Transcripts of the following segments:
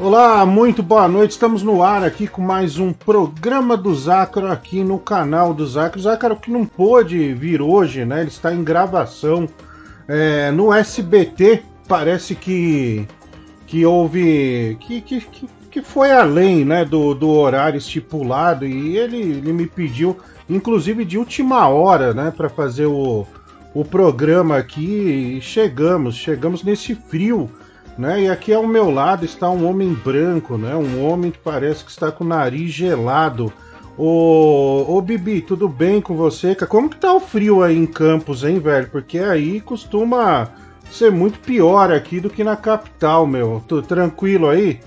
Olá, muito boa noite. Estamos no ar aqui com mais um programa do Zácaro aqui no canal do Zácaro. Zácaro que não pôde vir hoje, né? Ele está em gravação é, no SBT. Parece que que houve que, que, que, que foi além, né, do, do horário estipulado e ele, ele me pediu, inclusive de última hora, né, para fazer o, o programa aqui. E chegamos, chegamos nesse frio né? E aqui ao meu lado está um homem branco, né? Um homem que parece que está com o nariz gelado. Ô, ô Bibi, tudo bem com você? Como que tá o frio aí em Campos, hein, velho? Porque aí costuma ser muito pior aqui do que na capital, meu. Tô tranquilo aí?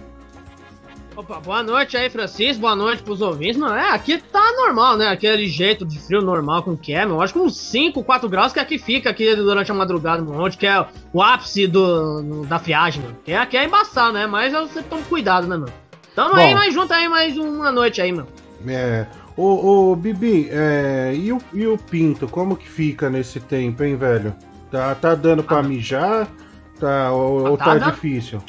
Opa, boa noite aí, Francisco. Boa noite pros ouvintes. Não, é, aqui tá normal, né? Aquele jeito de frio normal com que é, meu. Acho que uns 5, 4 graus que aqui fica aqui durante a madrugada, meu. Onde que é o ápice do, no, da friagem, meu. Que é, aqui é embaçado, né? Mas você toma cuidado, né, meu? Tamo Bom, aí, mais junto aí, mais uma noite aí, meu. É. Ô, ô Bibi, é, e, o, e o pinto, como que fica nesse tempo, hein, velho? Tá, tá dando pra ah, mijar? Tá, ou, ou tá, tá difícil?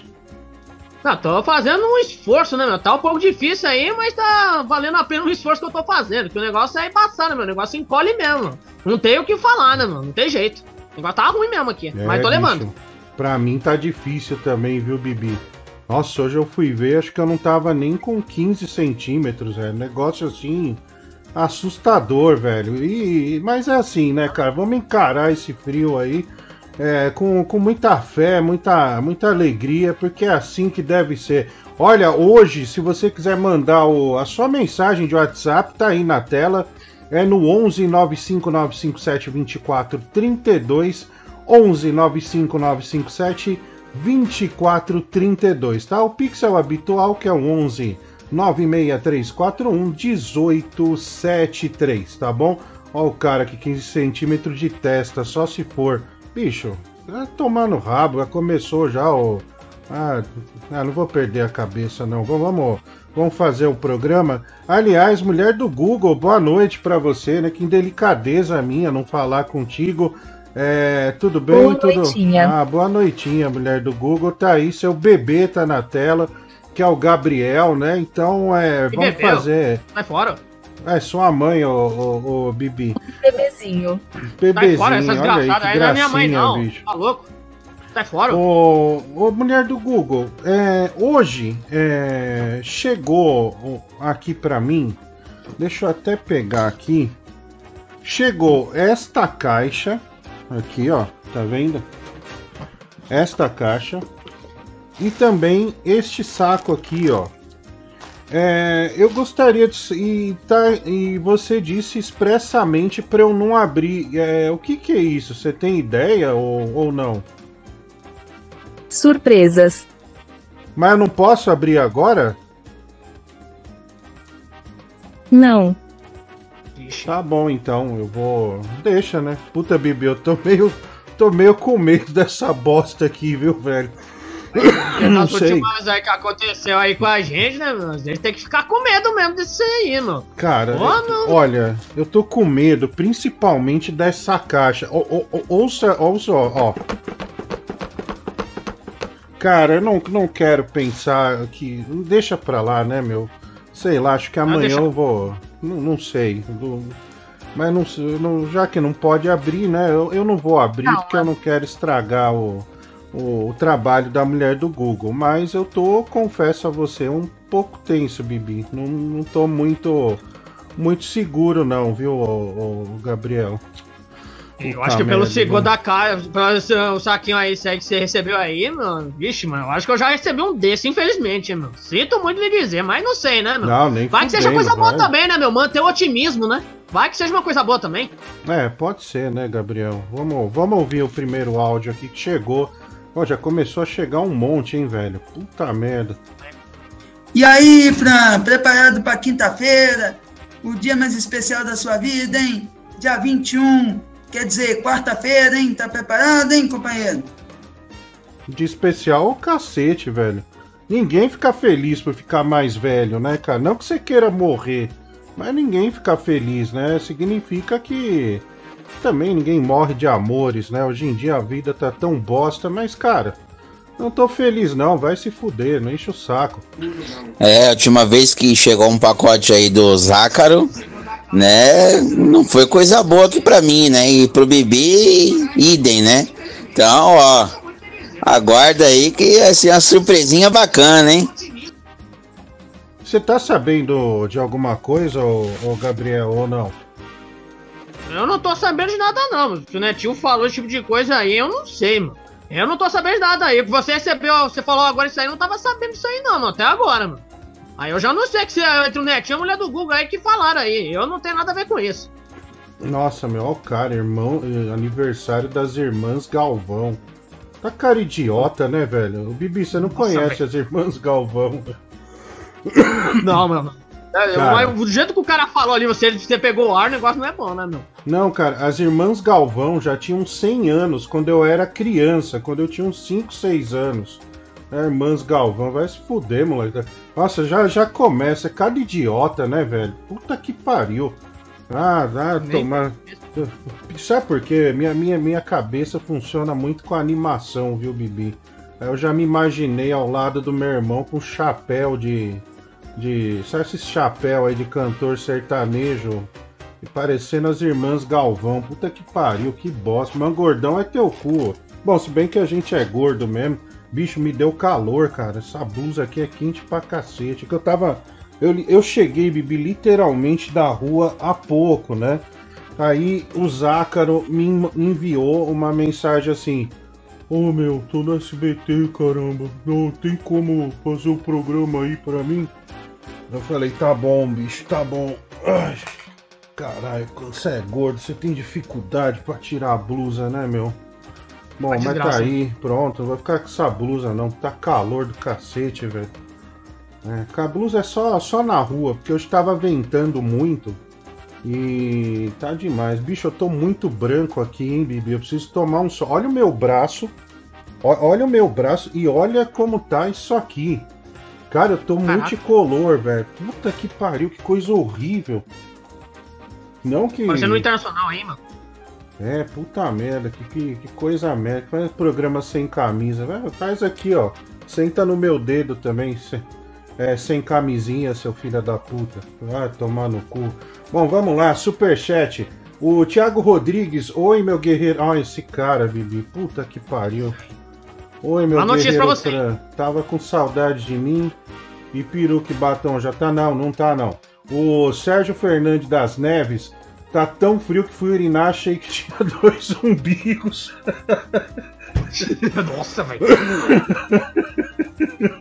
Não, tô fazendo um esforço, né, meu? Tá um pouco difícil aí, mas tá valendo a pena o esforço que eu tô fazendo. Que o negócio é passar, né, meu? O negócio encolhe mesmo. Não tem o que falar, né, mano? Não tem jeito. O negócio tá ruim mesmo aqui, é, mas tô levando. Bicho, pra mim tá difícil também, viu, Bibi? Nossa, hoje eu fui ver, acho que eu não tava nem com 15 centímetros, velho. Negócio assim, assustador, velho. E, mas é assim, né, cara? Vamos encarar esse frio aí é, com, com muita fé, muita, muita alegria, porque é assim que deve ser. Olha, hoje, se você quiser mandar o, a sua mensagem de WhatsApp, tá aí na tela. É no 11 95957 2432. 11 95957 2432, tá? O pixel habitual que é o 11 96341 1873, tá bom? Ó o cara aqui, 15 centímetros de testa, só se for bicho, é tomar no rabo, já começou já o. Ah, ah, não vou perder a cabeça não. Vamos, vamos fazer o programa. Aliás, mulher do Google, boa noite para você, né? Que delicadeza minha não falar contigo. É, tudo bem? Boa tudo... noitinha. Ah, boa noitinha, mulher do Google. Tá aí, seu bebê tá na tela, que é o Gabriel, né? Então, é, vamos bebeu? fazer. Vai fora. É sua mãe, ô, ô, ô Bibi. Bebezinho. Bebezinho, Sai fora, essas olha aí, que aí não é minha mãe, não. Bicho. Tá louco? Sai fora. Ô, ô mulher do Google, é, hoje é, chegou aqui pra mim, deixa eu até pegar aqui, chegou esta caixa, aqui ó, tá vendo? Esta caixa, e também este saco aqui ó, é, eu gostaria de. E, tá, e você disse expressamente para eu não abrir. É, o que, que é isso? Você tem ideia ou, ou não? Surpresas. Mas eu não posso abrir agora? Não. Tá bom então, eu vou. Deixa, né? Puta Bibi, eu tô meio. tô meio com medo dessa bosta aqui, viu, velho? Não sei. últimas aí que aconteceu aí com a gente, né, mano? A gente tem que ficar com medo mesmo disso aí, mano. Cara, eu, olha, eu tô com medo, principalmente dessa caixa. O, o, ouça, ouça, ó. Cara, eu não, não quero pensar que. Deixa pra lá, né, meu? Sei lá, acho que amanhã deixa... eu vou. Não, não sei. Mas não, não, já que não pode abrir, né? Eu, eu não vou abrir não, porque eu não quero estragar o o, o, trabalho da mulher do Google, mas eu tô, confesso a você, um pouco tenso, Bibi. Não, não tô muito muito seguro não, viu, o, o Gabriel? Eu acho que pelo segundo da cara, pelo saquinho aí que você recebeu aí, mano. Vixe, mano, eu acho que eu já recebi um desse, infelizmente, mano. Sinto muito lhe dizer, mas não sei, né, meu? Não, nem Vai que seja coisa boa também, né, meu? Manter o otimismo, né? Vai que seja uma coisa boa também. É, pode ser, né, Gabriel? Vamos, vamos ouvir o primeiro áudio aqui que chegou Ó, já começou a chegar um monte, hein, velho? Puta merda. E aí, Fran, preparado para quinta-feira? O dia mais especial da sua vida, hein? Dia 21, quer dizer, quarta-feira, hein? Tá preparado, hein, companheiro? De especial o cacete, velho. Ninguém fica feliz por ficar mais velho, né, cara? Não que você queira morrer, mas ninguém fica feliz, né? Significa que também ninguém morre de amores, né? Hoje em dia a vida tá tão bosta, mas cara, Não tô feliz não, vai se fuder, não enche o saco. É, a última vez que chegou um pacote aí do Zácaro, né? Não foi coisa boa aqui pra mim, né? E pro Bibi, idem, né? Então, ó, aguarda aí que vai ser uma surpresinha bacana, hein? Você tá sabendo de alguma coisa, ô, ô Gabriel, ou não? Eu não tô sabendo de nada, não. Se o Netinho falou esse tipo de coisa aí, eu não sei, mano. Eu não tô sabendo de nada aí. Você recebeu, você falou agora isso aí, eu não tava sabendo disso aí, não, mano, até agora, mano. Aí eu já não sei que se é entre o Netinho e a mulher do Google aí que falaram aí. Eu não tenho nada a ver com isso. Nossa, meu, ó o cara, irmão, eh, aniversário das irmãs Galvão. Tá cara idiota, né, velho? O Bibi, você não Nossa, conhece as irmãs Galvão. Não, mano. É, Cara. do jeito que o cara falou ali, você, você pegou o ar, o negócio não é bom, né, meu? Não, cara, as irmãs Galvão já tinham 100 anos quando eu era criança, quando eu tinha uns 5, 6 anos. É, irmãs Galvão, vai se fuder, moleque. Nossa, já, já começa, é cada idiota, né, velho? Puta que pariu. Ah, ah, Nem- tomar. Sabe por quê? Minha, minha, minha cabeça funciona muito com animação, viu, Bibi? Eu já me imaginei ao lado do meu irmão com chapéu de. De. Sabe esse chapéu aí de cantor sertanejo? E parecendo as irmãs Galvão. Puta que pariu, que bosta. Mas gordão é teu cu. Bom, se bem que a gente é gordo mesmo. Bicho, me deu calor, cara. Essa blusa aqui é quente pra cacete. Que eu tava. Eu, eu cheguei, Bibi, literalmente da rua há pouco, né? Aí o Zácaro me en- enviou uma mensagem assim. Ô meu, tô no SBT, caramba. Não tem como fazer o programa aí pra mim? Eu falei, tá bom, bicho, tá bom. Ai, caralho, você é gordo, você tem dificuldade pra tirar a blusa, né, meu? Bom, mas tá aí, pronto, não vai ficar com essa blusa não, tá calor do cacete, velho. É, a blusa é só, só na rua, porque hoje tava ventando muito. E tá demais. Bicho, eu tô muito branco aqui, hein, Bibi? Eu preciso tomar um sol. Olha o meu braço. Olha o meu braço e olha como tá isso aqui. Cara, eu tô Caraca. multicolor, velho. Puta que pariu, que coisa horrível. Não que. Parecendo no internacional aí, mano. É, puta merda, que, que, que coisa merda. Faz programa sem camisa. Vai, Faz aqui, ó. Senta no meu dedo também. se- É, sem camisinha, seu filho da puta. Vai tomar no cu. Bom, vamos lá, superchat. O Thiago Rodrigues, oi meu guerreiro. Ó, esse cara, Bibi. Puta que pariu. Oi, meu Uma notícia pra você. Tava com saudade de mim. E peru que batom já tá não, não tá não. O Sérgio Fernandes das Neves tá tão frio que fui urinar, achei que tinha dois umbigos. Nossa, velho.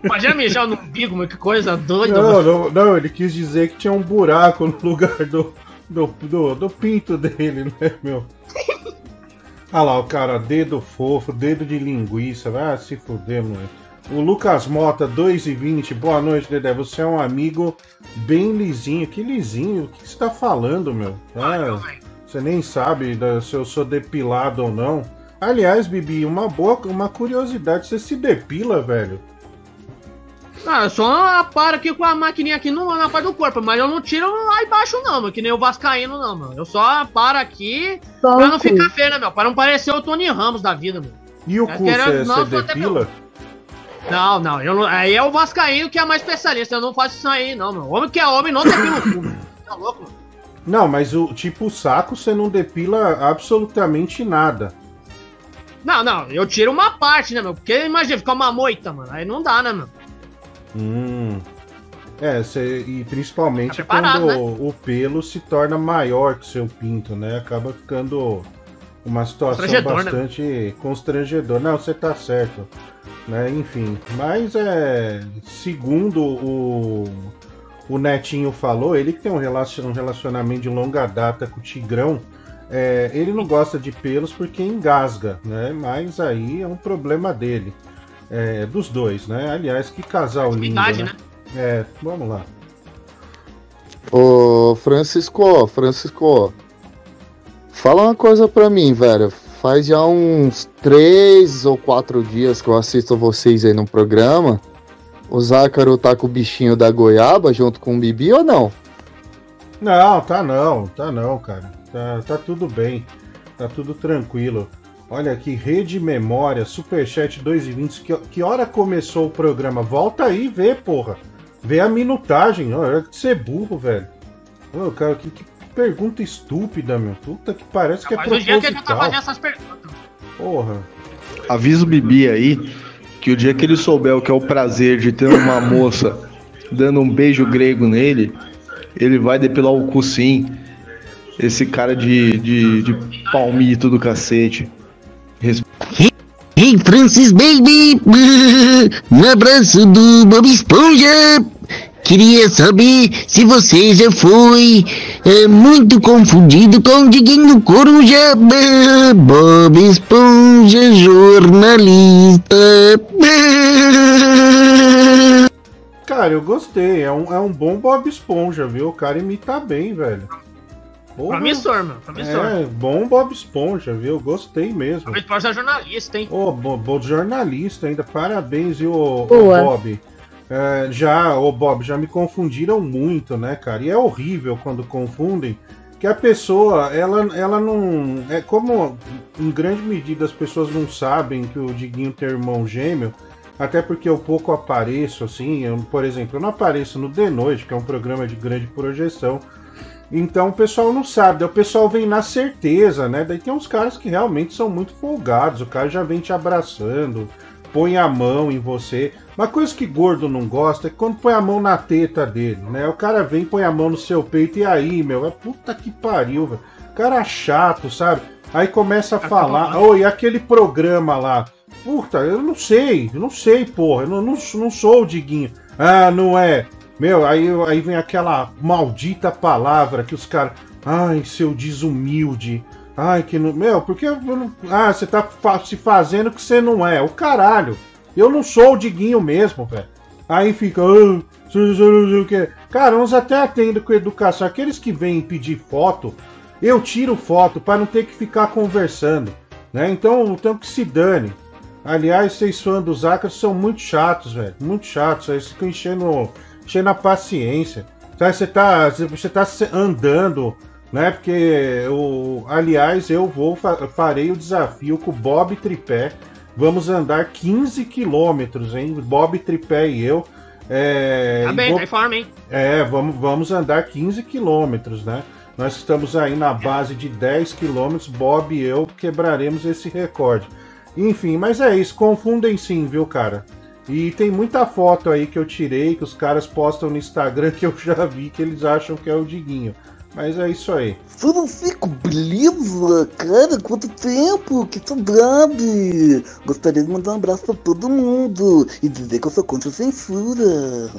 Imagina mijar no umbigo, mano, que coisa doida, Não, não, não, ele quis dizer que tinha um buraco no lugar do, do, do, do pinto dele, né, meu? Olha lá, o cara, dedo fofo, dedo de linguiça, vai se fuder, moleque. O Lucas Mota, 2,20. Boa noite, Dedé. Você é um amigo bem lisinho. Que lisinho? O que você tá falando, meu? Ah, Ah, você nem sabe se eu sou depilado ou não. Aliás, Bibi, uma boa, uma curiosidade. Você se depila, velho? Ah, eu só paro aqui com a maquininha aqui no, na parte do corpo, mas eu não tiro lá embaixo não, mano, que nem o Vascaíno não, mano. Eu só paro aqui Só pra não cu. ficar feio, né, meu? Pra não parecer o Tony Ramos da vida, mano. E o É, cu, você depila? Não, não, eu não, aí é o Vascaíno que é mais especialista, eu não faço isso aí, não, meu. Homem que é homem não depila o cu, mano. Tá louco, mano? Não, mas o tipo o saco você não depila absolutamente nada. Não, não, eu tiro uma parte, né, meu? Porque imagina, ficar uma moita, mano. Aí não dá, né, meu? Hum. É, você, e principalmente Tá quando né? o pelo se torna maior que o seu pinto, né? Acaba ficando uma situação né? bastante constrangedora. Não, você tá certo. Né? Enfim, mas é. Segundo o, o Netinho falou, ele que tem um um relacionamento de longa data com o Tigrão. é, ele não gosta de pelos porque engasga, né? Mas aí é um problema dele. É, dos dois, né? Aliás, que casal lindo, né? né? É, vamos lá. Ô, Francisco, Francisco, fala uma coisa pra mim, velho. Faz já uns três ou quatro dias que eu assisto vocês aí no programa. O Zácaro tá com o bichinho da goiaba junto com o Bibi ou não? Não, tá não, tá não, cara. Tá, tá tudo bem. Tá tudo tranquilo. Olha aqui, Rede Memória, Superchat 2,20. Que, que hora começou o programa? Volta aí e vê, porra. Vê a minutagem. Olha que ser burro, velho. Ô, cara, que, que pergunta estúpida, meu. Puta que parece que é Mas o dia que ele tá proposital. fazendo essas perguntas. Porra. Avisa o Bibi aí que o dia que ele souber o que é o prazer de ter uma moça dando um beijo grego nele, ele vai depilar o cu sim. Esse cara de, de, de palmito do cacete. Francis Baby, um abraço do Bob Esponja. Queria saber se você já foi é, muito confundido com o Diguinho Coruja. Bob Esponja, jornalista. Cara, eu gostei. É um, é um bom Bob Esponja, viu? O cara imita bem, velho. Porra. Promissor, mano. Promissor. É, bom Bob Esponja, viu? Gostei mesmo. Talvez pode ser jornalista, hein? Ô, bo, bo- jornalista ainda, parabéns, ô, Boa. Bob? É, já, ô Bob, já me confundiram muito, né, cara? E é horrível quando confundem, que a pessoa, ela, ela não. É como em grande medida as pessoas não sabem que o Diguinho tem irmão gêmeo, até porque eu pouco apareço, assim, eu, por exemplo, eu não apareço no The Noite, que é um programa de grande projeção. Então o pessoal não sabe, daí o pessoal vem na certeza, né? Daí tem uns caras que realmente são muito folgados, o cara já vem te abraçando, põe a mão em você. Uma coisa que gordo não gosta é quando põe a mão na teta dele, né? O cara vem, põe a mão no seu peito e aí, meu, é puta que pariu, velho. Cara chato, sabe? Aí começa a falar, oi, aquele programa lá. Puta, eu não sei, eu não sei, porra, eu não, não, não sou o Diguinho. Ah, não é. Meu, aí, aí vem aquela maldita palavra que os caras. Ai, seu desumilde. Ai, que não. Meu, porque. Ah, você tá se fazendo que você não é. O caralho. Eu não sou o Diguinho mesmo, velho. Aí fica. "Ah, você- você não sei o quê." Cara, uns até atendem com educação. Aqueles que vêm pedir foto, eu tiro foto para não ter que ficar conversando. Né? Então, então que se dane. Aliás, vocês fãs dos Acres são muito chatos, velho. Muito chatos. Eles ficam enchendo, enchendo a paciência. Sabe, você tá, você tá andando, né? Porque, o, aliás, eu vou fa- farei o desafio com o Bob Tripé. Vamos andar 15 quilômetros, hein? Bob Tripé e eu. É, Tá bem, vou- tá em forma, hein? é, vamos, vamos andar 15 quilômetros, né? Nós estamos aí na base de 10 quilômetros. Bob e eu quebraremos esse recorde. Enfim, mas é isso. Confundem sim, viu, cara? E tem muita foto aí que eu tirei, que os caras postam no Instagram que eu já vi que eles acham que é o Diguinho. Mas é isso aí. Francisco, beleza? Cara, quanto tempo? Que saudade! Gostaria de mandar um abraço pra todo mundo e dizer que eu sou contra a censura.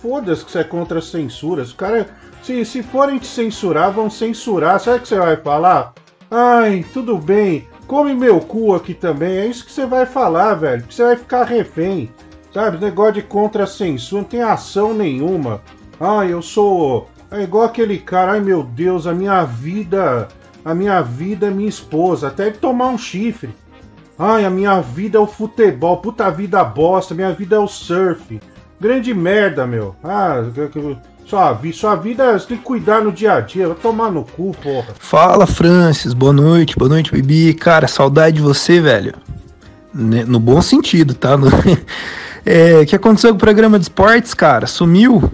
Foda-se que você é contra a censura. Os caras, se, se forem te censurar, vão censurar. Sabe o que você vai falar? Ai, tudo bem. Come meu cu aqui também. É isso que você vai falar, velho. Que você vai ficar refém. Sabe? Negócio de contra a censura. Não tem ação nenhuma. Ai, eu sou. É igual aquele cara. Ai, meu Deus, a minha vida. A minha vida é minha esposa. Até tomar um chifre. Ai, a minha vida é o futebol. Puta vida bosta. Minha vida é o surf. Grande merda, meu. Ah, sua, vi- sua vida tem que cuidar no dia a dia. Vai tomar no cu, porra. Fala, Francis. Boa noite, boa noite, Bibi. Cara, saudade de você, velho. Né, No bom sentido, tá? No- É, O que aconteceu com o programa de esportes, cara? Sumiu? O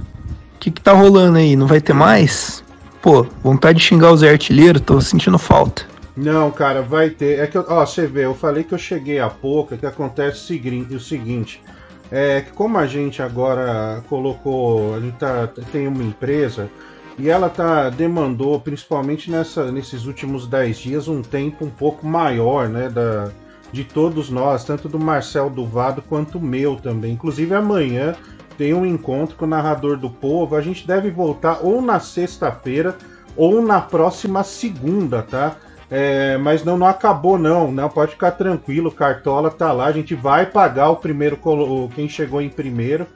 que, que tá rolando aí? Não vai ter mais? Pô, vontade de xingar o Zé Artilheiro, tô sentindo falta. Não, cara, vai ter. É que eu, ó, você vê, eu falei que eu cheguei há pouco, é que acontece o seguinte. É que como a gente agora colocou, a gente tá, tem uma empresa e ela tá demandou, principalmente nessa, nesses últimos 10 dias, um tempo um pouco maior, né, da, de todos nós, tanto do Marcel Duvado quanto meu também. Inclusive amanhã tem um encontro com o narrador do povo. A gente deve voltar ou na sexta-feira ou na próxima segunda, tá? É, mas não, não acabou não, não pode ficar tranquilo, Cartola tá lá, a gente vai pagar o primeiro quem chegou em primeiro.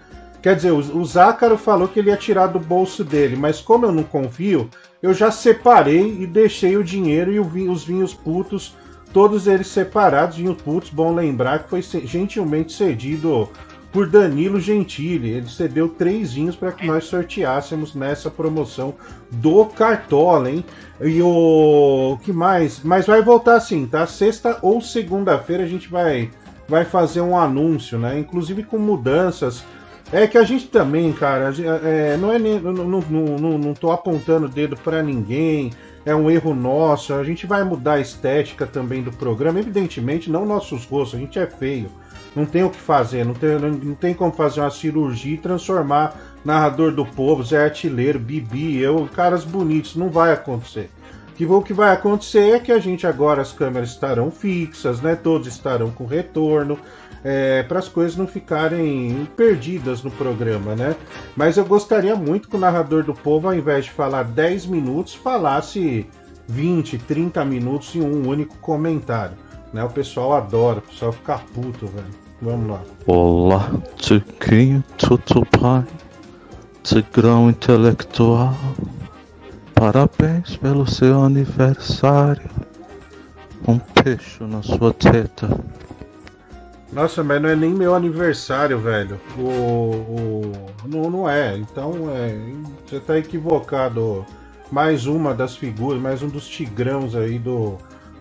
Quer dizer, o, o Zácaro falou que ele ia tirar do bolso dele, mas como eu não confio, eu já separei e deixei o dinheiro e o vi- os vinhos putos, todos eles separados, vinhos putos, bom lembrar que foi gentilmente cedido por Danilo Gentili. Ele cedeu três vinhos para que nós sorteássemos nessa promoção do Cartola, hein? E o que mais? Mas vai voltar assim, tá? Sexta ou segunda-feira a gente vai vai fazer um anúncio, né? Inclusive com mudanças. É que a gente também, cara, é, não é não, não, não, não tô apontando o dedo para ninguém é um erro nosso. A gente vai mudar a estética também do programa. Evidentemente, não nossos rostos, a gente é feio. Não tem o que fazer, não tem, não tem como fazer uma cirurgia e transformar narrador do povo, Zé Artilheiro, Bibi, eu, caras bonitos. Não vai acontecer. Que o que vai acontecer é que a gente agora as câmeras estarão fixas, né? Todos estarão com retorno é, para as coisas não ficarem perdidas no programa, né? Mas eu gostaria muito que o narrador do povo, ao invés de falar 10 minutos, falasse 20, 30 minutos em um único comentário. Né? O pessoal adora, o pessoal fica puto, velho. Vamos lá. Olá, Tiquinho, tudo pai, Tigrão intelectual. Parabéns pelo seu aniversário. Um peixe na sua teta. Nossa, mas não é nem meu aniversário, velho. O, o não, não é. Então é, você tá equivocado. Mais uma das figuras, mais um dos tigrãos aí do,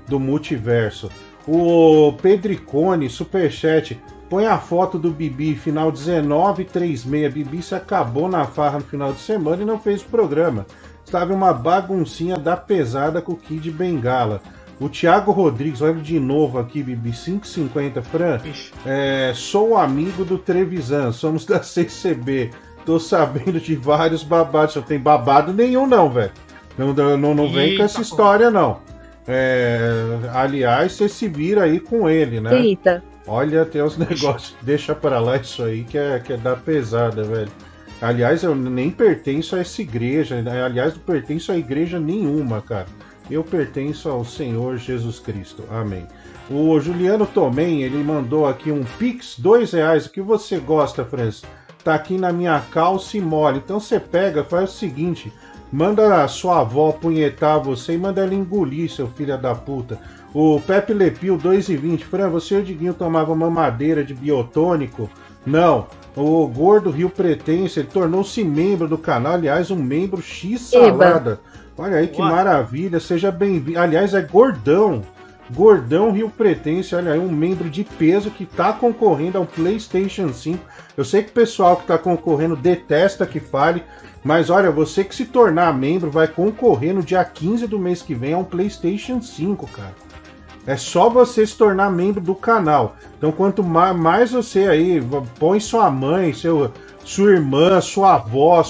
do multiverso. O Pedricone, superchat, põe a foto do Bibi, final 1936. Bibi se acabou na farra no final de semana e não fez o programa. Estava uma baguncinha da pesada com o Kid Bengala. O Thiago Rodrigues, olha de novo aqui, Bibi, 550 Fran. É, sou amigo do Trevisan, somos da CCB. Tô sabendo de vários babados. Não tem babado nenhum, não, velho. Não, não, não vem com essa história, não. É, aliás, você se vira aí com ele, né? Eita. Olha, tem os negócios. Deixa pra lá isso aí que é, que é da pesada, velho. Aliás, eu nem pertenço a essa igreja. Aliás, não pertenço a igreja nenhuma, cara. Eu pertenço ao Senhor Jesus Cristo. Amém. O Juliano Tomem, ele mandou aqui um Pix, dois reais. O que você gosta, Francis? Tá aqui na minha calça e mole. Então você pega, faz o seguinte: manda a sua avó punhetar você e manda ela engolir, seu filho da puta. O Pepe Lepil, 2,20. Fran, você e o Diguinho tomava mamadeira de biotônico? Não. O Gordo Rio Pretense, ele tornou-se membro do canal, aliás, um membro X Salada. Eba. Olha aí que maravilha, seja bem-vindo. Aliás, é Gordão. Gordão Rio Pretense, olha aí, um membro de peso que está concorrendo a um PlayStation 5. Eu sei que o pessoal que está concorrendo detesta que fale, mas olha, você que se tornar membro vai concorrer no dia 15 do mês que vem a um PlayStation 5, cara. É só você se tornar membro do canal. Então, quanto mais você aí põe sua mãe, seu, sua irmã, sua avó,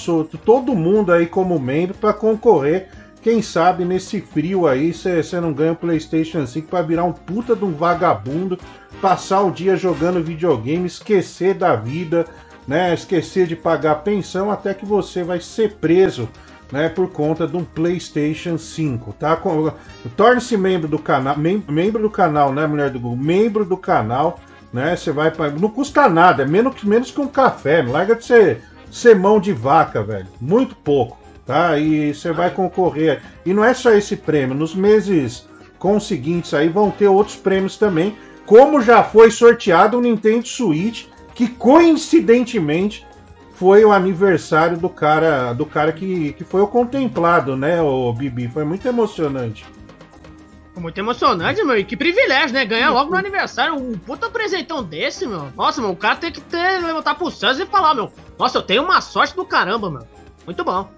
todo mundo aí como membro para concorrer. Quem sabe nesse frio aí você não ganha o PlayStation 5 para virar um puta de um vagabundo, passar o dia jogando videogame, esquecer da vida, né? Esquecer de pagar pensão até que você vai ser preso, né? Por conta de um PlayStation 5, tá? Torne-se membro do canal, mem membro do canal, né, mulher do Google? Membro do canal né? Você vai pra... Não custa nada, é menos, menos que um café. Não larga de ser, ser mão de vaca, velho. Muito pouco, tá? E você vai concorrer. E não é só esse prêmio. Nos meses conseguintes aí vão ter outros prêmios também. Como já foi sorteado o Nintendo Switch, que coincidentemente foi o aniversário do cara do cara que, que foi o contemplado, né, o Bibi? Foi muito emocionante. Muito emocionante, meu. E que privilégio, né? Ganhar logo no aniversário um puta presentão desse, meu. Nossa, meu, o cara tem que ter, levantar pro céu e falar, meu. Nossa, eu tenho uma sorte do caramba, meu. Muito bom.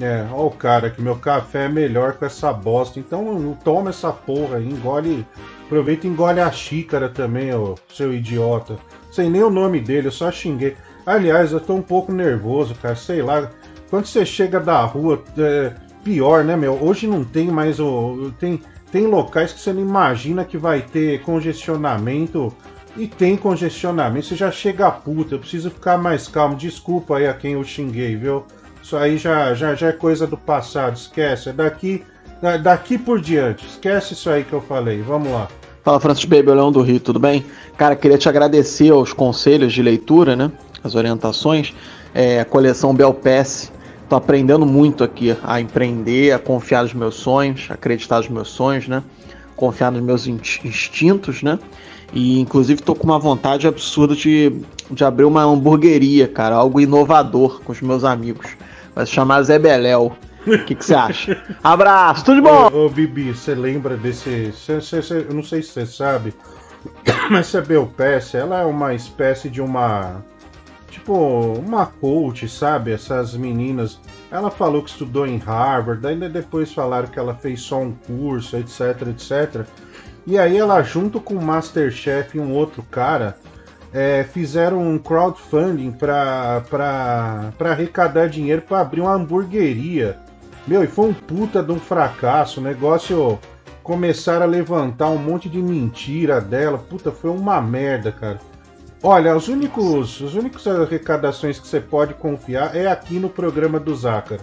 É, ó o cara que meu café é melhor com essa bosta. Então toma essa porra aí, engole. Aproveita e engole a xícara também, ô seu idiota. Sei nem o nome dele, eu só xinguei. Aliás, eu tô um pouco nervoso, cara. Sei lá. Quando você chega da rua, é pior, né, meu? Hoje não tem mais o. Tem tem locais que você não imagina que vai ter congestionamento e tem congestionamento. Você já chega puta, eu preciso ficar mais calmo. Desculpa aí a quem eu xinguei, viu? Isso aí já, já, já é coisa do passado, esquece. É daqui, daqui por diante. Esquece isso aí que eu falei. Vamos lá. Fala Francis Baby, Leão do Rio, tudo bem? Cara, queria te agradecer aos conselhos de leitura, né? As orientações. É, a coleção Belpass Tô aprendendo muito aqui a empreender, a confiar nos meus sonhos, acreditar nos meus sonhos, né? Confiar nos meus instintos, né? E inclusive tô com uma vontade absurda de, de abrir uma hamburgueria, cara, algo inovador com os meus amigos. Vai se chamar Zé Beléu. O que você acha? Abraço, tudo de bom? Ô, ô, Bibi, você lembra desse. cê- cê- cê- eu não sei se você sabe, mas essa Belpass, ela é uma espécie de uma. Tipo, uma coach, sabe? Essas meninas. Ela falou que estudou em Harvard, ainda depois falaram que ela fez só um curso, etc, etc. E aí ela, junto com o Masterchef e um outro cara, é, fizeram um crowdfunding para arrecadar dinheiro para abrir uma hamburgueria. Meu, e foi um puta de um fracasso. O negócio começaram a levantar um monte de mentira dela. Puta, foi uma merda, cara. Olha, os únicos, os únicos arrecadações que você pode confiar é aqui no programa do Zácaro.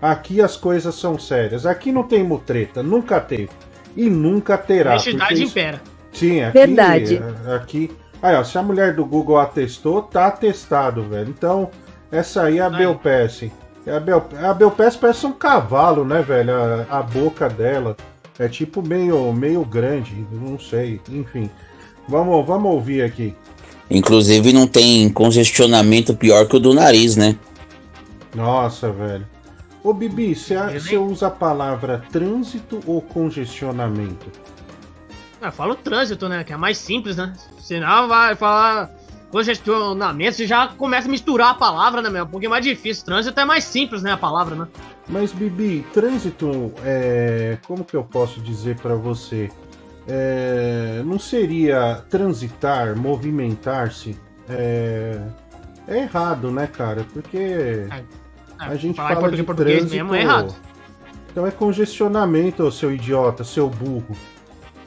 Aqui as coisas são sérias. Aqui não tem mutreta, nunca teve. E nunca terá. Honestidade porque isso- impera. Sim, aqui. Verdade. Aqui. Aí, ó, se a mulher do Google atestou, tá atestado, velho. Então, essa aí é a Belpass. É a, Bel, a Belpass parece um cavalo, né, velho? A, a boca dela é tipo meio, meio grande, não sei. Enfim, vamos, vamos ouvir aqui. Inclusive não tem congestionamento pior que o do nariz, né? Nossa, velho. Ô, Bibi, você você usa a palavra trânsito ou congestionamento? Ah, fala o trânsito, né? Que é mais simples, né? Senão vai falar congestionamento, você já começa a misturar a palavra, né, meu? Um pouquinho mais difícil. Trânsito é mais simples, né? A palavra, né? Mas, Bibi, trânsito, é... como que eu posso dizer pra você? É, Não seria transitar, movimentar-se? É... é errado, né, cara? Porque a gente falar fala de português trânsito... mesmo é errado. Então é congestionamento, seu idiota, seu burro.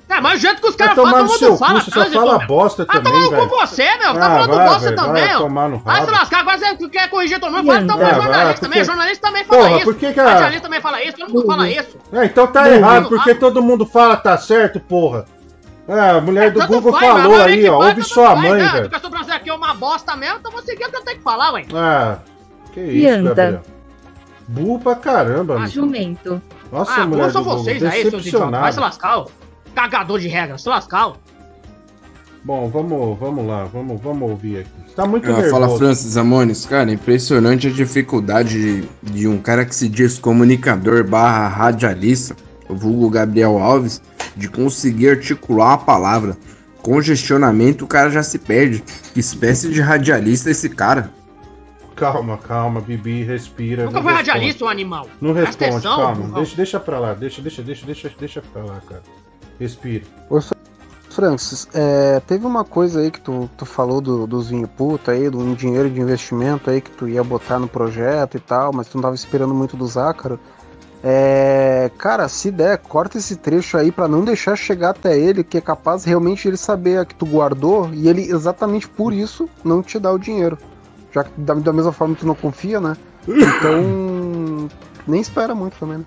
É, mas o jeito que os Vai caras falam, todo mundo fala cu, você só fala meu. bosta Vai também, tomar no cu você, meu. Tá Ah, falando vai, bosta velho, também, vai ó. tomar no Vai se lascar, agora você quer corrigir todo mundo. Vai tomar É, jornalista vai, também. Jornalista também fala Porra, isso. por que que a- Radialista também fala isso. Todo mundo fala isso. É, então tá errado, porque todo mundo fala tá certo, porra. É, a mulher do Tanto Google faz, falou aí, ó. Ouve sua faz, mãe, né? velho. Eu tô falando aqui é uma bosta mesmo, então vou seguir o que eu tenho que falar, ué. Ah, que isso, E anda. Gabriel. Burro pra caramba, mano. Jumento. Nossa, ah, mulher do Google, vocês aí, seus idiotas. Vai se lascar, ó. Cagador de regras, se lascar. Bom, vamos, vamos lá, vamos, vamos ouvir aqui. Tá muito Ah, nervoso. fala Francis Amones, cara, impressionante a dificuldade de, de um cara que se diz comunicador barra radialista, o vulgo Gabriel Alves, de conseguir articular a palavra. Congestionamento, o cara já se perde. Que espécie de radialista é esse cara? Calma, calma, Bibi, respira. Nunca foi responde. radialista, o animal. Não responde, atenção, calma. Deixa, deixa pra lá, deixa, deixa, deixa, deixa, deixa pra lá, cara. Respira. Ô, Fra- Francis, é, teve uma coisa aí que tu, tu falou do, dos vinho puta aí, do um dinheiro de investimento aí que tu ia botar no projeto e tal, mas tu não tava esperando muito do Zácaro. É, cara, se der, corta esse trecho aí pra não deixar chegar até ele, que é capaz realmente ele saber a que tu guardou e ele exatamente por isso não te dá o dinheiro. Já que da, da mesma forma tu não confia, né? Então, nem espera muito também, né?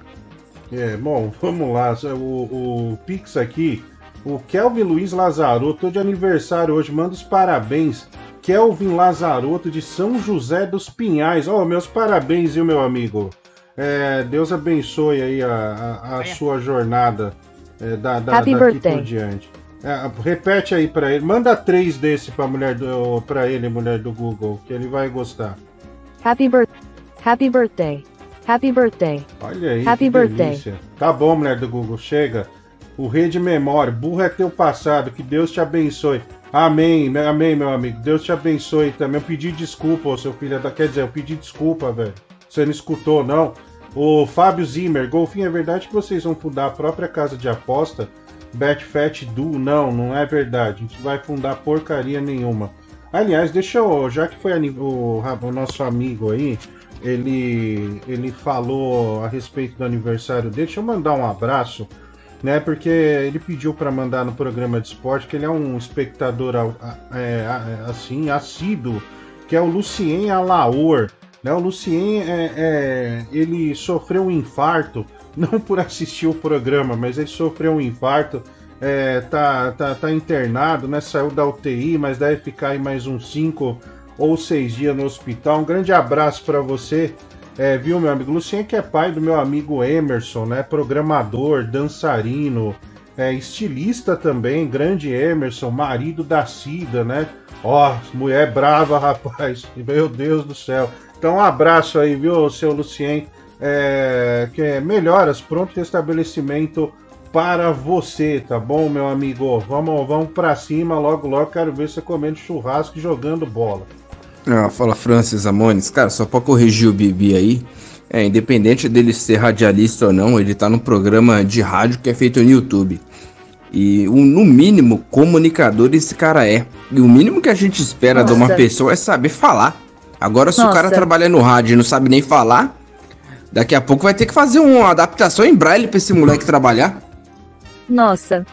É, bom, vamos lá. O, o Pix aqui, o Kelvin Luiz Lazarotto, tô de aniversário hoje, manda os parabéns. Kelvin Lazarotto de São José dos Pinhais. Ó, meus parabéns, viu, meu amigo? É, Deus abençoe aí a, a- a sua jornada é, da, da, Happy daqui birthday. por diante. É, repete aí pra ele, manda três desse pra mulher do, pra ele, mulher do Google, que ele vai gostar. Happy birth. Happy birthday. Happy birthday. Olha aí, Happy birthday. delícia. Tá bom, mulher do Google, chega. O rei de memória, burro é teu passado, que Deus te abençoe. Amém, amém, meu amigo. Deus te abençoe também. Eu pedi desculpa, seu filho. Quer dizer, eu pedi desculpa, velho. Você não escutou, não? O Fábio Zimmer, Golfinho, é verdade que vocês vão fundar a própria casa de aposta? Betfat Du? Não, não é verdade. A gente vai fundar porcaria nenhuma. Aliás, deixa eu. Já que foi o, o nosso amigo aí, ele, ele falou a respeito do aniversário dele. Deixa eu mandar um abraço, né? Porque ele pediu para mandar no programa de esporte, que ele é um espectador é, assim, assíduo, que é o Lucien Alaor. Né? O Lucien é, é, ele sofreu um infarto, não por assistir o programa, mas ele sofreu um infarto. É, tá, tá, tá internado, né? Saiu da UTI, mas deve ficar aí mais uns 5 ou 6 dias no hospital. Um grande abraço para você, é, viu, meu amigo? Lucien, que é pai do meu amigo Emerson, né? Programador, dançarino, é estilista também, grande Emerson, marido da Cida, né? Ó, mulher brava, rapaz. Meu Deus do céu. Então, um abraço aí, viu, seu Lucien? É, que é melhoras, pronto restabelecimento para você, tá bom, meu amigo? Vamos, vamos para cima, logo, logo quero ver você comendo churrasco e jogando bola. Ah, fala Francis Amones. Cara, só pra corrigir o Bibi aí, é, independente dele ser radialista ou não, ele tá num programa de rádio que é feito no YouTube. E o, no mínimo, comunicador esse cara é. E o mínimo que a gente espera de uma Nossa. pessoa é saber falar. Agora, se o cara Nossa. trabalha no rádio e não sabe nem falar, daqui a pouco vai ter que fazer uma adaptação em braille pra esse moleque trabalhar. Nossa.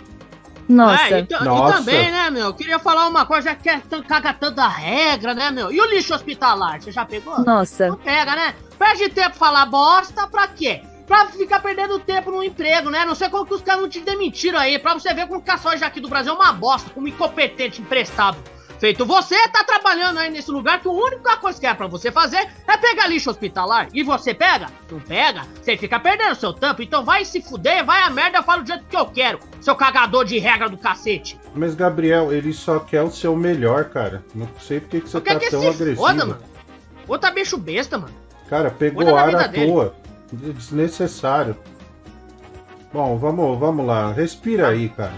Nossa. É, e, ta- e também, né, meu? Eu queria falar uma coisa, já que é caga tanta regra, né, meu? E o lixo hospitalar, você já pegou? Nossa. Não pega, né? Perde tempo falar bosta pra quê? Pra ficar perdendo tempo no emprego, né? Não sei como que os caras não te demitiram aí, pra você ver como que a soja aqui do Brasil é uma bosta, como incompetente, emprestado. Feito você, tá trabalhando aí nesse lugar que a única coisa que é pra você fazer é pegar lixo hospitalar. E você pega? Não pega? Você fica perdendo seu tempo. Então vai se fuder, vai a merda, eu falo do jeito que eu quero. Seu cagador de regra do cacete. Mas, Gabriel, ele só quer o seu melhor, cara. Não sei por que que você tá que tão se agressivo. foda, mano. Outra bicho besta, mano. Cara, pegou da ar à dele. toa. Desnecessário. Bom, vamos, vamos lá. Respira aí, cara.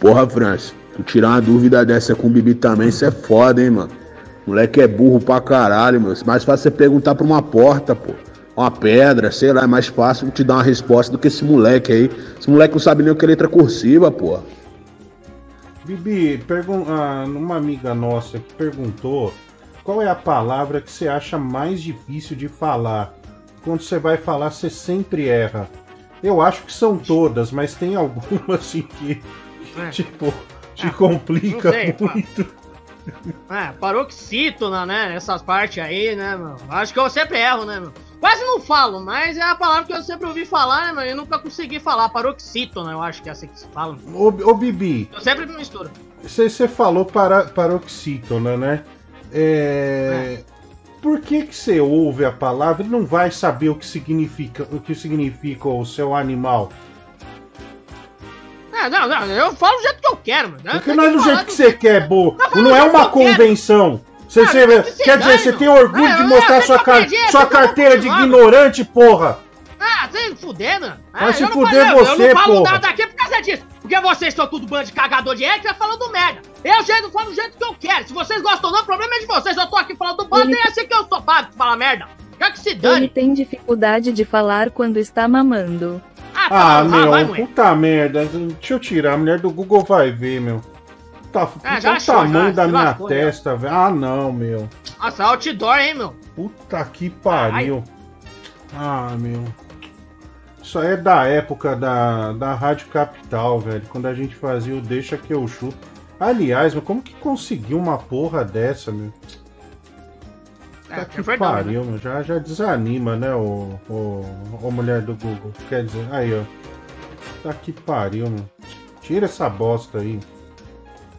Porra, França, tu tirar uma dúvida dessa com o Bibi também, isso é foda, hein, mano. Moleque é burro pra caralho, meu. Mais fácil você perguntar pra uma porta, pô. Uma pedra, sei lá, é mais fácil te dar uma resposta do que esse moleque aí. Esse moleque não sabe nem o que é letra cursiva, pô. Bibi, pergun ah, uma amiga nossa que perguntou qual é a palavra que você acha mais difícil de falar. Quando você vai falar, você sempre erra. Eu acho que são todas, mas tem alguma assim que, que, É. tipo, te complica não sei, muito. É, paroxítona, né? Essas partes aí, né, meu? Acho que eu sempre erro, né, meu? Quase não falo, mas é a palavra que eu sempre ouvi falar, né, meu? E nunca consegui falar. Paroxítona, eu acho que é assim que se fala. Ô, ô Bibi, Eu sempre me misturo. você, falou para, paroxítona, né? É, Por que que você ouve a palavra e não vai saber o que significa, o que significa o seu animal? É, não, não, eu falo do jeito que eu quero, mano. Porque não é do jeito que você quer, bo. falando Não é jeito uma que quero. convenção. Você, Ah, você- que quer dizer, você tem orgulho Ah, de mostrar eu sua, car- sua carteira de ignorante, porra! Ah, você se fuder, mano. Ah, Vai se eu não fuder falei, você, Eu não falo porra. nada aqui por causa disso. Porque vocês são tudo bando de cagador de regra falando merda. Eu jeito, falo do jeito que eu quero. Se vocês gostam ou não, o problema é de vocês. Eu tô aqui falando do bando Ele- e é assim que eu sou pago pra falar merda. Quer que se Ele dane. tem dificuldade de falar quando está mamando. Ah, Ah, tá, meu, vai, mulher. puta merda. Deixa eu tirar, a mulher do Google vai ver, meu. Tá, Ah, puta o achou, tamanho já, da minha lascou, já. testa, velho. Ah, não, meu. Nossa, outdoor, hein, meu. Puta que pariu. Ah, meu. Isso aí é da época da, da Rádio Capital, velho. Quando a gente fazia o Deixa que eu chuto. Aliás, mas como que conseguiu uma porra dessa, meu? É, Tá é que né? pariu, meu. Já, já desanima, né, o, o, o mulher do Google. Quer dizer, aí, ó. Tá que pariu, meu. Tira essa bosta aí.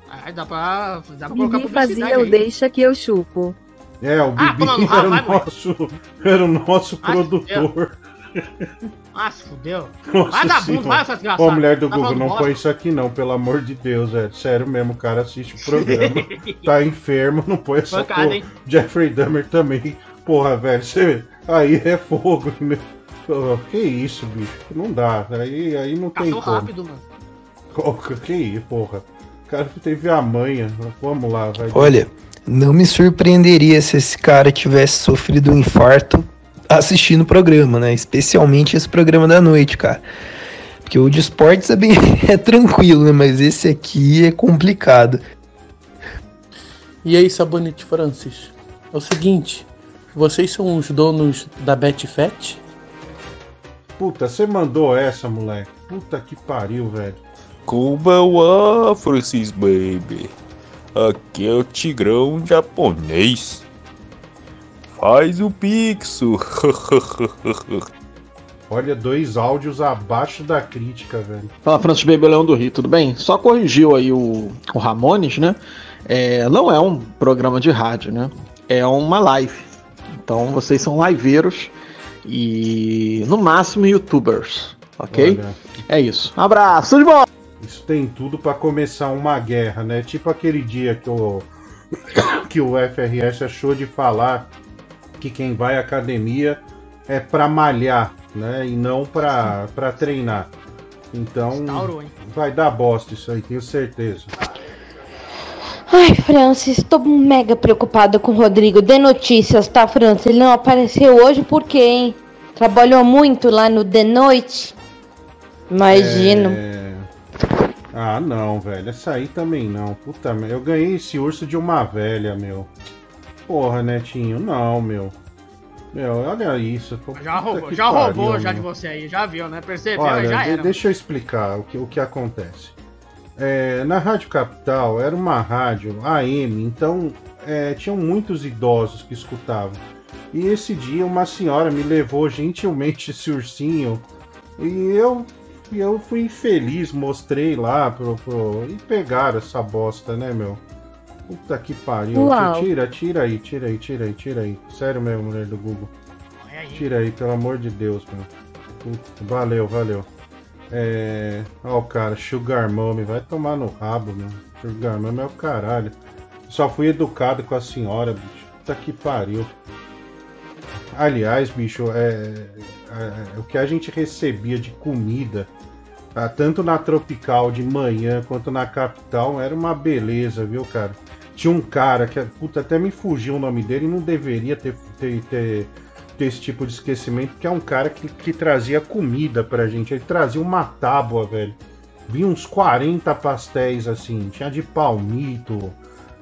Aí dá pra, dá pra colocar Bibi fazia o deixa que eu chupo. É, o Ah, Bibi era, o nosso, era o nosso Ah, produtor. Ah, se fudeu. Nossa Vai dar senhora. bunda, vai, seu desgraçado. Ô, mulher do Tá Google, não põe isso aqui não, pelo amor de Deus, é sério mesmo, o cara assiste o programa, tá enfermo, não põe essa Pancada, porra. hein? Jeffrey Dahmer também, porra, velho, você, aí é fogo, meu. Ô, Que isso, bicho, não dá, aí, aí não tem Passou como. rápido, mano. Que isso, porra. O cara teve a manha, vamos lá, vai. Olha, não me surpreenderia se esse cara tivesse sofrido um infarto assistindo o programa, né? Especialmente esse programa da noite, cara. Porque o de esportes é bem é tranquilo, né? Mas esse aqui é complicado. E aí, Sabonete Francis? É o seguinte, vocês são os donos da Betfat? Puta, você mandou essa, moleque. Puta que pariu, velho. Kubawa, Francis Baby. Aqui é o Tigrão japonês. Faz o pixo. Olha, dois áudios abaixo da crítica, velho. Fala, Francis Baby Leão do Rio, tudo bem? Só corrigiu aí o, o Ramones, né? É, não é um programa de rádio, né? É uma live. Então vocês são liveiros e no máximo youtubers, ok? Olha. É isso. Abraço de volta! Isso tem tudo pra começar uma guerra, né? Tipo aquele dia que o, que o FRS achou de falar que quem vai à academia é pra malhar, né? E não pra, pra treinar. Então Instaurou, vai dar bosta isso aí, tenho certeza. Ai, Francis, tô mega preocupada com o Rodrigo. Dê notícias, tá, Francis? Ele não apareceu hoje por quê, hein? Trabalhou muito lá no The Noite? Imagino. É... Ah, não, velho. Essa aí também não. Puta merda. Eu ganhei esse urso de uma velha, meu. Porra, Netinho. Não, meu. Meu, olha isso. Já roubou, já pariu, roubou já de você aí, já viu, né? Percebeu? Olha, já de- era. deixa eu explicar o que, o que acontece. É, na Rádio Capital era uma rádio AM, então é, tinham muitos idosos que escutavam. E esse dia uma senhora me levou gentilmente esse ursinho e eu, eu fui infeliz, mostrei lá pro, pro- e pegaram essa bosta, né, meu? Puta que pariu. Uau. Tira, tira aí, tira aí, tira aí, tira aí. Sério mesmo, mulher do Google. Tira aí, pelo amor de Deus, meu. Puta, valeu, valeu. É. Ó, o cara, Sugar Mommy, vai tomar no rabo, meu. Sugar Mommy é o caralho. Só fui educado com a senhora, bicho. Puta que pariu. Aliás, bicho, é, é- o que a gente recebia de comida, tá, tanto na Tropical de manhã quanto na Capital, era uma beleza, viu, cara? Tinha um cara que, puta, até me fugiu o nome dele e não deveria ter, ter, ter, ter esse tipo de esquecimento, que é um cara que, que trazia comida pra gente. Ele trazia uma tábua, velho. Vinha uns 40 pastéis assim, tinha de palmito,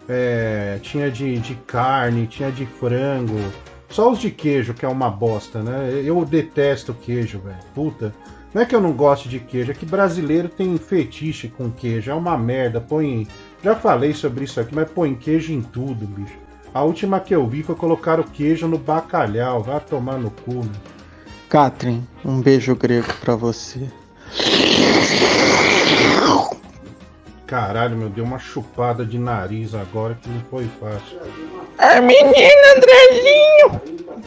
é, tinha de, de carne, tinha de frango. Só os de queijo, que é uma bosta, né? Eu detesto queijo, velho. Puta. Não é que eu não gosto de queijo, é que brasileiro tem fetiche com queijo. É uma merda. Põe. Já falei sobre isso aqui, mas põe queijo em tudo, bicho. A última que eu vi foi colocar o queijo no bacalhau. Vai tomar no cu, meu. Catherine, um beijo grego pra você. Caralho, meu, deu uma chupada de nariz agora que não foi fácil. Ah, menino Andrezinho,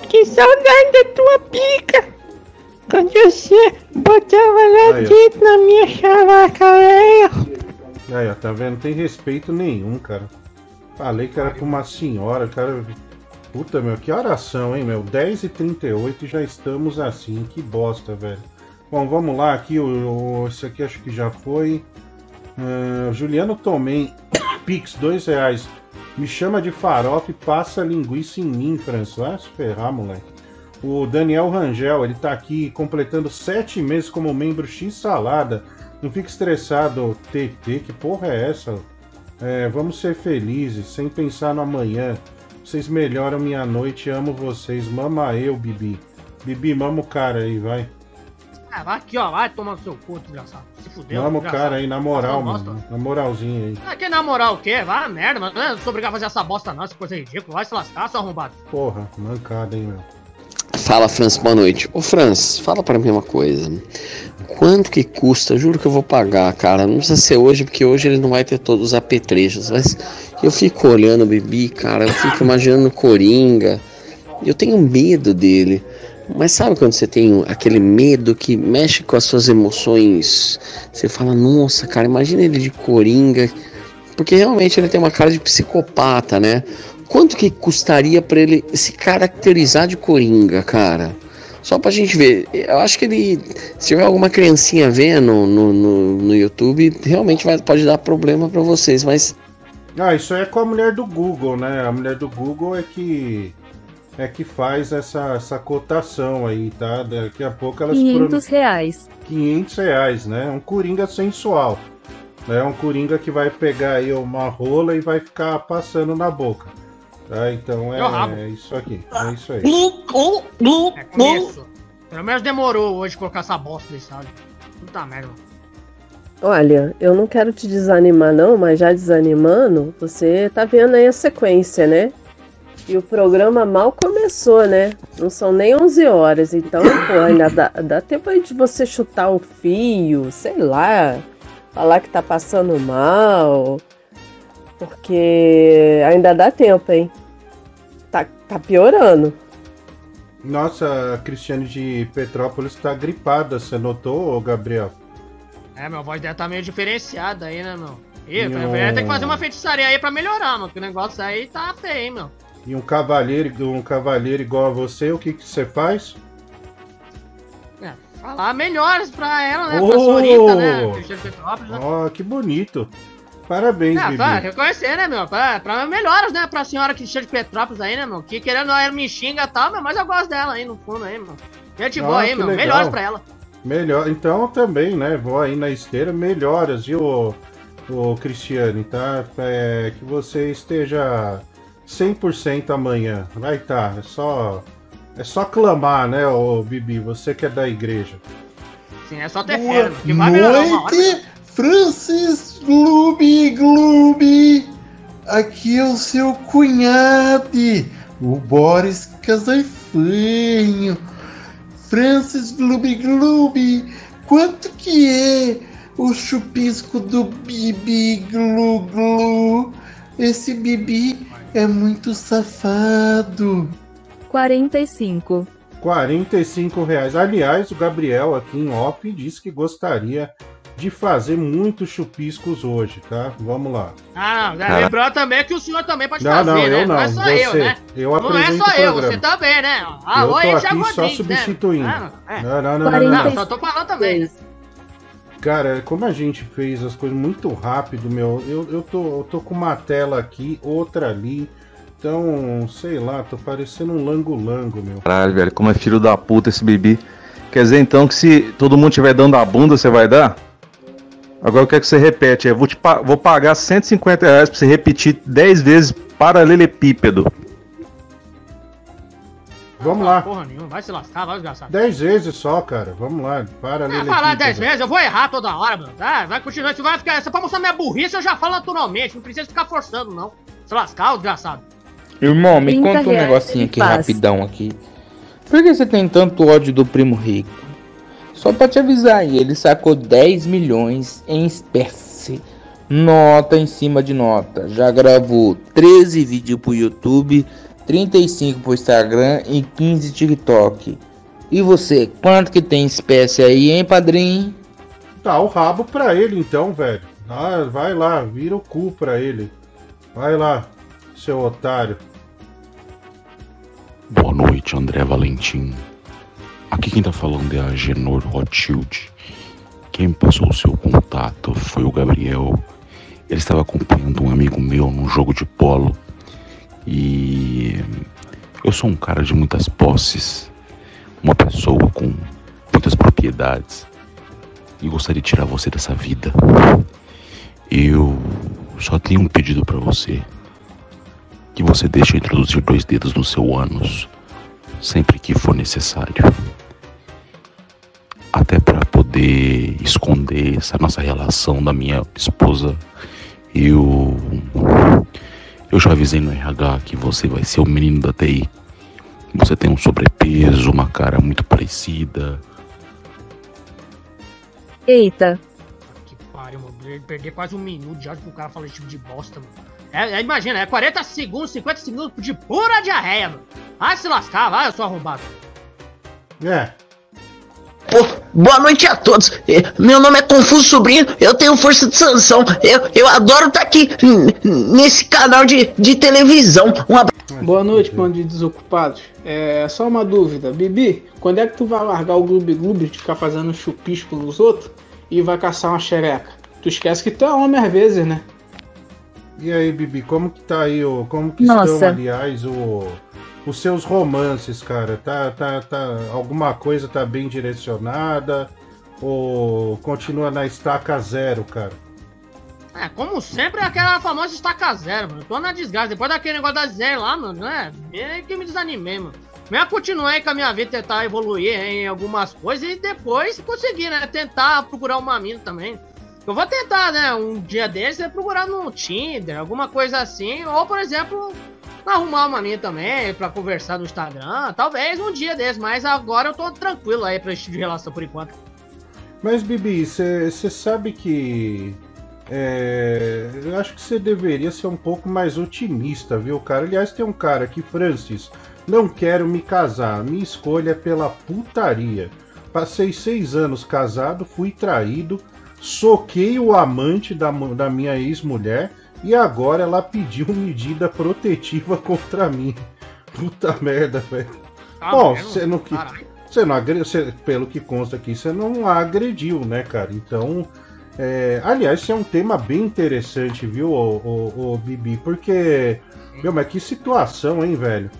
que saudade da tua pica. Quando você botava lá Aí, dentro na minha chavaca, velho. Aí, ó, tá vendo? Não tem respeito nenhum, cara. Falei que era pra uma senhora, cara. Puta, meu, que oração, hein, meu? 10h38 e já estamos assim. Que bosta, velho. Bom, vamos lá aqui. O, o- esse aqui acho que já foi. Ah, Juliano Tomem, Pix, dois reais. Me chama de farofa e passa linguiça em mim, Franço. Vai se ferrar, moleque. O Daniel Rangel, ele tá aqui completando sete meses como membro X Salada. Não fique estressado, TT, que porra é essa? É, vamos ser felizes, sem pensar no amanhã. Vocês melhoram minha noite, amo vocês. Mama eu, Bibi. Bibi, mama o cara aí, vai. Ah, vai aqui, ó, vai tomar no seu cu, desgraçado. Se fudeu. Mama o cara aí, na moral, Fazendo bosta. mano. Na moralzinha aí. Ah, que na moral o quê? Vai merda, mano. Não sou obrigado a fazer essa bosta não, essa coisa ridícula. Vai se lascar, seu arrombado. Porra, mancada, hein, meu. Fala, Franz, boa noite. Ô, Franz, fala pra mim uma coisa. Quanto que custa? Juro que eu vou pagar, cara. Não precisa ser hoje, porque hoje ele não vai ter todos os apetrechos. Mas eu fico olhando o Bibi, cara. Eu fico imaginando Coringa. Eu tenho medo dele. Mas sabe quando você tem aquele medo que mexe com as suas emoções? Você fala, nossa, cara, imagina ele de Coringa. Porque realmente ele tem uma cara de psicopata, né? Quanto que custaria pra ele se caracterizar de Coringa, cara? Só pra gente ver. Eu acho que ele. Se tiver alguma criancinha vendo no, no, no YouTube, realmente vai, pode dar problema pra vocês, mas. Ah, isso aí é com a mulher do Google, né? A mulher do Google é que é que faz essa, essa cotação aí, tá? Daqui a pouco elas 500 reais. 500 reais, né? Um coringa sensual. É um coringa que vai pegar aí uma rola e vai ficar passando na boca. Tá? Então é, é isso aqui. É isso aí. É começo. Pelo menos demorou hoje colocar essa bosta desse áudio. Puta merda. Olha, eu não quero te desanimar não, mas já desanimando, você tá vendo aí a sequência, né? E o programa mal começou, né? Não são nem 11 horas, então, pô, ainda dá, dá tempo aí de você chutar o fio, sei lá, falar que tá passando mal, porque ainda dá tempo, hein? Tá, tá piorando. Nossa, a Cristiane de Petrópolis tá gripada, você notou, Gabriel? É, meu, a voz dela tá meio diferenciada aí, né, meu? Ih, E vai- um- vai ter que fazer uma feitiçaria aí pra melhorar, mano. Que o negócio aí tá feio, hein, meu. E um cavalheiro, um cavalheiro igual a você, o que, que você faz? É, falar melhores pra ela, né? Oh! Pra Sorita, né? Né? Ó, que bonito. Parabéns, Ah, Bibi. reconhecer, né, meu? Pra, pra melhoras, né? Pra senhora Cristiano de Petrópolis aí, né, meu? Que querendo ela me xinga e tal, meu, mas eu gosto dela aí no fundo aí, meu. Gente boa Ah, aí, que meu. legal. Melhoras pra ela. Melhor, então também, né? Vou aí na esteira, melhoras, viu, ô Cristiane, tá? É, que você esteja 100% amanhã. Vai tá, é só é só clamar, né, ô Bibi, você que é da igreja. Sim, é só ter fé, meu. Que vai melhorar uma hora. Francis Glooby Glooby. Aqui é o seu cunhado, o Boris Casaifanho. Francis Glooby Glooby, quanto que é o chupisco do Bibi Glu Glu? Esse Bibi é muito safado. 45. 45 reais. Aliás, o Gabriel aqui em off disse que gostaria de fazer muitos chupiscos hoje, tá? Vamos lá. Ah, não. Cara. Lembrando também que o senhor também pode Não, fazer, não, né? eu não, é só você. eu, né? Eu não é só eu, você também, né? eu Alô, tô aí, aqui só Rodrigues, substituindo. Né? É. Não, não, não, não, não. Não, só tô falando também. Cara, como a gente fez as coisas muito rápido, meu, eu, eu, tô, eu tô com uma tela aqui, outra ali. Então, sei lá, tô parecendo um lango-lango, meu. Caralho, velho, como é filho da puta esse bebê. Quer dizer então que se todo mundo estiver dando a bunda, você vai dar? Agora eu quero que você repete. Eu vou, te pa- vou pagar 150 reais pra você repetir 10 vezes paralelepípedo. Vamos lá. Porra nenhuma, vai se lascar, vai desgraçado. 10 vezes só, cara. Vamos lá, para Vai falar 10 vezes, eu vou errar toda hora, mano. Tá? Vai continuar, se vai ficar. É pra mostrar minha burrice, eu já falo naturalmente. Não precisa ficar forçando, não. Se lascar, desgraçado. Irmão, me 30 conta um negocinho aqui rapidão aqui. Por que você tem tanto ódio do primo rico? Só pra te avisar aí, ele sacou 10 milhões em espécie. Nota em cima de nota. Já gravou 13 vídeos pro YouTube, 35 pro Instagram e 15 TikTok. E você, quanto que tem espécie aí, hein, padrinho? Tá o rabo pra ele então, velho. Ah, vai lá, vira o cu pra ele. Vai lá, seu otário. Boa noite, André Valentim. Aqui quem tá falando é a Genor Rothschild. Quem passou o seu contato foi o Gabriel. Ele estava acompanhando um amigo meu num jogo de polo. E eu sou um cara de muitas posses, uma pessoa com muitas propriedades. E gostaria de tirar você dessa vida. Eu só tenho um pedido pra você que você deixe eu introduzir dois dedos no seu ânus sempre que for necessário. Até para poder esconder essa nossa relação da minha esposa. Eu eu já avisei no RH que você vai ser o menino da TI. Você tem um sobrepeso, uma cara muito parecida. Eita. Pariu, mano. per- Perder quase um minuto de áudio pro cara falar esse tipo de bosta, mano. É, é, imagina, é 40 segundos, 50 segundos de pura diarreia, mano. Vai se lascar, vai, eu sou arrombado. É. Boa noite a todos. Eh, Meu nome é Confuso Sobrinho, eu tenho força de sanção. Eu, eu adoro estar aqui n- n- nesse canal de, de televisão. Um abraço. Boa noite, bando de desocupados. É só uma dúvida, Bibi, quando é que tu vai largar o Gloob Gloob de ficar fazendo chupisco nos outros e vai caçar uma xereca? Tu esquece que tu é homem às vezes, né? E aí, Bibi, como que tá aí, o, como que Nossa. estão, aliás, o, os seus romances, cara? Tá, tá, tá, alguma coisa tá bem direcionada ou continua na estaca zero, cara? É, como sempre, é aquela famosa estaca zero, mano. Tô na desgraça. Depois daquele negócio da zero lá, mano, né? É que me desanimei, mano. Eu continuei com a minha vida, tentar evoluir em algumas coisas e depois conseguir, né? Tentar procurar uma mina também. Eu vou tentar, né? Um dia desses é procurar no Tinder, alguma coisa assim. Ou, por exemplo, arrumar uma mina também pra conversar no Instagram. Talvez um dia desses, mas agora eu tô tranquilo aí pra esse tipo de relação por enquanto. Mas, Bibi, você sabe que. é, eu acho que você deveria ser um pouco mais otimista, viu, cara? Aliás, tem um cara aqui, Francis. Não quero me casar. Minha escolha é pela putaria. Passei seis anos casado, fui traído. Soquei o amante da, da minha ex-mulher e agora ela pediu medida protetiva contra mim. Puta merda, velho. Tá Bom, você não, que- você não agrediu, você- pelo que consta aqui, você não a agrediu, né, cara? Então, é, aliás, isso é um tema bem interessante, viu, ô, ô, ô, Bibi? Porque, meu, mas que situação, hein, velho?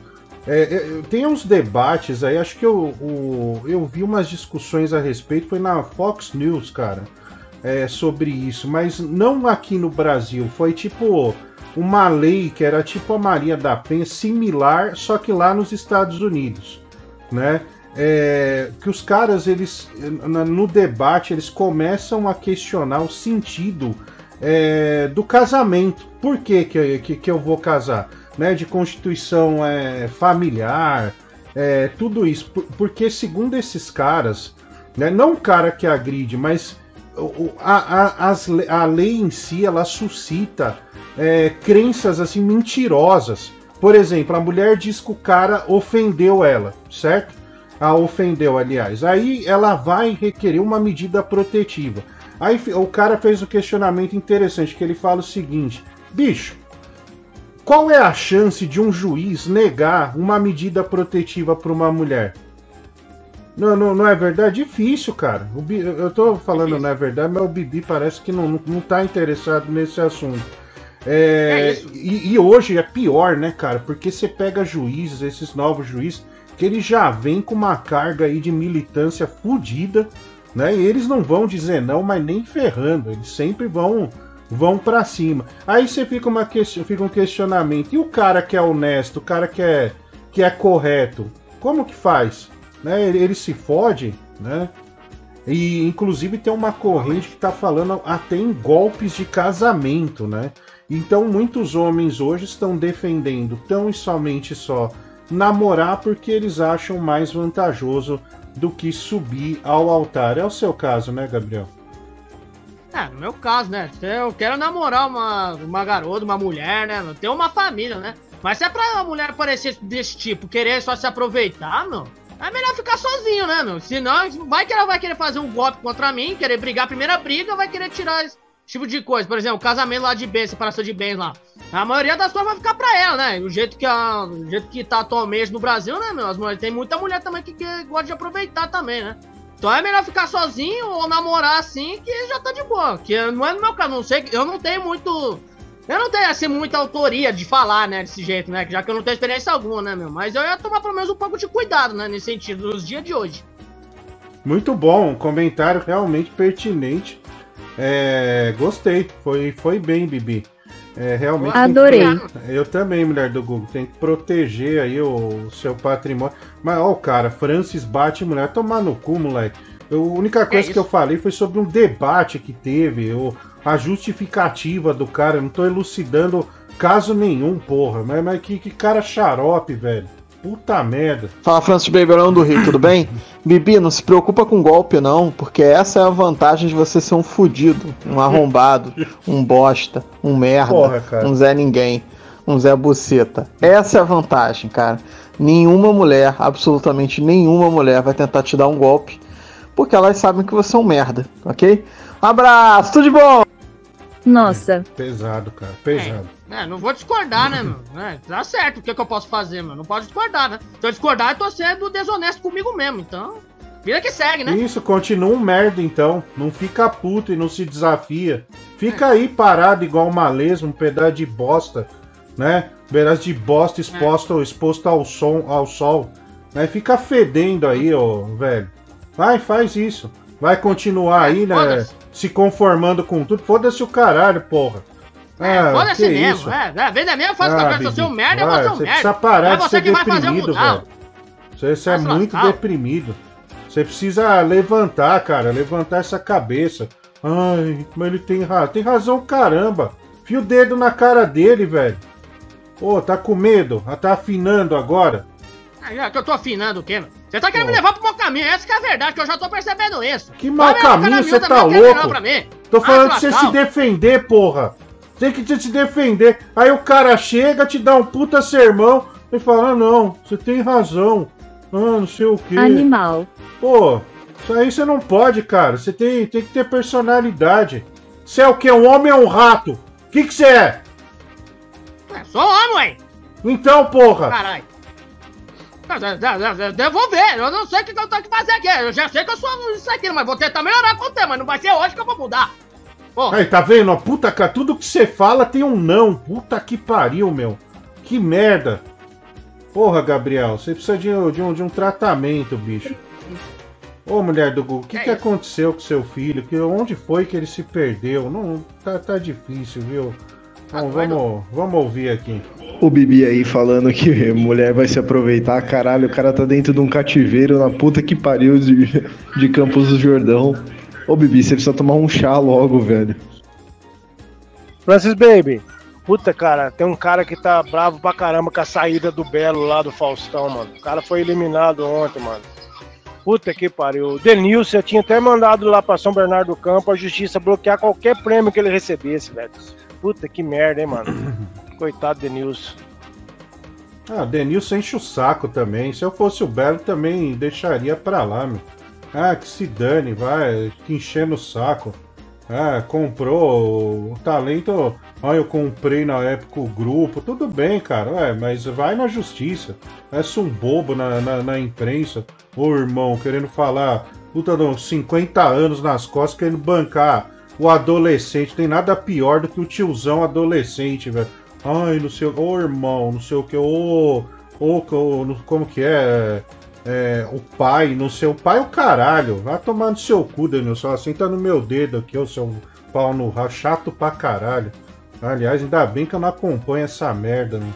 É, é, tem uns debates aí, acho que eu, o- eu vi umas discussões a respeito, foi na Fox News, cara, é, sobre isso, mas não aqui no Brasil, foi tipo uma lei que era tipo a Maria da Penha, similar, só que lá nos Estados Unidos, né? É, que os caras, eles, no debate, eles começam a questionar o sentido é, do casamento. Por que, que, que, que eu vou casar? Né, de constituição é, familiar, é, tudo isso. Por- porque, segundo esses caras, né, não o cara que agride, mas a, a, as a lei em si ela suscita é, crenças assim mentirosas. Por exemplo, a mulher diz que o cara ofendeu ela, certo? A ofendeu, aliás. Aí ela vai requerer uma medida protetiva. Aí o cara fez um questionamento interessante, que ele fala o seguinte: bicho, qual é a chance de um juiz negar uma medida protetiva para uma mulher? Não, não, não é verdade? Difícil, cara. Bi- eu tô falando não é verdade, mas o Bibi parece que não, não, tá interessado nesse assunto. É, e, e hoje é pior, né, cara? Porque você pega juízes, esses novos juízes, que eles já vêm com uma carga aí de militância fodida, né? E eles não vão dizer não, mas nem ferrando. Eles sempre vão vão para cima. Aí você fica, uma que... fica um questionamento. E o cara que é honesto, o cara que é, que é correto, como que faz? Né? Ele, ele se fode, né? E inclusive tem uma corrente que está falando até em golpes de casamento, né? Então muitos homens hoje estão defendendo tão e somente só namorar porque eles acham mais vantajoso do que subir ao altar. É o seu caso, né, Gabriel? É, no meu caso, né? Eu quero namorar uma, uma garota, uma mulher, né? Ter uma família, né? Mas se é pra uma mulher parecer desse tipo, querer só se aproveitar, meu, é melhor ficar sozinho, né, meu? Senão, vai que ela vai querer fazer um golpe contra mim, querer brigar primeira briga, vai querer tirar esse tipo de coisa. Por exemplo, casamento lá de bens, separação de bens lá. A maioria das coisas vai ficar pra ela, né? O jeito que, a, o jeito que tá atualmente no Brasil, né, meu? As mulheres, tem muita mulher também que, que gosta de aproveitar também, né? Então é melhor ficar sozinho ou namorar assim que já tá de boa. Que não é no meu caso, não sei, eu não tenho muito. Eu não tenho assim muita autoria de falar, né, desse jeito, né? Já que eu não tenho experiência alguma, né, meu? Mas eu ia tomar pelo menos um pouco de cuidado, né, nesse sentido, nos dias de hoje. Muito bom, um comentário realmente pertinente. É, gostei, foi, foi bem, Bibi. É, realmente tem que- Adorei. eu também, mulher do Google, tem que proteger aí o, seu patrimônio. Mas, ó, o cara, Francis bate mulher, tomar no cu, moleque. Eu- a única coisa que eu falei foi sobre um debate que teve, o, a justificativa do cara. eu Não tô elucidando caso nenhum, porra. Mas, mas que, que cara xarope, velho. Puta merda. Fala Francis Beberão do Rio, tudo bem? Bibi, não se preocupa com golpe não, porque essa é a vantagem de você ser um fudido, um arrombado, um bosta, um merda, Porra, cara. um Zé Ninguém, um Zé Buceta. Essa é a vantagem, cara. Nenhuma mulher, absolutamente nenhuma mulher vai tentar te dar um golpe, porque elas sabem que você é um merda, ok? Abraço, tudo de bom! Nossa, Pesado, cara, pesado. É, não vou discordar, né, meu? É, tá certo, o que, que eu posso fazer, meu? Não pode discordar, né? Se eu discordar, eu tô sendo desonesto comigo mesmo, então. Vida que segue, né? Isso, continua um merda então. Não fica puto e não se desafia. Fica aí parado igual uma lesma, um pedaço de bosta, né? Um pedaço de bosta exposto, exposto ao, som, ao sol. Né? Fica fedendo aí, ó, velho. Vai, faz isso. Vai continuar aí, né? Se conformando com tudo. Foda-se o caralho, porra. Ah, Foda-se que mesmo. isso? É, é, vem da minha, faz Ah, Se eu sou um merda, eu vou ser um merda. precisa parar é de você ser que vai fazer eu mudar. Você, você é muito lascar. deprimido. Você precisa levantar, cara. Levantar essa cabeça. Ai, mas ele tem razão. Tem razão, caramba. Fia o dedo na cara dele, velho. Ô, tá com medo? Ah, Tá afinando agora? Ah, já que eu tô afinando o quê, meu? Você tá querendo me levar pro mau caminho, essa que é a verdade, que eu já tô percebendo isso. Que mau Vai caminho, você tá louco? pra mim. Tô falando de você se defender, porra. Tem que te se defender. Aí o cara chega, te dá um puta sermão e fala: ah, não, você tem razão. Ah, não sei o quê. animal. Pô, Isso aí você não pode, cara. Você tem, tem que ter personalidade. Você é o quê? Um homem ou um rato? O que que você é? É, sou homem, ué. Então, porra. Caralho. Eu vou ver, eu não sei o que eu tenho que fazer aqui. Eu já sei que eu sou isso aqui, mas vou tentar melhorar com o tempo, mas não vai ser hoje que eu vou mudar. Porra. Aí, tá vendo? ó? Puta, cara, tudo que você fala tem um não. Puta que pariu, meu. Que merda. Porra, Gabriel, você precisa de, de um, de um tratamento, bicho. Ô, mulher do Google, o que, que aconteceu com seu filho? Que, onde foi que ele se perdeu? Não, tá, tá difícil, viu? Bom, vamos, vamos ouvir aqui. O Bibi aí falando que mulher vai se aproveitar, caralho, o cara tá dentro de um cativeiro na puta que pariu de, de Campos do Jordão. Ô Bibi, você precisa tomar um chá logo, velho. Francis Baby, puta cara, tem um cara que tá bravo pra caramba com a saída do Belo lá do Faustão, mano. O cara foi eliminado ontem, mano. Puta que pariu. O Denilson tinha até mandado lá pra São Bernardo do Campo a justiça bloquear qualquer prêmio que ele recebesse, velho. Puta que merda, hein, mano. Coitado do Denilson. Ah, Denilson enche o saco também. Se eu fosse o Belo, também deixaria pra lá, meu. Ah, que se dane, vai, que enchendo o saco. Ah, comprou o talento. Ah, eu comprei na época o grupo. Tudo bem, cara, ué, mas vai na justiça. Essa um bobo na, na, na imprensa. Ô irmão, querendo falar, puta, de uns 50 anos nas costas, querendo bancar o adolescente. Tem nada pior do que o tiozão adolescente, velho. Ai, não sei o. Ô irmão, não sei o que. Ô. Ô, como que é? É, o pai, não sei, o pai é o caralho. Vai tomar no seu cu, Denilson. Assim tá no meu dedo aqui, o seu pau no rabo. Chato pra caralho. Aliás, ainda bem que eu não acompanho essa merda, né?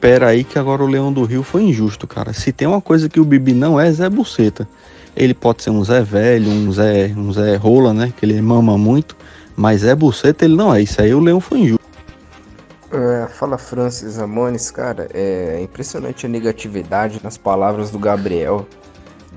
Pera aí que agora o Leão do Rio foi injusto, cara. Se tem uma coisa que o Bibi não é, Zé Buceta. Ele pode ser um Zé velho, um Zé, um Zé rola, né? Que ele mama muito. Mas Zé Buceta ele não é. Isso aí o Leão foi injusto. É, fala Francis Ramones, cara, é impressionante a negatividade nas palavras do Gabriel.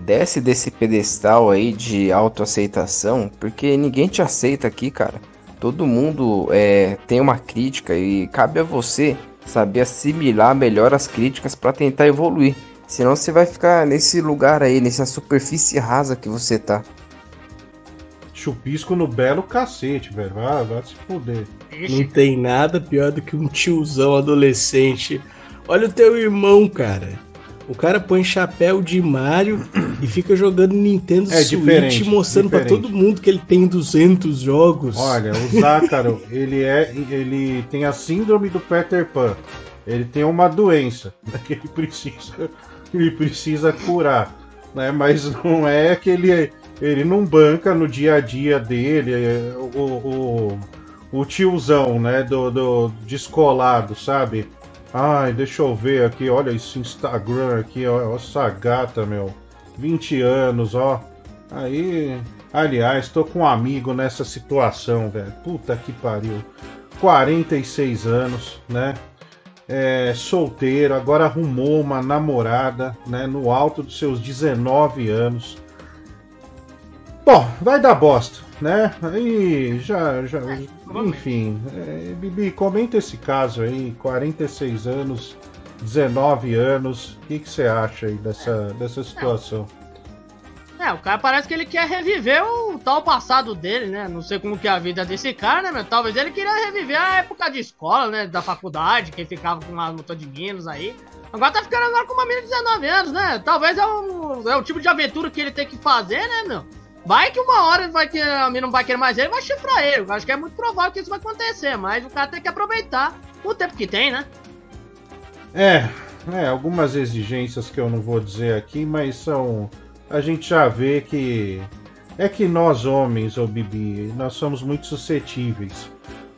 Desce desse pedestal aí de autoaceitação, porque ninguém te aceita aqui, cara. Todo mundo é, tem uma crítica e cabe a você saber assimilar melhor as críticas para tentar evoluir. Senão você vai ficar nesse lugar aí, nessa superfície rasa que você tá. Chupisco no belo cacete, velho. Vai, vai se fuder. Não tem nada pior do que um tiozão adolescente. Olha o teu irmão, cara. O cara põe chapéu de Mario e fica jogando Nintendo É Switch mostrando pra diferente. todo mundo que ele tem 200 jogos. Olha, o Zácaro, ele é. Ele tem a síndrome do Peter Pan. Ele tem uma doença que ele precisa, ele precisa curar. Né? Mas não é que ele, ele não banca no dia a dia dele é, o, o, o tiozão, né? Do, do descolado, sabe? Ai, deixa eu ver aqui, olha esse Instagram aqui, ó, essa gata, meu. 20 anos, ó. Aí, aliás, tô com um amigo nessa situação, velho. Puta que pariu. 46 anos, né? É, solteiro, agora arrumou uma namorada, né? No alto dos seus 19 anos. Bom, vai dar bosta, né? Aí já, já enfim, é, Bibi, comenta esse caso aí, 46 anos, 19 anos, o que que você acha aí dessa, dessa situação? É, o cara parece que ele quer reviver o tal passado dele, né? Não sei como que é a vida desse cara, né, meu? Talvez ele queria reviver a época de escola, né? Da faculdade, que ficava com uma luta de meninos aí. Agora tá ficando agora com uma menina de 19 anos, né? Talvez é o, é o tipo de aventura que ele tem que fazer, né, meu? Vai que uma hora vai que a menina não vai querer mais ele, vai chifrar ele. Eu acho que é muito provável que isso vai acontecer, mas o cara tem que aproveitar o tempo que tem, né? É, é, algumas exigências que eu não vou dizer aqui, mas são. A gente já vê que. É que nós homens, ô Bibi, nós somos muito suscetíveis.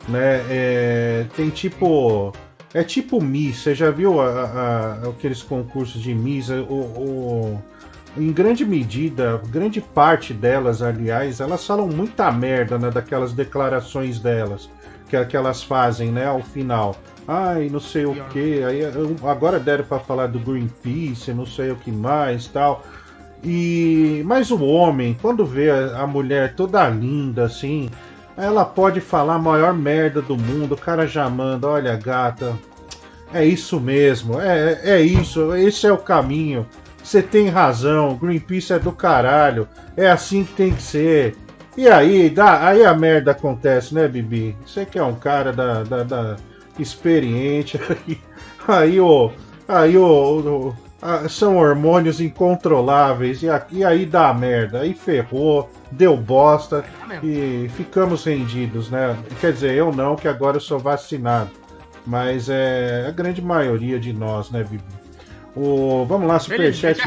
Né? É, tem tipo. É tipo Miss, você já viu a- a- aqueles concursos de Miss? O, o- em grande medida, grande parte delas, aliás, elas falam muita merda né, daquelas declarações delas, que, que elas fazem né, ao final. Ai, não sei o que, aí agora deram para falar do Greenpeace, não sei o que mais tal. E mas o homem, quando vê a, mulher toda linda assim, ela pode falar a maior merda do mundo, o cara já manda, olha gata, é isso mesmo, é, é isso, esse é o caminho. você tem razão, Greenpeace é do caralho, é assim que tem que ser. E aí, dá, aí a merda acontece, né, Bibi? Você que é um cara da, da, da experiente, aí, aí o. Aí o. o- ah, são hormônios incontroláveis, e, aqui, aí dá merda, aí ferrou, deu bosta e ficamos rendidos, né? Quer dizer, eu não, que agora eu sou vacinado. Mas é a grande maioria de nós, né, Bibi? O, vamos lá, superchat.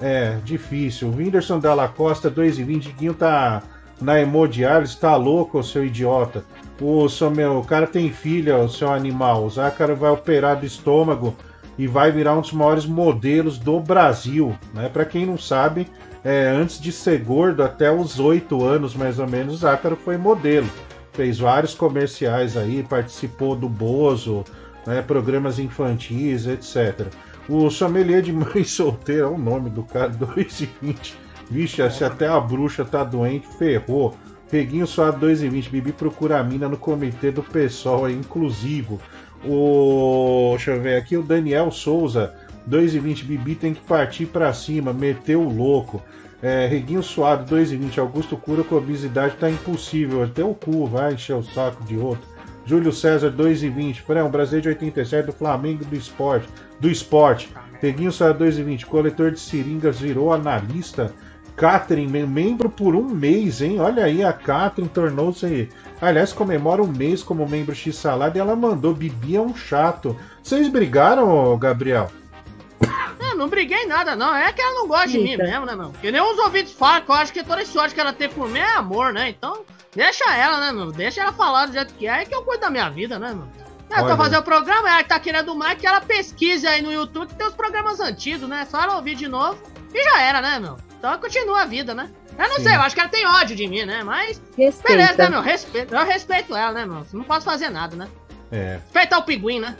é. É, difícil. O Whindersson Dalla Costa, 2,20. Guinho tá na hemodiálise, tá louco, seu idiota. O, seu, meu, o cara tem filha, o seu animal. O Zácaro vai operar do estômago e vai virar um dos maiores modelos do Brasil. Né? Para quem não sabe, é, antes de ser gordo, até os 8 anos mais ou menos, Zácaro foi modelo. Fez vários comerciais aí, participou do Bozo, né, programas infantis, etc. O sommelier de mãe solteira, é o nome do cara, 2,20. Vixe, se até a bruxa tá doente, ferrou. Reguinho suado 2,20. Bibi procura a mina no comitê do pessoal, é inclusivo. O. Deixa eu ver aqui, o Daniel Souza, 2,20. Bibi tem que partir pra cima, meteu o louco. É, Reguinho suado, 2,20. Augusto cura com obesidade, tá impossível. Até o cu vai encher o saco de outro. Júlio César, 2,20. Frão, Brasil de 87 do Flamengo do esporte. Do esporte. Reguinho suado, 2,20. Coletor de seringas virou analista. Catherine, mem- membro por um mês, hein? Olha aí, a Catherine tornou-se. Aliás, comemora um mês como membro X Salada e ela mandou. Bibi é um chato. Vocês brigaram, ô, Gabriel? Não, não briguei nada, não. É que ela não gosta de mim Eita. mesmo, né, meu? Porque nem os ouvidos falam que eu acho que todo esse ódio que ela tem por mim é amor, né? Então, deixa ela, né, meu? Deixa ela falar do jeito que é e que eu cuido da minha vida, né, meu? É, Olha. pra fazer o programa, ela tá querendo mais que ela pesquise aí no YouTube que tem os programas antigos, né? Só ela ouvir de novo e já era, né, meu? Então continua a vida, né? Eu não Sim. sei, eu acho que ela tem ódio de mim, né? Mas. Respeita. Beleza, né, meu? Respeito. Eu respeito ela, né, meu? Não posso fazer nada, né? É. Respeitar o pinguim, né?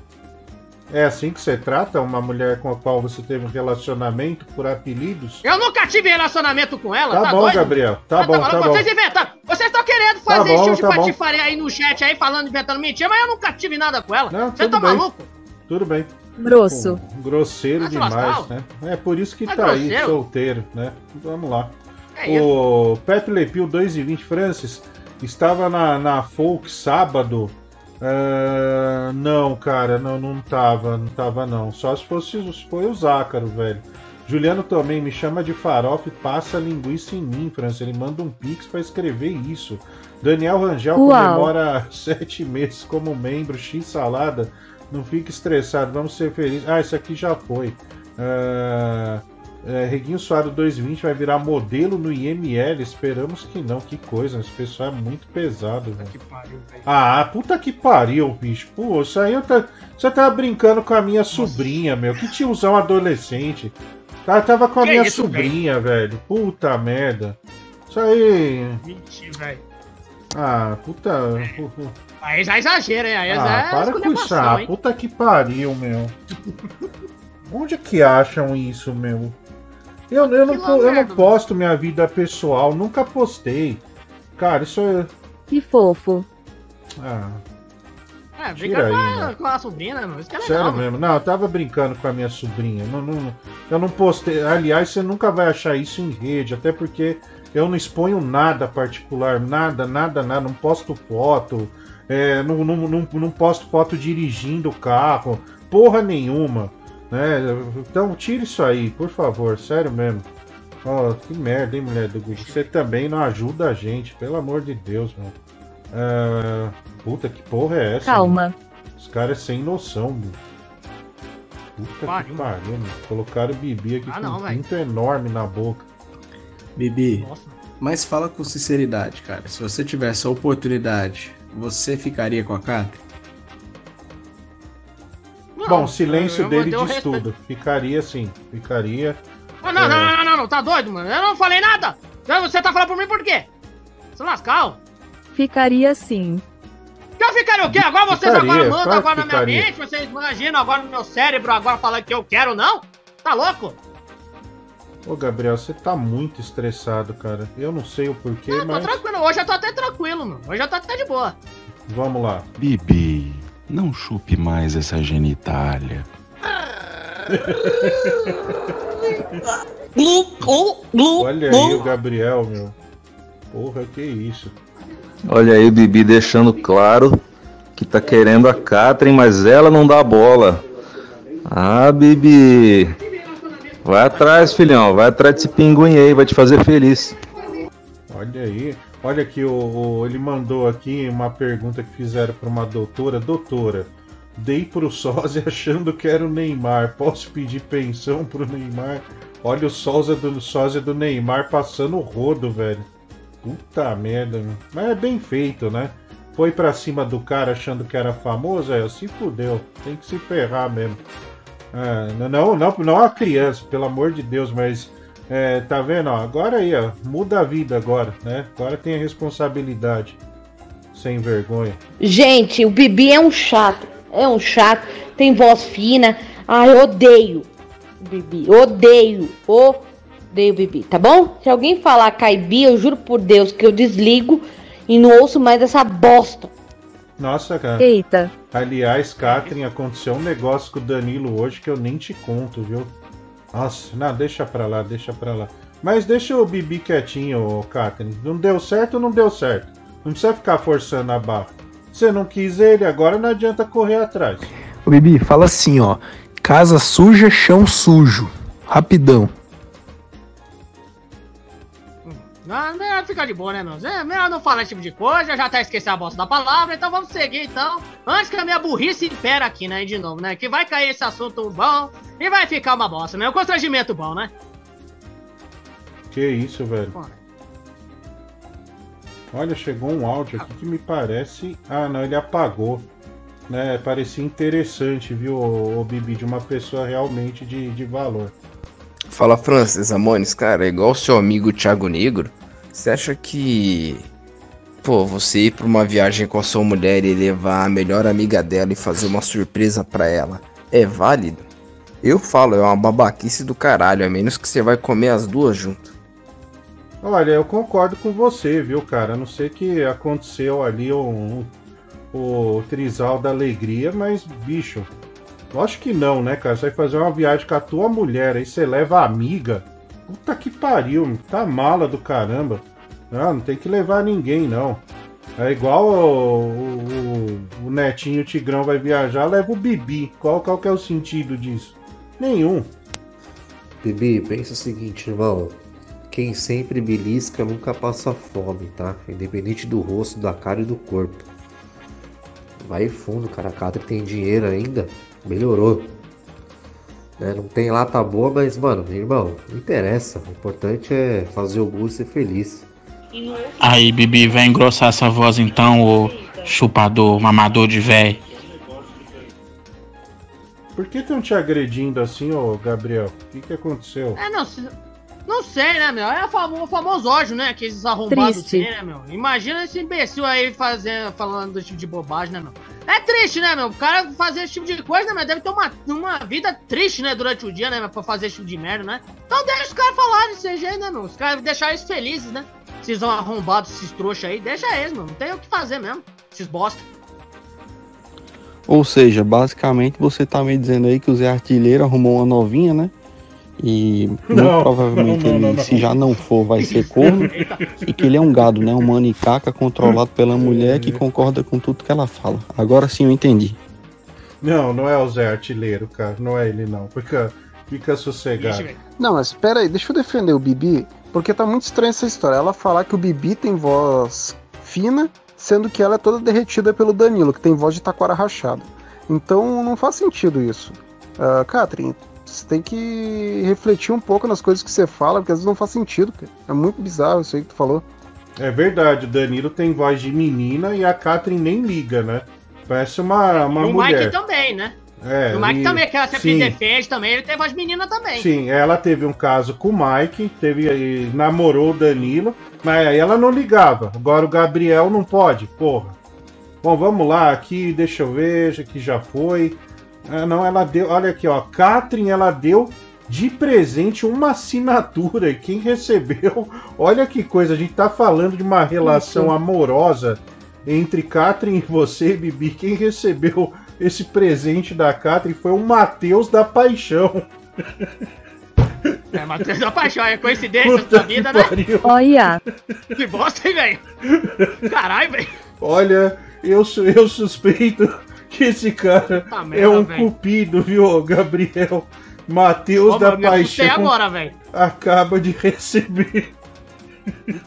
É assim que você trata uma mulher com a qual você teve um relacionamento por apelidos? Eu nunca tive relacionamento com ela, Tá, tá, bom, doido? Gabriel. Tá bom, maluco? tá bom. Vocês inventaram. Vocês estão querendo Tá fazer bom, esse tipo de tá bom. patifaria aí no chat aí, falando, inventando mentira, mas eu nunca tive nada com ela. Não, Você tudo tá bem. maluco? Tudo bem. Grosso. Pô, grosseiro Vai se demais, né? É por isso que É tá aí, grosseiro. solteiro, né? Vamos lá. É o Pepe Lepil 2,20 Francis estava na, na Folk sábado. Ah, não, cara, não, não tava, não tava não. Só se fosse se foi o Zácaro, velho. Juliano também me chama de farofa e passa linguiça em mim, Francis. Ele manda um pix pra escrever isso. Daniel Rangel Uau. comemora sete meses como membro X Salada. Não fique estressado, vamos ser felizes. Ah, esse aqui já foi. Ah, é, Reguinho Suado 220 vai virar modelo no IML. Esperamos que não. Que coisa, esse pessoal é muito pesado, velho. Ah, puta que pariu, bicho. Pô, isso aí eu tá, você tava brincando com a minha sobrinha, meu. Que tiozão adolescente. Ela tava com a Que minha isso, sobrinha, velho. Puta merda. Isso aí. Mentira, velho. Ah, puta. Aí já exagera, hein? Aí já Ah, é para com isso. esculhambação, Ah, hein? puta que pariu, meu. Onde é que acham isso, meu? Eu, eu, não, eu não posto minha vida pessoal, nunca postei. Cara, isso é. Que fofo. Ah, É, brincar com, aí, a- né? com a sobrinha, né, meu? Isso que é legal. sério mano. mesmo. Não, eu tava brincando com a minha sobrinha. Não, não- eu não postei. Aliás, você nunca vai achar isso em rede, até porque eu não exponho nada particular, nada, nada, nada. Não posto foto, é, não, não, não, não posto foto dirigindo o carro, porra nenhuma. Né? Então tira isso aí, por favor, sério mesmo. Ó, que merda, hein, mulher do Google. Você também não ajuda a gente, pelo amor de Deus, mano. Ah, puta, que porra é essa? Calma. Os caras é sem noção, meu. Puta Pariu, que pariu, mano. Colocaram o Bibi aqui Ah, com não, um pinto enorme na boca. Bibi, Nossa. mas fala com sinceridade, cara. Se você tivesse a oportunidade, você ficaria com a Catherine? Não, Bom, o silêncio eu- eu dele diz respeito. tudo. Ficaria assim, ficaria. Ah, não, É. não, não, não, não, não, tá doido, mano? Eu não falei nada! Então Você tá falando por mim por quê? Se lascar, Ficaria sim. Que eu ficaria o quê? Agora vocês Ficaria, agora mandam claro agora na minha mente, vocês imaginam agora no meu cérebro agora falando que eu quero, não? Tá louco? Ô, Gabriel, você tá muito estressado, cara. Eu não sei o porquê, Eu tô mas tranquilo, hoje eu tô até tranquilo, mano. Hoje eu tô até de boa. vamos lá. Bibi, não chupe mais essa genitália. Olha aí o Gabriel, meu. Porra, que isso. Olha aí o Bibi deixando claro que tá querendo a Catherine, mas ela não dá bola. Ah, Bibi. Vai atrás, filhão. Vai atrás desse pinguim aí, vai te fazer feliz. Olha aí. Olha aqui, o, o- ele mandou aqui uma pergunta que fizeram para uma doutora. Doutora, dei pro sósia achando que era o Neymar. Posso pedir pensão pro Neymar? Olha o sósia do, sósia do Neymar passando o rodo, velho. Puta merda, meu. Mas é bem feito, né? Foi pra cima do cara achando que era famoso, é, se fudeu. Tem que se ferrar mesmo. Ah, não, não, não a criança, pelo amor de Deus, mas é, tá vendo? Ó, agora aí, ó, muda a vida agora, né? Agora tem a responsabilidade. Sem vergonha. Gente, o Bibi é um chato. É um chato. Tem voz fina. Ai, odeio o Bibi. Odeio. Odeio o Bibi, tá bom? Se alguém falar Caibi, eu juro por Deus que eu desligo e não ouço mais essa bosta. Nossa, cara. Eita. Aliás, Catherine, aconteceu um negócio com o Danilo hoje que eu nem te conto, viu? Nossa, não, deixa pra lá, deixa pra lá. Mas deixa o Bibi quietinho, Catherine. Não deu certo, não deu certo. Não precisa ficar forçando a barra. Você não quis ele, agora não adianta correr atrás. Ô Bibi, fala assim, ó. Casa suja, chão sujo. Rapidão. Não, melhor ficar de boa, né, meu? É melhor não falar esse tipo de coisa, já até esqueci a bosta da palavra, então vamos seguir, então. Antes que a minha burrice impera aqui, né, de novo, né? Que vai cair esse assunto bom e vai ficar uma bosta, né? Um constrangimento bom, né? Que isso, velho. Olha, chegou um áudio aqui que me parece. Ah, não, ele apagou. Né, parecia interessante, viu, ô Bibi, de uma pessoa realmente de, de valor. Fala Francis Amones, cara, é igual o seu amigo Thiago Negro. Você acha que. Pô, você ir pra uma viagem com a sua mulher e levar a melhor amiga dela e fazer uma surpresa pra ela é válido? Eu falo, é uma babaquice do caralho, a menos que você vai comer as duas junto. Olha, eu concordo com você, viu, cara? A não sei que aconteceu ali um, um- o trisal da alegria, mas, bicho, lógico que não, né, cara? Você vai fazer uma viagem com a tua mulher, aí você leva a amiga. Puta que pariu, tá mala do caramba. Não, não tem que levar ninguém, não. É igual o, o- o netinho Tigrão vai viajar, leva o Bibi. Qual, qual que é o sentido disso? Nenhum. Bibi, pensa o seguinte, irmão. Quem sempre belisca nunca passa fome, tá? Independente do rosto, da cara e do corpo. Vai fundo, cara. A Catherine tem dinheiro ainda. Melhorou. Né? Não tem lata boa, mas, mano, irmão, não interessa. O importante é fazer o gol e ser feliz. Aí, Bibi, vai engrossar essa voz então, ô chupador, mamador de véi. Por que estão te agredindo assim, ô Gabriel? O que, que aconteceu? É, não, se- não sei, né, meu? É o famo- o famoso ódio, né? Que esses arrombados Triste. têm, né, meu? Imagina esse imbecil aí fazendo, falando desse tipo de bobagem, né, meu? É triste, né, meu? O cara fazer esse tipo de coisa, né, meu? Deve ter uma, uma vida triste, né, durante o dia, né? Pra fazer esse tipo de merda, né? Então deixa os caras falarem desse jeito, né, meu? Os caras deixar eles felizes, né? Esses arrombados, esses trouxas aí, deixa eles, meu. Não tem o que fazer mesmo. Esses bosta. Ou seja, basicamente você tá me dizendo aí que o Zé Artilheiro arrumou uma novinha, né? E muito Não, provavelmente não, não, ele, não, não. se já não for, vai ser corno. e que ele é um gado, né? Um manicaca controlado pela mulher que concorda com tudo que ela fala. Agora sim eu entendi. Não, não é o Zé Artilheiro, cara. Não é ele, não. Fica, fica sossegado. Não, mas espera aí, deixa eu defender o Bibi, porque tá muito estranha essa história. Ela falar que o Bibi tem voz fina, sendo que ela é toda derretida pelo Danilo, que tem voz de taquara rachada. Então não faz sentido isso. Uh, Catherine, você tem que refletir um pouco nas coisas que você fala, porque às vezes não faz sentido, cara. É muito bizarro isso aí que tu falou. É verdade, o Danilo tem voz de menina e a Catherine nem liga, né? Parece uma, uma e o mulher. Mike também, né? É, e o Mike e- também, que ela sempre sim. defende também, ele tem voz de menina também. Sim, ela teve um caso com o Mike, teve namorou o Danilo, mas aí ela não ligava. Agora o Gabriel não pode, porra. Bom, vamos lá, aqui, deixa eu ver, aqui já foi. Ah, não, ela deu, olha aqui, ó, Catherine, ela deu de presente uma assinatura e quem recebeu, olha que coisa, a gente tá falando de uma relação Isso. amorosa entre Catherine e você, Bibi. Quem recebeu esse presente da Catherine foi o Matheus da Paixão. É, Matheus da Paixão, é coincidência da vida, né? Olha. Que bosta, hein, velho? Caralho, velho. Olha, eu, eu suspeito que esse cara é merda, um velho. cupido, viu, Gabriel? Matheus da Paixão agora, acaba de receber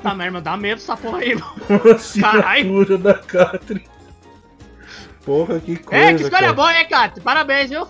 Tá merda, dá medo essa porra aí, mano. Caralho. da Catherine. Porra, que coisa, É, que escolha cara. boa, hein, Cátia? Parabéns, viu?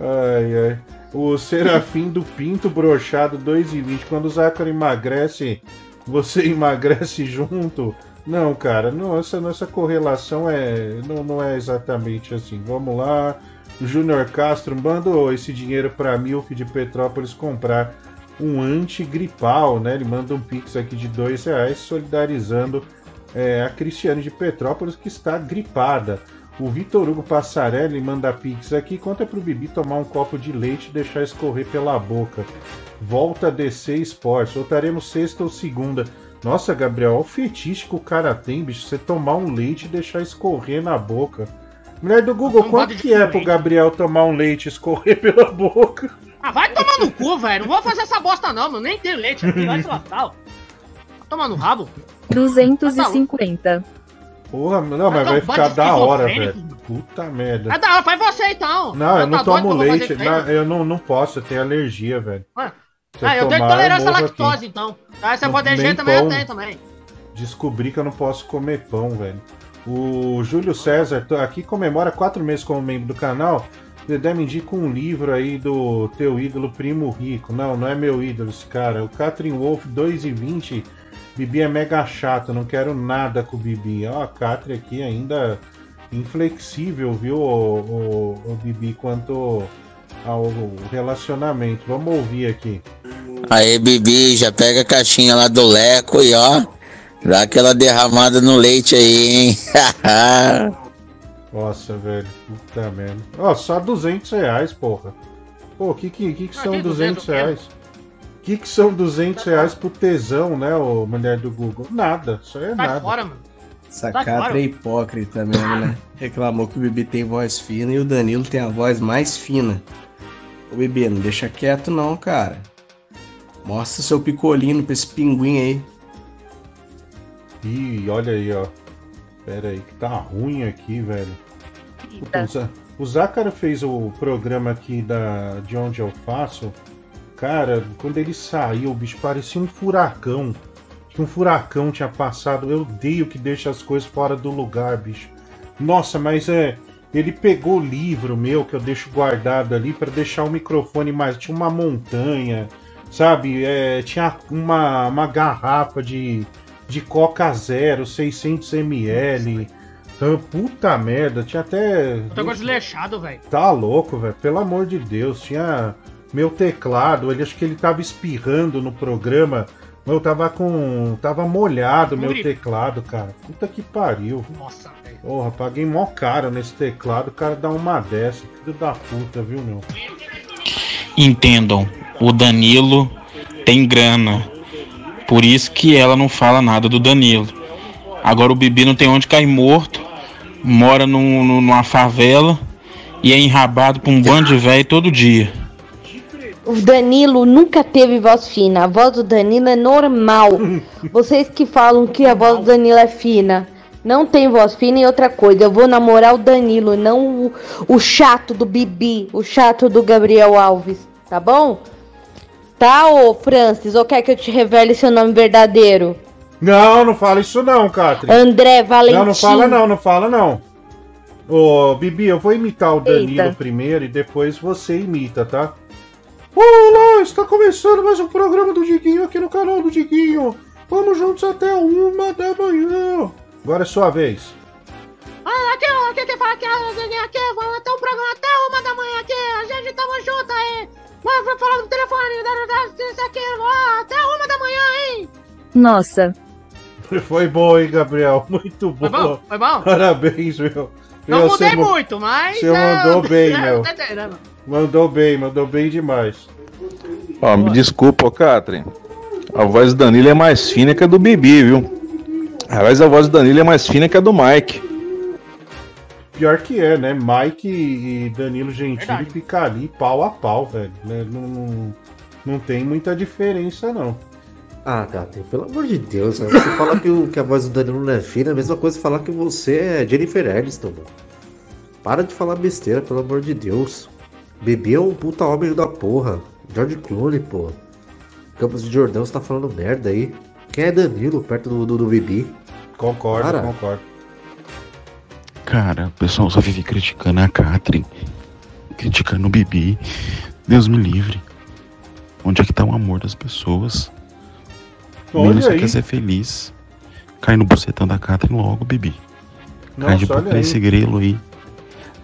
Ai, ai. O Serafim do Pinto Brochado 2,20. Quando o Zácaro emagrece, você emagrece junto? Não, cara, não, essa nossa correlação é, não, não é exatamente assim. Vamos lá. O Júnior Castro mandou esse dinheiro para Milk de Petrópolis comprar um antigripal, né? Ele manda um pix aqui de dois reais, solidarizando é, a Cristiane de Petrópolis que está gripada. O Vitor Hugo Passarelli manda pix aqui. Conta pro Bibi tomar um copo de leite e deixar escorrer pela boca. Volta a descer esportes. Voltaremos sexta ou segunda. Nossa, Gabriel, olha o fetiche que o cara tem, bicho. Você tomar um leite e deixar escorrer na boca. Mulher do Google, um quanto que é pro Gabriel tomar um leite e escorrer pela boca? Ah, vai tomar no cu, velho. Não vou fazer essa bosta, não, mano. Nem tem leite aqui, vai se lascar, tomar no rabo. 250. Porra, não, mas vai ficar da hora, velho. Puta merda. Ah, tá, faz você então. Não, eu Tá não doido tomo leite. não, mano? eu não, não posso, eu tenho alergia, velho. Ué? Eu Ah, eu tenho intolerância à lactose, aqui. então. Ah, nem jeito também, eu tenho também. Descobri que eu não posso comer pão, velho. O Júlio César tô aqui comemora quatro meses como membro do canal. Dedé me indica um livro aí do teu ídolo Primo Rico. Não, não é meu ídolo esse cara. O Catherine Wolf 2,20. Bibi é mega chato, não quero nada com o Bibi. Ó, a Catherine aqui ainda inflexível, viu, o, o, o Bibi, quanto ao relacionamento. Vamos ouvir aqui. Aí, Bibi, já pega a caixinha lá do Leco e ó, dá aquela derramada no leite aí, hein? Nossa, velho, puta merda. Ó, só 200 reais, porra. Pô, o que que, que, que Ah, são que 200 200 o quê? reais? O que que são 200 reais pro tesão, né, ô mulher do Google? Nada, isso aí é Sai nada. fora, mano. Fora. é hipócrita mesmo, né? Reclamou que o Bibi tem voz fina e o Danilo tem a voz mais fina. Ô Bibi, não deixa quieto não, cara. Mostra seu picolino pra esse pinguim aí. Ih, olha aí, ó. Pera aí, que tá ruim aqui, velho. O, Zá- o Zácara fez o programa aqui da, de onde eu faço. Cara, quando ele saiu, o bicho parecia um furacão. Que um furacão tinha passado. Eu odeio que deixa as coisas fora do lugar, bicho. Nossa, mas é. Ele pegou o livro meu que eu deixo guardado ali para deixar o microfone mais. Tinha uma montanha, sabe? É, tinha uma, uma garrafa de, de Coca Zero, 600 ml. Então, puta merda, tinha até. Eu tô com desleixado, velho. Tá louco, velho. Pelo amor de Deus. Tinha meu teclado. Ele acho que ele tava espirrando no programa. Eu tava com. Tava molhado meu gripe. teclado, cara. Puta que pariu. Nossa, velho. Porra, paguei mó caro nesse teclado. O cara dá uma dessa. Filho da puta, viu, meu? Entendam, o Danilo tem grana. Por isso que ela não fala nada do Danilo. Agora o Bibi não tem onde cair morto, mora num- numa favela e é enrabado por um bando de velho todo dia. O Danilo nunca teve voz fina. A voz do Danilo é normal. Vocês que falam que a voz do Danilo é fina. Não tem voz fina e outra coisa. Eu vou namorar o Danilo, não o, o chato do Bibi, o chato do Gabriel Alves. Tá bom? Tá, ô Francis? Ou quer que eu te revele seu nome verdadeiro? Não, não fala isso não, Catri. André Valentim. Não, não fala não, não fala não. Ô, Bibi, eu vou imitar o Danilo Eita. primeiro e depois você imita, tá? Olá, está começando mais um programa do Diguinho aqui no canal do Diguinho. Vamos juntos até uma da manhã. Agora é sua vez. Ah, aqui, ó, aqui quem fala aqui, aqui, aqui, vamos até o programa até uma da manhã aqui, a gente tamo junto aí. Vamos falar no telefone, isso aqui, até uma da manhã, hein? Nossa. Foi bom, hein, Gabriel? Muito bom. Foi bom? Foi bom? Parabéns, meu. Não Meu, mudei muito, mas... Você é, mandou bem, é, meu. Mandou bem, mandou bem demais. Ó, me desculpa, ô Catherine. A voz do Danilo é mais fina que a do Bibi, viu? Aliás, a voz do Danilo é mais fina que a do Mike. Pior que é, né? Mike e Danilo Gentili Verdade. ficam ali pau a pau, velho. né? Não, não, não tem muita diferença, não. Ah, Gato, pelo amor de Deus, né? você fala que, o- que a voz do Danilo não é fina, é a mesma coisa que falar que você é Jennifer Aniston, mano. Para de falar besteira, pelo amor de Deus. Bebê é um puta homem da porra. George Clooney, pô. Campos de Jordão, você tá falando merda aí. Quem é Danilo perto do, do, do Bibi? Concordo, Para. concordo. Cara, o pessoal só vive criticando a Catherine, criticando o Bibi. Deus me livre. Onde é que tá o amor das pessoas? O menino Olha só aí. quer ser feliz. Cai no bucetão da Catherine logo, Bibi. Cai de Nossa, olha boca esse grelo aí.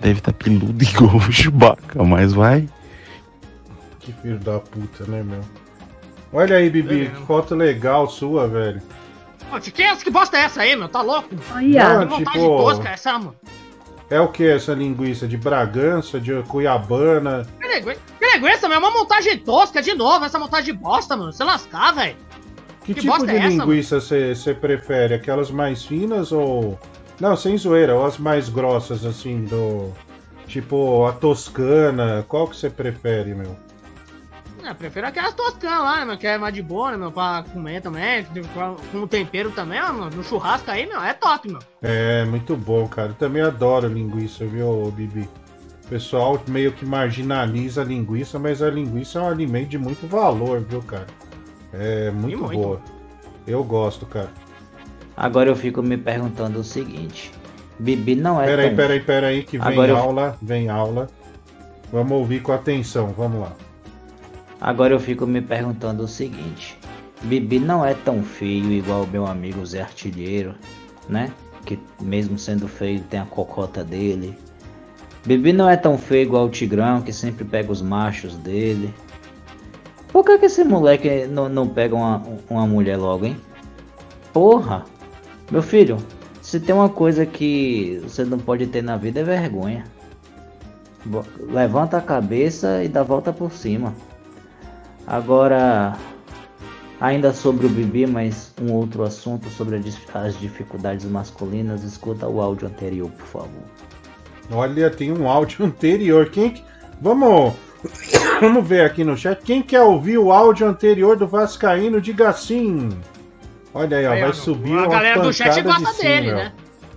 Deve estar tá peludo igual o Chewbacca, mas vai. Que filho da puta, né, meu? Olha aí, Bibi, que foto legal sua, velho. Pô, que, é- que bosta é essa aí, meu? Tá louco? Olha. Que vontade Tipo- tosca é essa, mano? É o que essa linguiça? De Bragança, de Cuiabana? Que negócio, que negócio, meu? É uma montagem tosca de novo, essa montagem de bosta, mano. Você lascar, velho. Que, Que tipo bosta de é essa, linguiça você prefere? Aquelas mais finas ou. Não, sem zoeira, ou as mais grossas, assim, do. Tipo, a toscana. Qual que você prefere, meu? Eu prefiro aquelas toscanas lá, meu? Que é mais de boa, né, meu? Pra comer também. Com tempero também, ó, mano. No churrasco aí, meu, é top, meu. É, muito bom, cara. Eu também adoro linguiça, viu, Bibi? O pessoal meio que marginaliza a linguiça, mas a linguiça é um alimento de muito valor, viu, cara? É muito, muito. boa. Eu gosto, cara. Agora eu fico me perguntando o seguinte: Bibi não é Peraí, tão... peraí, peraí, que vem Agora eu- aula, vem aula. Vamos ouvir com atenção, vamos lá. Agora eu fico me perguntando o seguinte: Bibi não é tão feio igual o meu amigo Zé Artilheiro, né? Que mesmo sendo feio tem a cocota dele. Bibi não é tão feio igual o Tigrão, que sempre pega os machos dele. Por que, que esse moleque não, não pega uma, uma mulher logo, hein? Porra! Meu filho, se tem uma coisa que você não pode ter na vida é vergonha. Levanta a cabeça e dá volta por cima. Agora, ainda sobre o Bibi, mas um outro assunto sobre as dificuldades masculinas, escuta o áudio anterior, por favor. Olha, tem um áudio anterior. Quem que... Vamos Vamos ver aqui no chat. Quem quer ouvir o áudio anterior do Vascaíno, diga sim. Olha aí, ó, Aí, vai ó, subir a uma galera do chat pancada de gosta sim, dele, meu. né?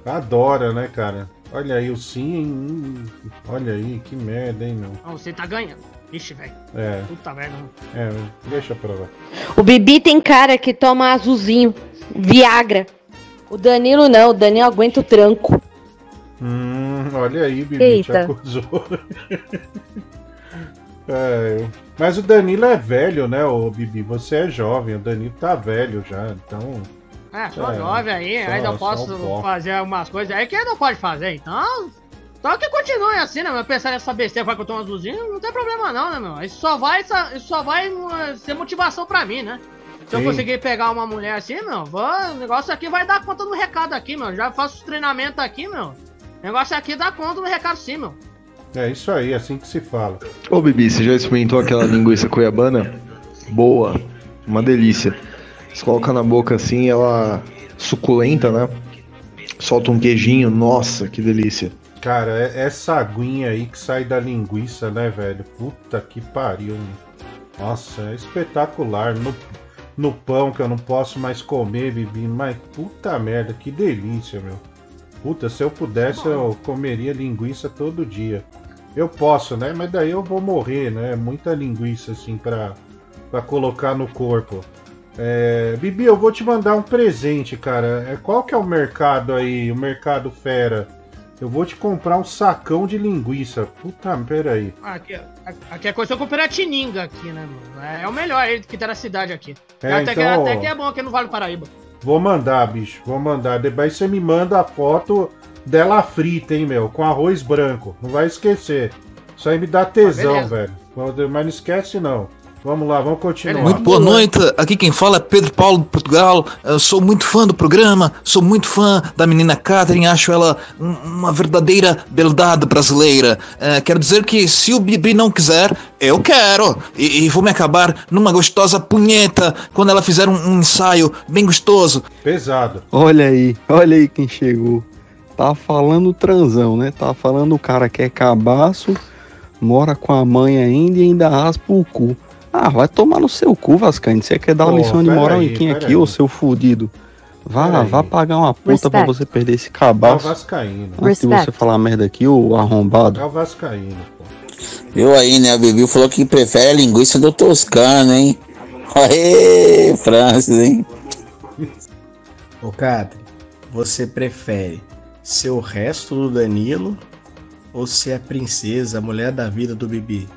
Adora, né, cara? Olha aí, o sim. hum, Olha aí, que merda, hein, meu. Não, você tá ganhando. Ixi, velho. É, Puta merda. é, deixa pra lá. O Bibi tem cara que toma azulzinho, Viagra. O Danilo não, o Danilo aguenta o tranco. Hum, olha aí, Bibi, te Eita. acusou. É, mas o Danilo é velho, né, ô Bibi? Você é jovem, o Danilo tá velho já, então. É, sou É, jovem aí, só- ainda só posso um fazer algumas coisas aí que não pode fazer, então. Então que continue assim, né? Mas pensar nessa besteira vai que eu tomo azulzinho, não tem problema não, né, meu? Isso só vai, isso só vai uh, ser motivação pra mim, né? Se eu Sim. conseguir pegar uma mulher assim, meu, vou, o negócio aqui vai dar conta do recado aqui, meu. Já faço os treinamentos aqui, meu. O negócio aqui dá conta do recado sim, meu. É isso aí, assim que se fala. Ô Bibi, você já experimentou aquela linguiça cuiabana? Boa, uma delícia. Você coloca na boca assim, ela suculenta, né? Solta um queijinho, nossa, que delícia. Cara, é- essa aguinha aí que sai da linguiça, né, velho? Puta que pariu. Nossa, é espetacular. No, no pão que eu não posso mais comer, Bibi. Mas puta merda, que delícia, meu. Puta, se eu pudesse, eu comeria linguiça todo dia. Eu posso, né? Mas daí eu vou morrer, né? Muita linguiça, assim, pra, pra colocar no corpo. É, Bibi, eu vou te mandar um presente, cara. É, qual que é o mercado aí, o mercado fera? Eu vou te comprar um sacão de linguiça. Puta, peraí. Aqui, aqui é coisa que eu comprei a Tininga aqui, né, mano? É, é o melhor ele que tá na cidade aqui. É, até, que, então- até que é bom aqui no Vale do Paraíba. Vou mandar, bicho. Vou mandar. Depois você me manda a foto dela frita, hein, meu? Com arroz branco. Não vai esquecer. Isso aí me dá tesão, Ah, velho. Mas não esquece, não. Vamos lá, vamos continuar. Muito boa noite, aqui quem fala é Pedro Paulo de Portugal. Eu sou muito fã do programa, sou muito fã da menina Catherine, acho ela um- uma verdadeira beldade brasileira. Eh, quero dizer que se o Bibi não quiser, eu quero. E, e vou me acabar numa gostosa punheta quando ela fizer um, um ensaio bem gostoso. Pesado. Olha aí, olha aí quem chegou. Tá falando transão, né? Tá falando o cara que é cabaço, mora com a mãe ainda e ainda raspa o cu. Ah, vai tomar no seu cu, Vascaíno. Você quer dar uma Pô, lição de moral aí, em quem aqui, aí. ô seu fudido? Vá, Pera aí. vá pagar uma puta pra Respect. você perder esse É o cabaço. Vascaíno. Antes de você falar merda aqui, ô arrombado. É o Vascaíno. Viu aí, né? O Bibi falou que prefere a linguiça do Toscano, hein? Aê, Francis, hein? Ô, Catri, você prefere ser o resto do Danilo ou ser a princesa, a mulher da vida do Bibi?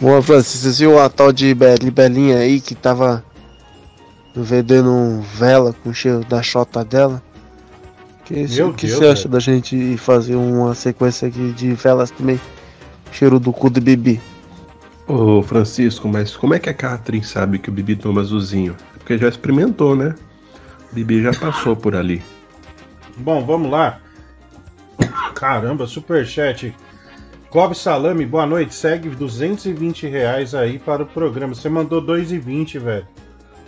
Boa, Francis, vocês viram a tal de Beli- Belinha aí que tava vendendo vela com o cheiro da chota dela? Que, Meu o que Deus, você acha velho. da gente fazer uma sequência aqui de velas também? Cheiro do cu do Bibi. Ô Francisco, mas como é que a Catherine sabe que o Bibi toma azulzinho? Porque já experimentou, né? O Bibi já passou por ali. Bom, vamos lá. Caramba, superchat. Cobb Salame, boa noite. Segue 220 reais aí para o programa. Você mandou 2,20, velho.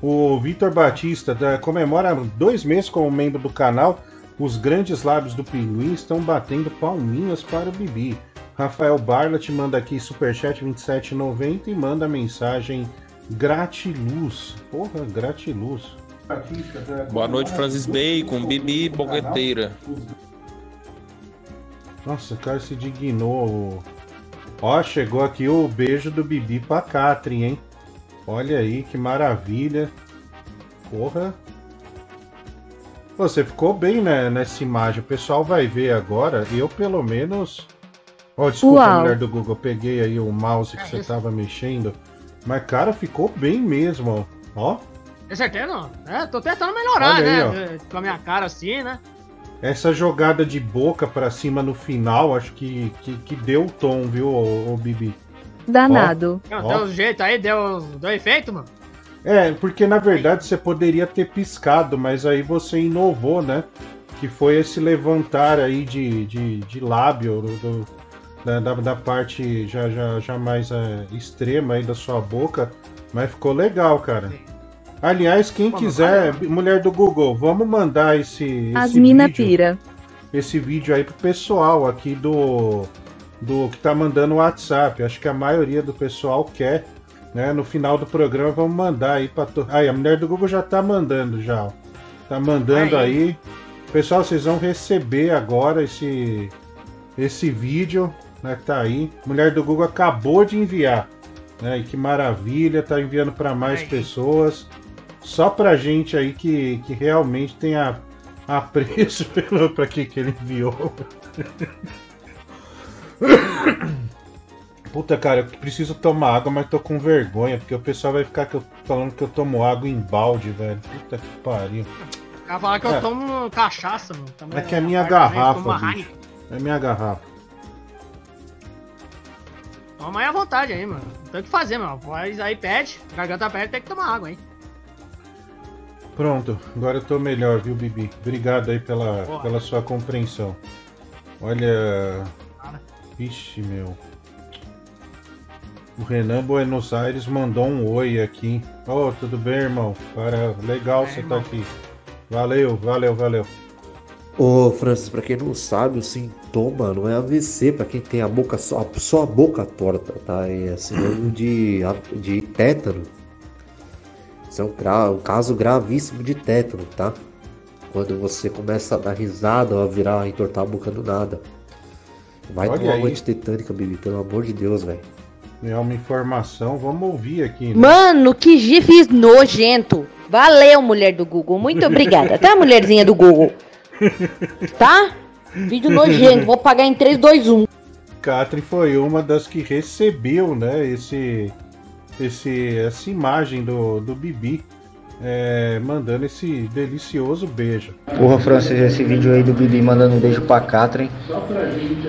O Vitor Batista da- comemora dois meses como membro do canal. Os grandes lábios do pinguim estão batendo palminhas para o Bibi. Rafael Barla te manda aqui superchat 27,90 e manda mensagem gratiluz. Porra, gratiluz. Boa noite, Francis Bacon, Bibi Boqueteira. Nossa, o cara se dignou. Ó, chegou aqui o beijo do Bibi pra Catrin, hein? Olha aí, que maravilha. Porra. Você ficou bem né, nessa imagem. O pessoal vai ver agora. Eu, pelo menos. Ó, desculpa, Uau. mulher do Google. Peguei aí o mouse que você tava mexendo. Mas, cara, ficou bem mesmo. Ó. Tem certeza? É, tô tentando melhorar, Olha aí, né? Com a minha cara assim, né? Essa jogada de boca pra cima no final, acho que, que, que deu o tom, viu, ô, ô Bibi? Danado. Ó, Deu, ó. deu um jeito aí, deu, deu efeito, mano. É, porque na verdade você poderia ter piscado, mas aí você inovou, né? Que foi esse levantar aí de, de, de lábio do- do- da, da, da parte já, já, já mais é, extrema aí da sua boca. Mas ficou legal, cara. Aliás, quem quiser, mulher do Google, vamos mandar esse, As esse mina vídeo, pira. esse vídeo aí pro pessoal aqui do, do que tá mandando o WhatsApp. Acho que a maioria do pessoal quer, né? No final do programa vamos mandar aí pra to... Aí, a mulher do Google já tá mandando já. ó. Tá mandando aí. Pessoal, vocês vão receber agora esse esse vídeo, né, que tá aí. Mulher do Google acabou de enviar. Né? E que maravilha, tá enviando para mais pessoas. Só pra gente aí que, que realmente tem a, apreço pelo para que que ele enviou. Puta, cara, eu preciso tomar água, mas tô com vergonha, porque o pessoal vai ficar que eu- falando que eu tomo água em balde, velho. Puta que pariu. O cara fala que É. eu tomo cachaça, mano. Também É que é minha parte também, garrafa. Heineken. É minha garrafa. Toma aí à vontade aí, mano. Não tem o que fazer, mano. Faz aí, pede. Garganta pede, tem que tomar água, hein? Pronto, agora eu tô melhor, viu, Bibi? Obrigado aí pela, pela sua compreensão. Olha. Vixe, meu. O Renan Buenos Aires mandou um oi aqui. Ô, tudo bem, irmão? Para... Legal você tá aqui. Valeu, valeu, valeu. Ô, Francis, pra quem não sabe, o sintoma não é AVC, pra quem tem a boca só, só a boca torta, tá? É sinônimo de, de tétano. Isso é um, gra- um caso gravíssimo de tétano, tá? Quando você começa a dar risada ou a virar, entortar a boca do nada. Vai Olha tomar aí. uma antitetânica, Bibi, pelo amor de Deus, velho. É uma informação, vamos ouvir aqui. né? Mano, que gif nojento. Valeu, mulher do Google. Muito obrigada, tá, mulherzinha do Google? Tá? Vídeo nojento. Vou pagar em um. 3, 2, 1. Catherine foi uma das que recebeu, né, esse, esse, essa imagem do, do Bibi, é, mandando esse delicioso beijo. Porra, Francis, esse vídeo aí do Bibi mandando um beijo pra Catherine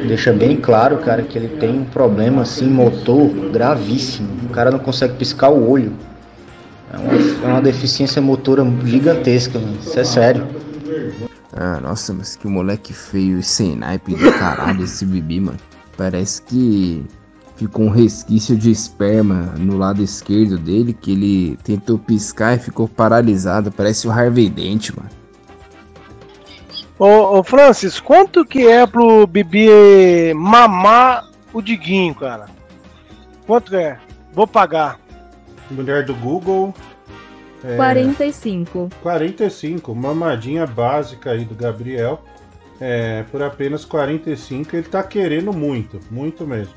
deixa bem claro, cara, que ele tem um problema assim, motor gravíssimo. O cara não consegue piscar o olho. É uma, é uma deficiência motora gigantesca, mano. Isso é sério. Ah, nossa, mas que moleque feio e sem naipe do caralho esse Bibi, mano. Parece que ficou um resquício de esperma no lado esquerdo dele, que ele tentou piscar e ficou paralisado. Parece o Harvey Dent, mano. Ô, ô Francis, quanto que é pro Bibi mamar o Diguinho, cara? Quanto é? Vou pagar. Mulher do Google. é, 45. 45, mamadinha básica aí do Gabriel. É, por apenas 45, ele tá querendo muito, muito mesmo.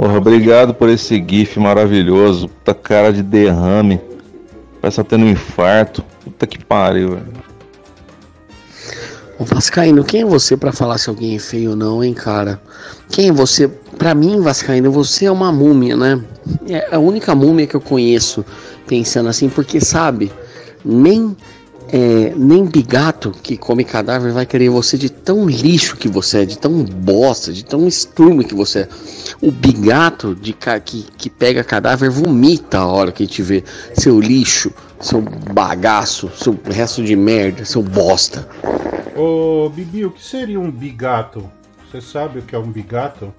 Porra, obrigado por esse GIF maravilhoso. Puta cara de derrame. Parece tá tendo um infarto. Puta que pariu, velho. Ô Vascaíno, quem é você pra falar se alguém é feio ou não, hein, cara? Quem é você? Pra mim, Vascaíno, você é uma múmia, né? É a única múmia que eu conheço pensando assim, porque sabe, nem é, nem bigato que come cadáver vai querer você de tão lixo que você é, de tão bosta, de tão estrume que você é. O bigato de ca- que, que pega cadáver vomita a hora que te vê. Seu lixo, seu bagaço, seu resto de merda, seu bosta. Ô, Bibi, o que seria um bigato? Você sabe o que é um bigato?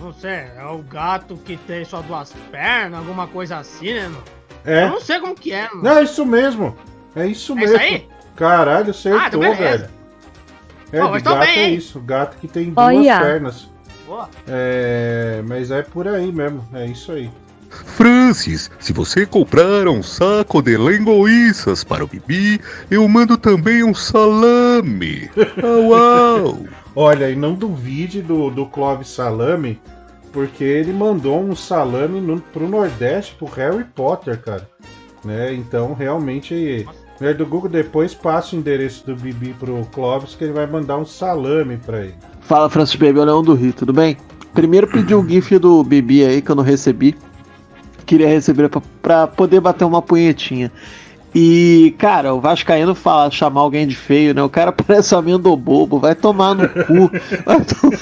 Não sei, é o gato que tem só duas pernas, alguma coisa assim, né, mano? É? Eu não sei como que é, mano. Não, é isso mesmo. É isso É mesmo. isso aí? Caralho, Ah, acertou, então beleza. velho. É, Pô, de gato bem, é isso. Gato que tem duas Olha. pernas. Boa. É, mas é por aí mesmo. É isso aí. Francis, se você comprar um saco de linguiças para o Bibi, eu mando também um salame. Au, au. Olha, e não duvide do, do Clóvis Salame, porque ele mandou um salame no, pro Nordeste, pro Harry Potter, cara. Né? Então, realmente, mulher do Google depois passa o endereço do Bibi pro Clóvis, que ele vai mandar um salame pra ele. Fala, Francis Baby, é o Leão do Rio, tudo bem? Primeiro pedi um GIF do Bibi aí que eu não recebi. Queria receber pra, pra poder bater uma punhetinha. E, cara, o Vascaíno fala, chamar alguém de feio, né? O cara parece um amendo bobo, vai tomar no cu. Vai, to-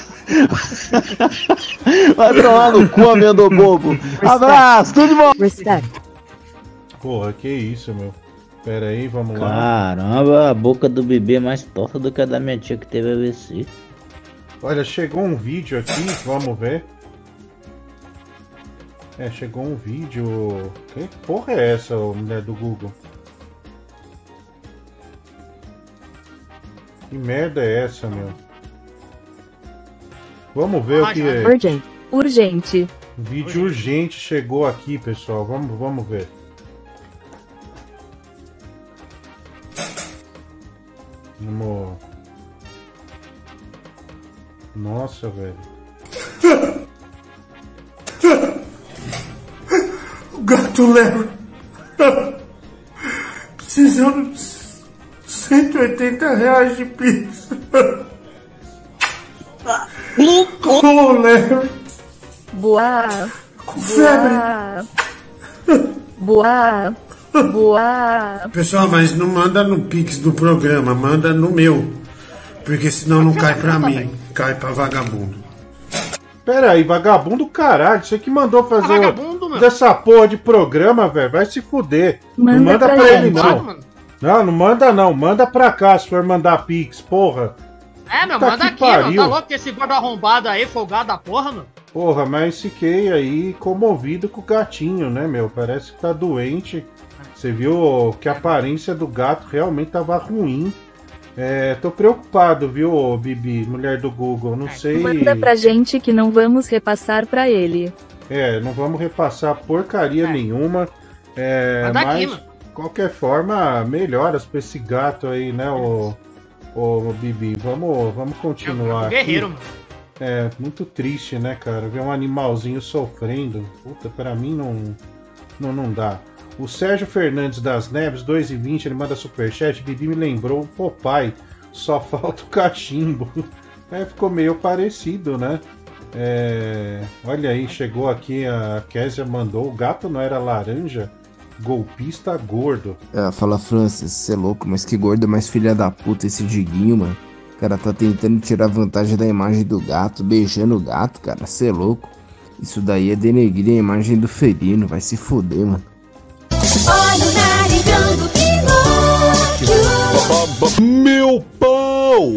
vai tomar no cu, amendo bobo. Abraço, tudo bom. Respect. Porra, que isso, meu. Pera aí, vamos lá. Caramba, a boca do bebê é mais torta do que a da minha tia que teve AVC. Olha, chegou um vídeo aqui, vamos ver. É, chegou um vídeo. Que porra é essa, ô, mulher do Google? Que merda é essa, meu? Vamos ver o que é. Urgent. Urgente. Vídeo urgente chegou aqui, pessoal. Vamos, vamos ver. Vamos. Nossa, velho. O gato Larry. Precisando de 180 reais de pix. Ô, Larry. Boa. Com febre. Boa. Boa. Pessoal, mas não manda no pix do programa, manda no meu. Porque senão não cai pra mim, cai pra vagabundo. Pera aí, vagabundo caralho. Você que mandou fazer o- vagabundo, mano. dessa porra de programa, velho. Vai se fuder. Manda não manda pra pra, ele, não. Não, não manda não. Manda pra cá se for mandar pix, porra. É, meu, Puta manda aqui, mano. pariu. Tá louco que esse gordo arrombado aí, folgado da porra, mano? Porra, mas fiquei aí comovido com o gatinho, né, meu? Parece que tá doente. Você viu que a aparência do gato realmente tava ruim. É, tô preocupado, viu, Bibi, mulher do Google? Não sei. Manda pra gente que não vamos repassar pra ele. É, não vamos repassar porcaria nenhuma. É, Manda mas, aqui, mano. qualquer forma, melhoras pra esse gato aí, né, o, o Bibi? Vamos, vamos continuar. aqui. Guerreiro, mano. É, muito triste, né, cara? Ver um animalzinho sofrendo. Puta, pra mim não, não, não dá. O Sérgio Fernandes das Neves, 2,20, ele manda superchat. Bibi me lembrou o Popeye, só falta o cachimbo. É, ficou meio parecido, né? É, olha aí, chegou aqui, a Késia mandou. O gato não era laranja? Golpista gordo. Ah, fala Francis, você é louco, mas que gordo mais filha da puta esse Diguinho, mano. O cara tá tentando tirar vantagem da imagem do gato, beijando o gato, cara, você é louco. Isso daí é denegrir a imagem do felino, vai se foder, mano. Meu pau!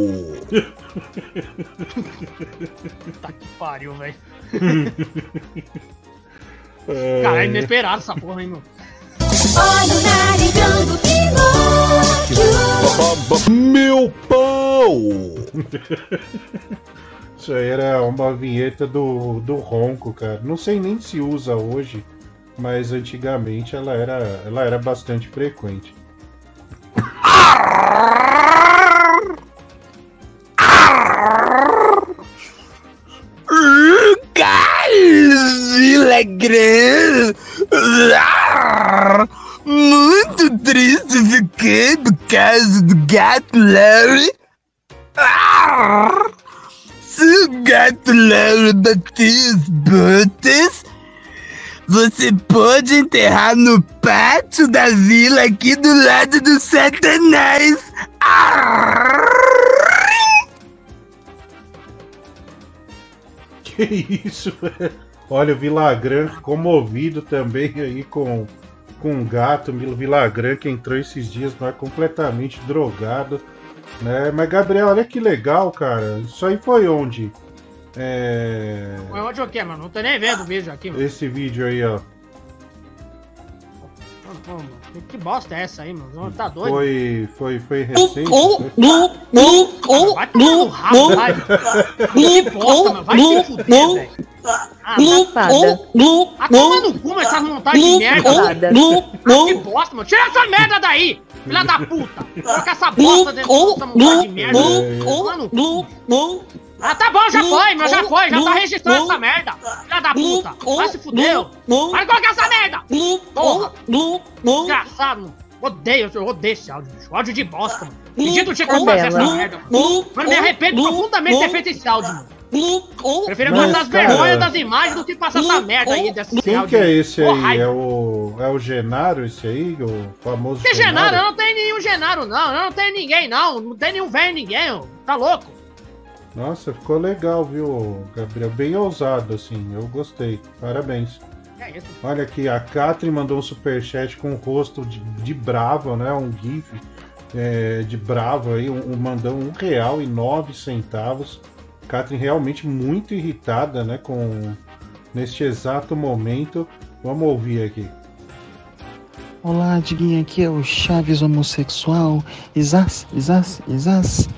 Tá que pariu, velho. Cara, é inesperado essa porra, hein, mano. Olha o narigão do Pinóquio. Meu pau! Isso aí era uma vinheta do, do Ronco, cara. Não sei nem se usa hoje, mas antigamente ela era, ela era bastante frequente. Grande. Muito triste fiquei por causa do gato Larry. Se o gato Larry bater as botas, você pode enterrar no pátio da vila aqui do lado do Satanás. Que isso, velho? Olha, o Vilagran comovido também aí com, com o gato. O Vilagran que entrou esses dias, mas completamente drogado. Né? Mas, Gabriel, olha que legal, cara. Isso aí foi onde? É... Foi onde o quê, mano? Não tô nem vendo o vídeo aqui, mano. Esse vídeo aí, ó. Pô, mano, que- bosta é essa aí, mano? Tá doido? Foi, foi, foi recente. Vai tomar no rabo, vai. Que bosta, mano. Vai se fuder, velho. Ah, Safada. Ah, toma no cu, mas essas montagens de merda. Ah, que bosta, mano. Tira essa merda daí, filha da puta. Fica essa bosta dentro dessa montagem de merda. Toma no cu. Ah, tá bom, já foi, mas já foi. Já tá registrando essa merda. Filha da puta. Vai se fuder. Vai colocar essa merda. Porra. Desgraçado, mano. Odeio, eu odeio esse áudio, bicho. Áudio de bosta, mano. Pedido que Ô, fazer essa Bela. merda, mano. Me arrependo profundamente de ter feito esse áudio, mano. Prefiro aguentar as vergonhas das imagens do que passar essa merda aí desse Quem áudio. que é esse aí? É o, é o Genaro, esse aí? O famoso Que Genaro? Eu não tenho nenhum Genaro, não. Eu não tenho ninguém, não. Não tem nenhum velho ninguém, ó. Tá louco? Nossa, ficou legal, viu, Gabriel? Bem ousado, assim. Eu gostei. Parabéns. É isso. Olha aqui, a Catherine mandou um superchat com o rosto de, de bravo, né? Um gif é, de bravo aí, um, um- mandou um real e nove centavos. Catherine realmente muito irritada, né? Com neste exato momento. Vamos ouvir aqui. Olá, Diguinho, aqui é o Chaves homossexual. Isas, Isas, Isas.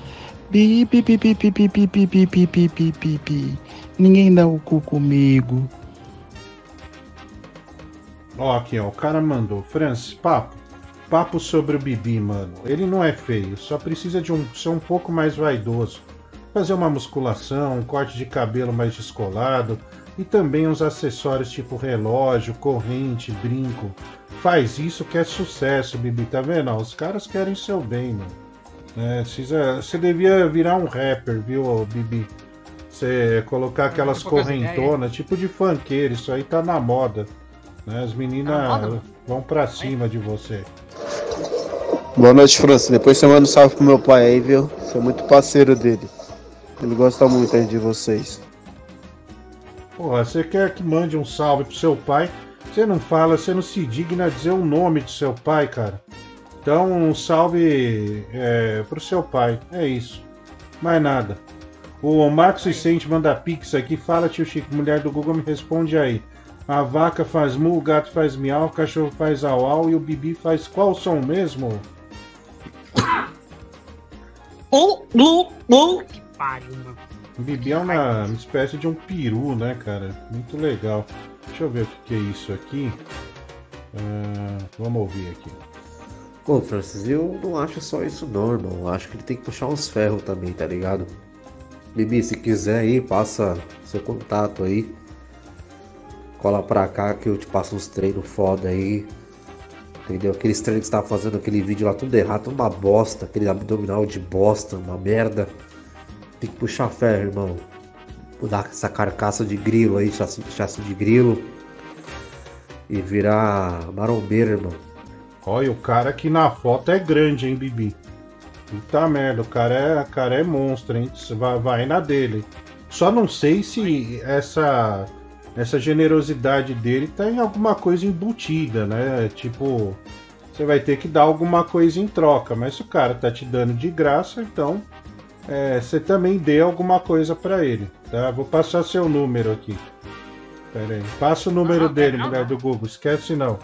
Bi, bi, bi, bi, bi, bi, bi. Ninguém dá o cu comigo. Ó, aqui, ó, o cara mandou. Francis, papo. Papo sobre o Bibi, mano. Ele não é feio, só precisa de um ser um pouco mais vaidoso. Fazer uma musculação, um corte de cabelo mais descolado e também uns acessórios tipo relógio, corrente, brinco. Faz isso que é sucesso, Bibi, tá vendo? Ó, os caras querem seu bem, mano. É, você devia virar um rapper, viu, Bibi? Você colocar aquelas correntonas, tipo de funkeiro, isso aí tá na moda. Né? As Tá meninas na moda? vão pra cima de você. Boa noite, França. Depois você manda um salve pro meu pai aí, viu? Sou muito parceiro dele. Ele gosta muito aí de vocês. Porra, você quer que mande um salve pro seu pai? Você não fala, você não se digna a dizer o nome do seu pai, cara. Então, um salve é, pro seu pai. É isso. Mais nada. O Marcos Vicente manda pix aqui. Fala, tio Chico, mulher do Google, me responde aí. A vaca faz mu, o gato faz miau, o cachorro faz au au e o bibi faz qual som mesmo? Pariu, mano. O Bibi é uma, espécie de um peru, né, cara? Muito legal. Deixa eu ver o que, que é isso aqui. Ah, vamos ouvir aqui. Pô, Francis, eu não acho só isso. Eu acho que ele tem que puxar uns ferros também, tá ligado? Bibi, se quiser aí, passa seu contato aí. Cola pra cá que eu te passo uns treinos foda aí. Entendeu? Aqueles treinos que você tava fazendo, aquele vídeo lá tudo errado, uma bosta. Aquele abdominal de bosta, uma merda. Tem que puxar ferro, irmão. Mudar essa carcaça de grilo aí, chassi, chassi de grilo. E virar marombeiro, irmão. Olha, o cara aqui na foto é grande, hein, Bibi? Puta merda, o cara é, o cara é monstro, hein? Vai, vai na dele. Só não sei se essa essa generosidade dele tá em alguma coisa embutida, né? Tipo, você vai ter que dar alguma coisa em troca, mas se o cara tá te dando de graça, então é, você também dê alguma coisa pra ele, tá? Vou passar seu número aqui. Pera aí. Passa o número dele, mulher do Google. Esquece não.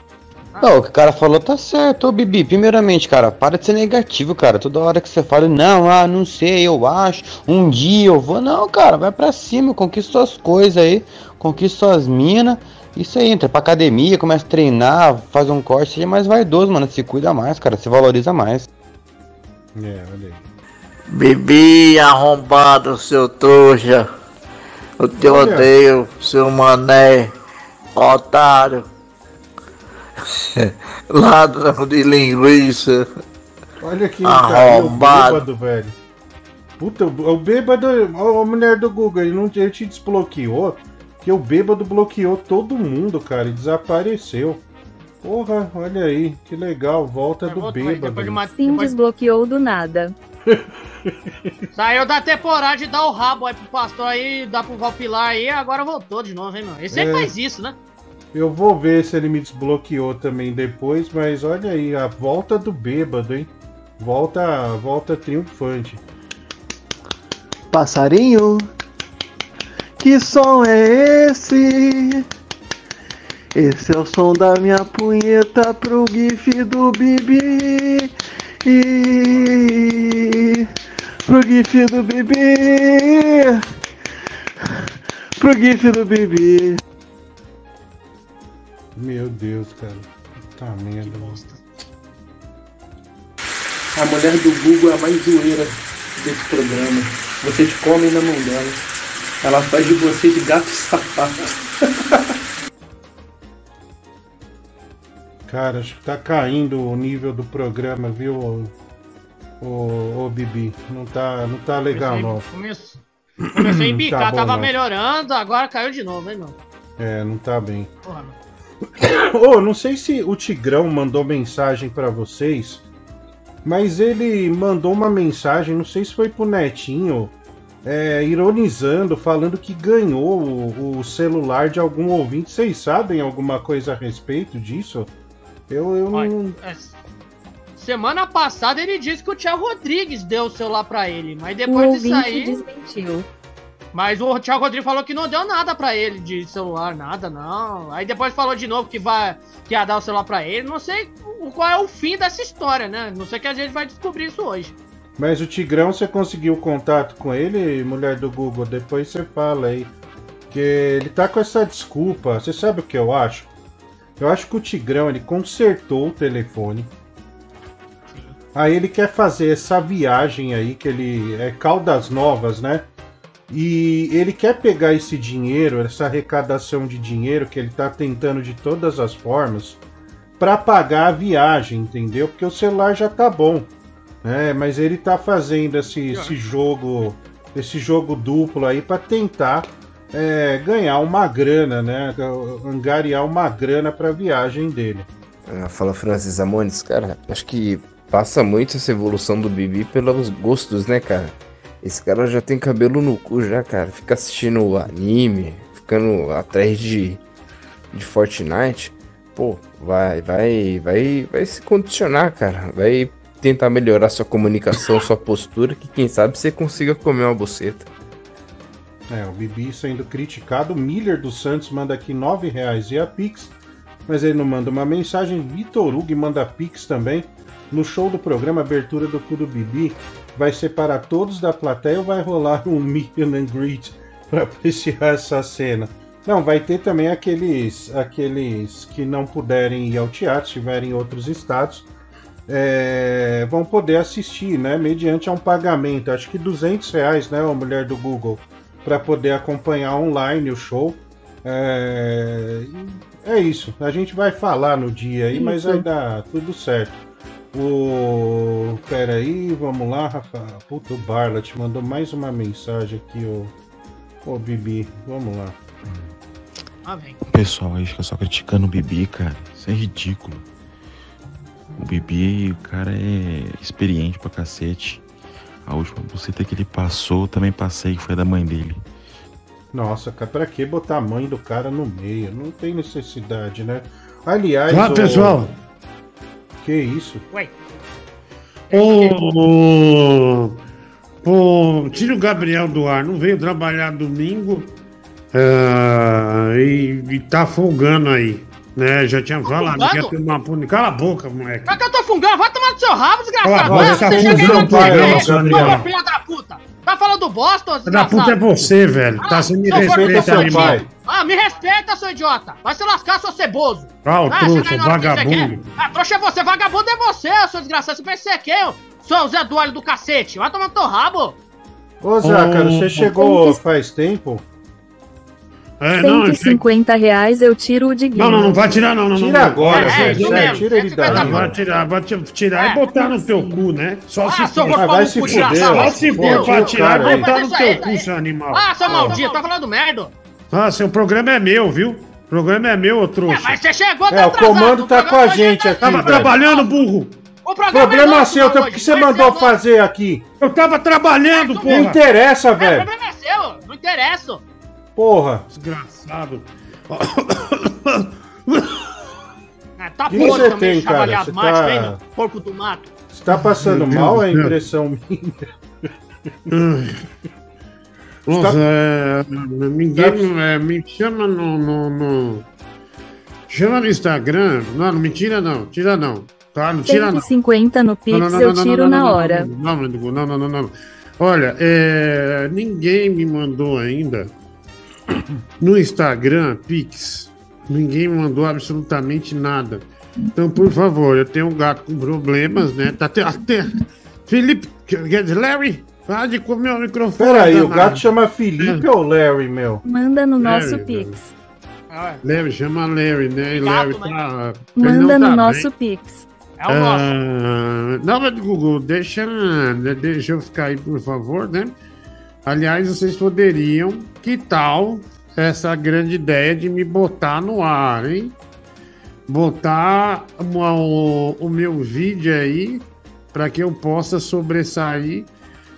Não, o que o cara falou tá certo, ô Bibi. Primeiramente, cara, para de ser negativo, cara. Toda hora que você fala, não, ah, não sei, eu acho, um dia eu vou. Não, cara, vai pra cima, conquista suas coisas aí, conquista suas minas. Isso aí, entra pra academia, começa a treinar, faz um corte, seja mais vaidoso, mano. Se cuida mais, cara, se valoriza mais. É, olha aí. Bibi arrombado, seu trouxa. Eu te Olha. odeio, seu mané. Otário. Ladrão de linguiça. Olha aqui, o Arrombado. bêbado, velho. Puta, o bêbado, a mulher do Google, ele, não, ele te desbloqueou, que o bêbado bloqueou todo mundo, cara, e desapareceu. Porra, olha aí, que legal, volta do bêbado. Sim, desbloqueou do nada. Saiu da temporada de dar o rabo aí pro pastor aí, dar pro Valpilar aí, agora voltou de novo, hein, mano? Ele sempre É. faz isso, né? Eu vou ver se ele me desbloqueou também depois, mas olha aí, a volta do bêbado, hein? Volta, volta triunfante. Passarinho, que som é esse? Esse é o som da minha punheta pro gif do Bibi. E pro gif do Bibi. Pro gif do Bibi. Meu Deus, cara. Puta merda. A mulher do Google é a mais zoeira desse programa. Você te come na mão dela. Ela faz de você de gato sapato. Cara, acho que tá caindo o nível do programa, viu, ô, ô, ô Bibi? Não tá, não tá legal, não. Comecei, comecei a embicar, Tá bom, tava não. melhorando, agora caiu de novo, hein, mano? É, não tá bem. Porra, mano. Ô, não sei se o Tigrão mandou mensagem pra vocês, mas ele mandou uma mensagem, não sei se foi pro Netinho, é, ironizando, falando que ganhou o, o celular de algum ouvinte. Vocês sabem alguma coisa a respeito disso? Eu, eu não. É, Semana passada ele disse que o Thiago Rodrigues deu o celular pra ele, mas depois o disso aí. desmentiu. Mas o Thiago Rodrigues falou que não deu nada pra ele de celular, nada, não. Aí depois falou de novo que vai que ia dar o celular pra ele. Não sei qual é o fim dessa história, né? Não sei que a gente vai descobrir isso hoje. Mas o Tigrão, você conseguiu contato com ele, mulher do Google? Depois você fala aí. Que ele tá com essa desculpa. Você sabe o que eu acho? Eu acho que o Tigrão ele consertou o telefone. Aí ele quer fazer essa viagem aí, que ele é Caldas Novas, né? E ele quer pegar esse dinheiro, essa arrecadação de dinheiro que ele tá tentando de todas as formas para pagar a viagem, entendeu? Porque o celular já tá bom. É, mas ele tá fazendo esse, esse jogo, esse jogo duplo aí para tentar é, ganhar uma grana, né? Angariar uma grana para a viagem dele. Ah, fala Francis Amones, cara, acho que passa muito essa evolução do Bibi pelos gostos, né, cara? Esse cara já tem cabelo no cu já, cara. Fica assistindo anime, ficando atrás de, de Fortnite. Pô, vai, vai, vai, vai se condicionar, cara. Vai tentar melhorar sua comunicação, sua postura, que quem sabe você consiga comer uma buceta. É, o Bibi sendo criticado. Miller dos Santos manda aqui R$ reais e a Pix, mas ele não manda uma mensagem. Vitor Hugo manda Pix também. No show do programa Abertura do Cu do Bibi, vai ser para todos da plateia ou vai rolar um meet and greet para apreciar essa cena? Não, vai ter também aqueles, aqueles que não puderem ir ao teatro, estiverem em outros estados, é, vão poder assistir, né? Mediante um pagamento, acho que 200 reais, né, a mulher do Google, para poder acompanhar online o show. É, é isso. A gente vai falar no dia aí, mas vai dar tudo certo. O. Pera aí, vamos lá, Rafa. Puta, o Barla te mandou mais uma mensagem aqui, ô. Ô, Bibi, vamos lá. Ah, vem. O pessoal aí fica só criticando o Bibi, cara. Isso é ridículo. O Bibi, o cara é experiente pra cacete. A última buceta que ele passou, eu também passei, que foi da mãe dele. Nossa, cara, pra que botar a mãe do cara no meio? Não tem necessidade, né? Aliás. Olá, ô- pessoal. Que isso? Ué. Ô, ô, tira o Gabriel do ar, não veio trabalhar domingo ah, e, e tá folgando aí. Né, já tinha falado que ia fungando? tomar uma punida. Cala a boca, moleque. Pra que eu tô fungando? Vai tomar no seu rabo, desgraçado. Cala a boca, Vai, você tá você chega aí fungando no pai, programa, seu animal? filha da puta. Tá falando bosta, ô Filho da desgraçado. puta é você, velho. Tá sem me Seu gordo respeita, animal. tio. Ah, me respeita, seu idiota. Vai se lascar, seu ceboso. Ah, o Ah, trouxa, aí você vagabundo. quer. Ah, trouxa é você, vagabundo é você, seu desgraçado. Você pensa que você é quem, ô? Seu Zé do Olho do cacete. Vai tomar no teu rabo. Ô, Ô, você chegou faz tempo? É, 150 reais eu tiro o Diguinho. Não, não, não vai tirar, não, não. não, Tira não. agora, É, sério, é, tira ele daí. Não, vai tirar, vai ti- tirar e botar no teu cu, né? Só Ah, se for. gordo vai se fuder, fuder, Só se for pra o tirar e botar no teu cu, seu animal. Ah, seu maldito, tá falando merda. Ah, seu programa é meu, viu? O programa é meu, ô trouxa. Mas você chegou, tá É, o atrasado. comando tá com a programa gente aqui, Tava velho. trabalhando, burro. O programa, Problema é nosso, seu, então, o que você mandou fazer aqui? Eu tava trabalhando, Não porra. interessa. É, o velho. problema é seu, não interessa. Porra. Desgraçado. Ah, tá Que podre também, tem, cara? Você macho, tá-? Porco do mato. Você tá passando Meu mal? É impressão minha. Nossa, é, ninguém é, me chama no, no, no- Chama no Instagram. Não, não me tira não. Tira não. Tá? Não tira não. 150 no Pix Não, não, não, eu tiro não, na hora. Não, não, não, não, não, não. Olha, é, ninguém me mandou ainda no Instagram, Pix. Ninguém me mandou absolutamente nada. Então, por favor, eu tenho um gato com problemas, né? Tá até. até Felipe, quer dizer, Larry, para de comer o microfone. Pera aí, o gato chama Felipe ou Larry, meu? Manda no Larry, nosso velho. Pix. Larry, chama Larry, né? E Larry tá. ele Manda não no tá nosso bem. Pix. É o nosso. Ah, não, mas Google, deixa, deixa eu ficar aí, por favor, né? Aliás, vocês poderiam, que tal essa grande ideia de me botar no ar, hein? Botar uma- o, o meu vídeo aí para que eu possa sobressair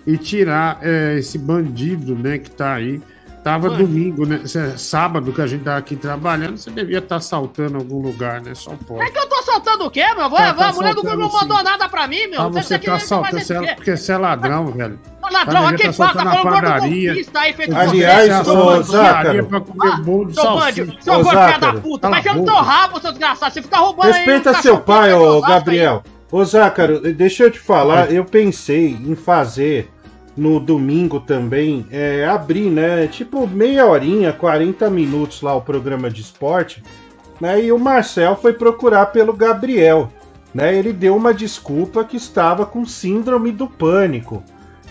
e tirar eh, esse bandido, né, que tá aí. Tava domingo, né? Sábado que a gente tava aqui trabalhando, você devia estar assaltando algum lugar, né? Só pode. É que eu tô soltando o quê, meu? Tá, tá a mulher do Google não mandou nada pra mim, meu. Ah, você quer tá assaltando, você é- porque você é ladrão, velho. Ladrão, Tá, aqui tá fala, tá falando padaria. golpista aí, feito Aliás, ô, seu bandido. Zácaro. pra comer bolo de Seu bandido, seu gordo filho da puta. Vai no boca. teu rabo, seu desgraçado. Você fica roubando aí Respeita seu pai, ô. Gabriel. Ô Zácaro, deixa eu te falar, eu pensei em fazer no domingo também, é, abrir, né? Tipo meia horinha, 40 minutos lá o programa de esporte. Né, e o Marcel foi procurar pelo Gabriel. Né, ele deu uma desculpa que estava com síndrome do pânico.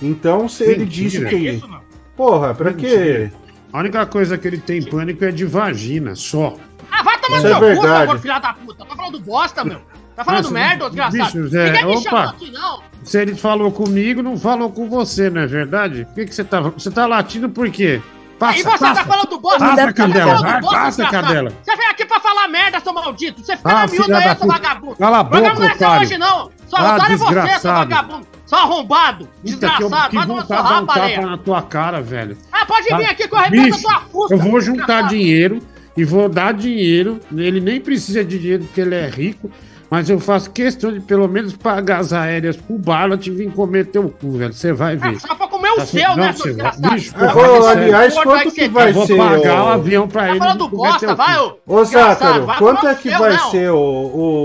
Então se ele Mentira. disse É que. isso, mano? Porra, pra quê? Mentira. A única coisa que ele tem pânico é de vagina, só. Ah, vai tomar no é seu cu, gordo filho da puta. Tá falando bosta, meu. Tá falando Nossa, merda, desgraçado. bicho, Zé, Ninguém me opa. chamou aqui, não. Se ele falou comigo, não falou com você, não é verdade? Por que, que você tá. Você tá latindo por quê? Passa, e você passa. tá falando bosta. Passa, você tá Cadela, falando vai, bosta, passa. Cadela. Você veio aqui pra falar merda, seu maldito. Você fica Ah, na miúda filha aí, seu vagabundo. Cala a boca, não é hoje, não. Só Ah, otário é você, seu vagabundo. Seu arrombado. Desgraçado. Vai tomar um tapa baleia. na tua cara, velho. Ah, pode vir aqui que eu arrebento a tua fusta. Eu vou juntar desgraçado. dinheiro e vou dar dinheiro. Ele nem precisa de dinheiro porque ele é rico. Mas eu faço questão de pelo menos pagar as aéreas pro Ballot e vir comer teu cu, velho. Você vai ver. Ah, só pra comer o Tá seu, não, né, seu desgraçado? bicho, Ah, porra, sério. aliás, Gordo quanto vai que ser- vai Eu vou ser? pagar o avião pra Tá ele. falando vir comer bosta, teu vai, ô. Ô Zácaro, quanto é que seu, vai não. ser o,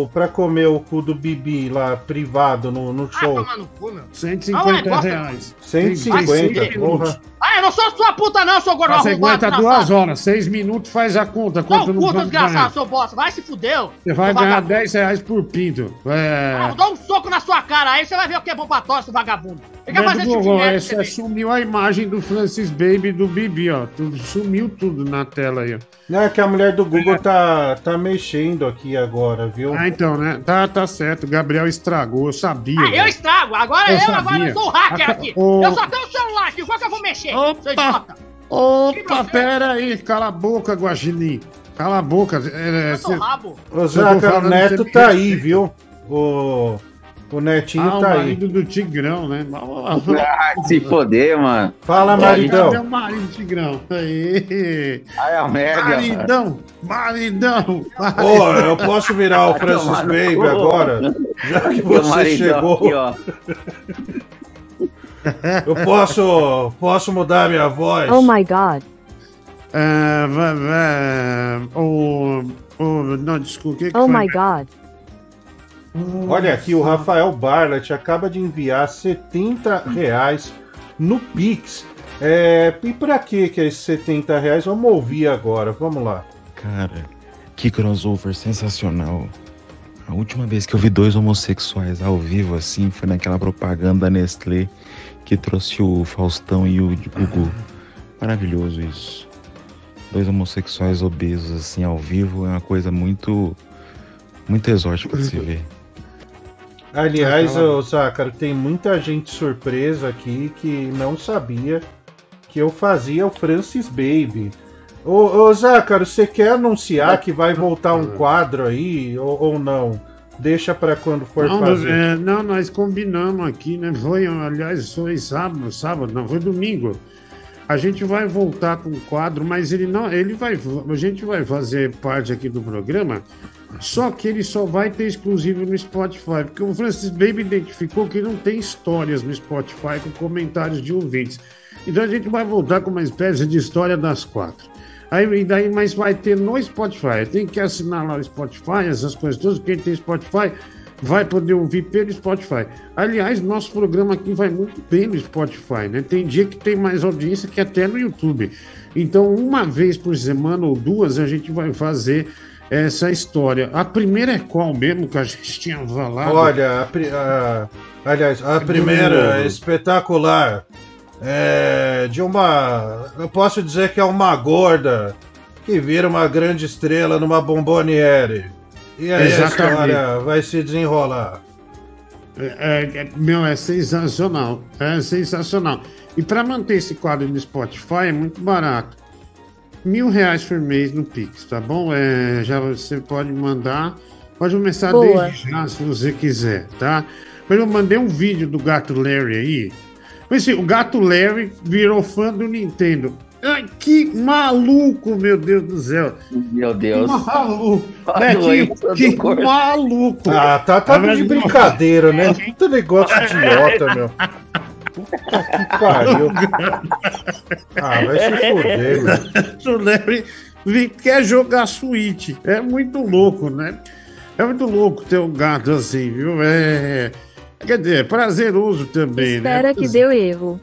o pra comer o cu do Bibi lá privado no, no Ah, show? tomar no cu, meu. 150 gosta- reais. 150, Tem porra. Ah, eu não sou sua puta, não, seu gordo Você aguenta duas horas, seis minutos, faz a conta. Não puta, desgraçado, seu bosta? Vai se fuder. Você vai ganhar vagabundo. 10 reais por pinto. É. Ah, dar um soco na sua cara aí, você vai ver o que é bom pra tosse, vagabundo. Fica Mas, fazendo de Google, você vê. sumiu a imagem do Francis Baby do Bibi, ó. Sumiu tudo na tela aí, ó. Não, é que a mulher do Google tá, tá mexendo aqui agora, viu? Ah, então, né? Tá, tá certo. O Gabriel estragou, eu sabia. Ah, eu estrago. Agora Eu eu, agora eu sou o hacker aqui. ô. Eu só tenho o celular aqui, qual que eu vou mexer? Idiota. Opa, pera aí. Cala a boca, Guaxinim. Cala a boca. É, sou cê- rabo. Tô Zácaro, o Neto tá aí, viu? O, o Netinho Ah, o tá aí. marido do Tigrão, né? Ah, se foder, mano. Fala, maridão. Cadê o marido do Tigrão? Aí. Ai, a merda. Maridão, maridão. Ô, eu posso virar o Francis Baby agora? Já que você maridão chegou. aqui, ó. Eu posso, posso mudar minha voz? Oh my god. Ah, va- va- o, o, não, desculpa, o que, que Oh foi? my god. Olha aqui, o Rafael Barlet acaba de enviar 70 reais no Pix. É, e pra que que é esses 70 reais? Vamos ouvir agora, vamos lá. Cara, que crossover sensacional. A última vez que eu vi dois homossexuais ao vivo assim foi naquela propaganda da Nestlé que trouxe o Faustão e o Gugu. Maravilhoso isso. Dois homossexuais obesos assim ao vivo é uma coisa muito muito exótica de se ver. Aliás, ô, Zácaro, tem muita gente surpresa aqui que não sabia que eu fazia o Francis Baby. Ô, ô Zácaro, você quer anunciar que vai voltar um quadro aí ou, ou não? Deixa pra quando for Não, nós, fazer. é, não, nós combinamos aqui, né? Foi, aliás, foi sábado, sábado, não, foi domingo. A gente vai voltar com o quadro, mas ele não, ele vai, a gente vai fazer parte aqui do programa, só que ele só vai ter exclusivo no Spotify, porque o Francis Baby identificou que não tem histórias no Spotify com comentários de ouvintes. Então a gente vai voltar com uma espécie de história das quatro. Aí, e daí, mas vai ter no Spotify. Tem que assinar lá o Spotify, essas coisas todas. Quem tem Spotify vai poder ouvir pelo Spotify. Aliás, nosso programa aqui vai muito bem no Spotify, né? Tem dia que tem mais audiência que até no YouTube. Então, uma vez por semana ou duas, a gente vai fazer essa história. A primeira é qual mesmo que a gente tinha falado? Olha, a a- aliás, a primeira é espetacular. É de uma. Eu posso dizer que é uma gorda que vira uma grande estrela numa bomboniere. E aí a Exatamente. história vai se desenrolar. É, é- meu, é sensacional. É sensacional. E para manter esse quadro no Spotify é muito barato. Mil reais por mês no Pix, tá bom? É, já você pode mandar. Pode começar Boa. desde já, se você quiser, tá? Mas eu mandei um vídeo do gato Larry aí. Mas assim, o gato Larry virou fã do Nintendo. Ai, que maluco, meu Deus do céu. Meu Deus. Maluco. Né, que, que maluco. Ah, tá, tá de brincadeira, né? Puta negócio idiota, meu. Puta que pariu. Ah, vai se fuder, meu. O Larry quer jogar Switch. É muito louco, né? É muito louco ter um gato assim, viu? É. Quer dizer, é prazeroso também, Espera né? que deu erro.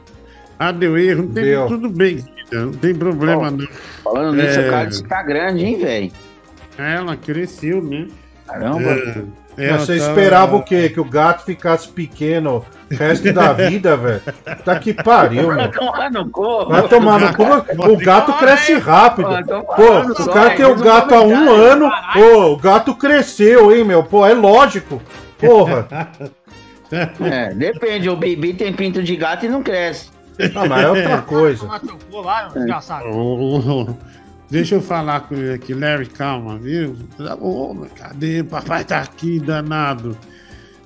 Ah, deu erro, tem, Deu. tudo bem, querida, não tem problema não. Falando nisso, É. o cara tá grande, hein, velho? Ela cresceu, né? Caramba. É, ela Você tá- esperava o quê? Que o gato ficasse pequeno o resto da vida, velho? Tá que pariu, Vai meu. tomar no cu. Vai tomar no cu. O gato cresce rápido. Pô, o cara tem o um gato há um ano. Pô, o gato cresceu, hein, meu? Pô, é lógico. Porra. É, depende, o Bibi tem pinto de gato e não cresce. Ah, mas é outra coisa. Lá, desgraçado. Ô, Deixa eu falar com ele aqui, Larry, calma, viu? Tá bom, cadê? Papai tá aqui, danado.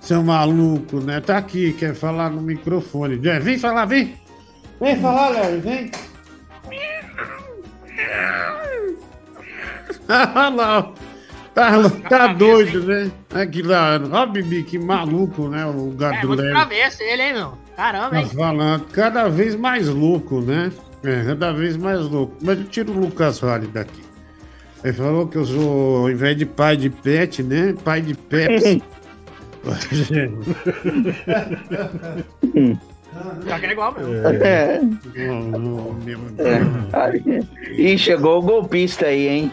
Seu maluco, né? Tá aqui, quer falar no microfone. É, Vem falar, vem! Vem falar, Larry, vem! Olha lá. Tá, tá doido, né? Aqui lá, ó, Bibi, que maluco, né? O gato É do muito travessa ele, hein, meu? Caramba, Tá hein? falando, cada vez mais louco, né? É, cada vez mais louco. Mas eu tiro o Lucas Vale daqui. Ele falou que eu sou, ao invés de pai de pet, né? Pai de Pepsi. Já que é igual, meu. É. Oh, oh, meu É. Deus. Aí- Ih, chegou o golpista aí, hein?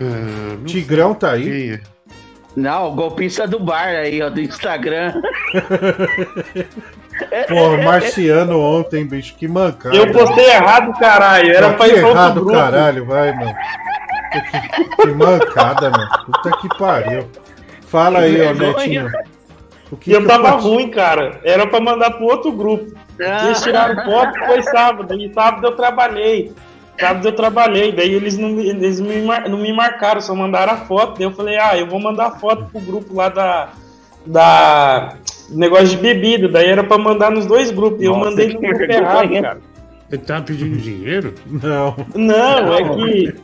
Ah, Tigrão tá aí. É? Não, o golpista do bar aí, ó, do Instagram. Pô, Marciano ontem, bicho, que mancada. Eu postei errado, caralho. Era pra ir pra outro errado, grupo. caralho, vai, meu. Que, que mancada, meu. Puta que pariu. Fala aí, ó. Netinho. O que eu que tava faço? ruim, cara. Era pra mandar pro outro grupo. Eles tiraram foto, foi sábado. E sábado eu trabalhei. Sábado eu trabalhei. Daí eles não, me- eles me não me marcaram, só mandaram a foto. Daí eu falei, ah, eu vou mandar a foto pro grupo lá da. Da. Negócio de bebida. Daí era pra mandar nos dois grupos. E eu mandei no grupo errado, cara. Ele tá pedindo dinheiro? Não. Não, é que.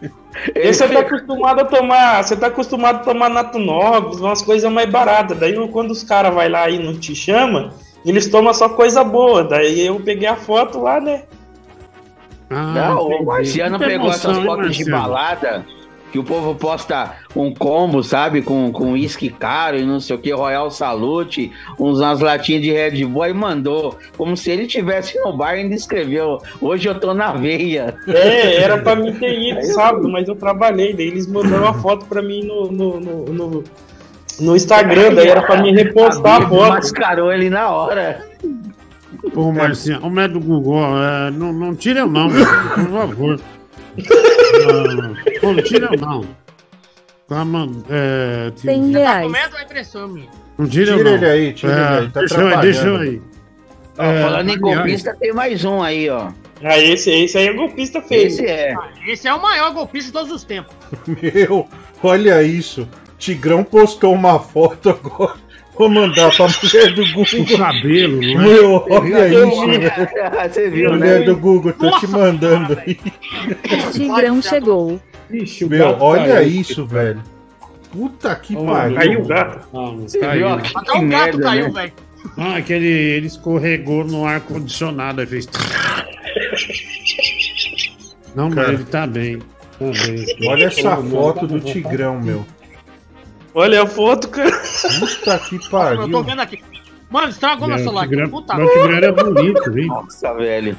Você tá acostumado a tomar. Você tá acostumado a tomar nato novos, umas coisas mais baratas. Daí quando os caras vai lá e não te chama, eles tomam só coisa boa. Daí eu peguei a foto lá, né? Não, o Marciano Muita pegou emoção, essas fotos de balada que o povo posta um combo, sabe? Com com uísque caro e não sei o que, Royal Salute, uns, umas latinhas de Red Bull e mandou. Como se ele tivesse no bar e ainda escreveu. Hoje eu tô na veia. É, era pra mim ter ido sábado, mas eu trabalhei. Daí eles mandaram uma foto pra mim no, no, no, no, no Instagram, daí era pra mim repostar a foto. Mascarou ele na hora. Ô, Marciano, o médico Google, é, não, não tira eu não, por favor. Ah, pô, não tira eu não. Tá, mano, é... tira- 100 reais. Comendo a impressão, minha. Não tira, eu Tira não. ele aí, tira É, ele aí, tá deixa eu aí, deixa eu aí. Ó, É, falando em aliás, golpista, tem mais um aí, ó. Ah, esse, esse aí é golpista feio. Esse é. Esse é o maior golpista de todos os tempos. Meu, olha isso. Tigrão postou uma foto agora. Vou mandar pra mulher do Google. O cabelo, não é? Meu, olha Eu isso, vi. velho. Você viu, Mulher né? do Google, tô te mandando aí. Tigrão chegou. Ixi, Meu, olha caiu. isso, velho. Puta que Ô, pariu. Caiu o gato. Não, não Você caiu. viu? Até Que o gato merda, caiu, né? velho. Ah, que ele, ele escorregou no ar-condicionado, aí fez... Não, mas Cara. ele tá bem. Tá bem. Olha essa foto do Tigrão, meu. Olha a foto, cara. Puta que Eu tô pariu. vendo aqui. Mano, estragou meu É, celular aqui. Puta o Tigrão era bonito, hein? Nossa, velho.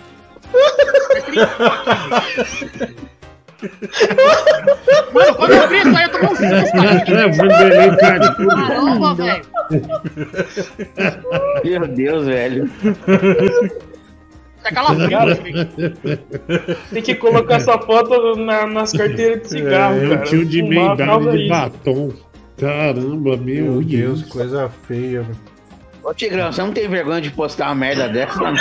Mano, quando eu vi isso aí, eu tomei um susto. É, Cardoso. Caramba, velho. Meu Deus, velho. Tá calafrio. Tem que colocar essa foto na- nas carteiras de cigarro, É, cara. o tio de meia idade de batom. Caramba, meu, Meu Deus, Deus. coisa feia, velho. Ô, Tigrão, você não tem vergonha de postar uma merda dessa, não?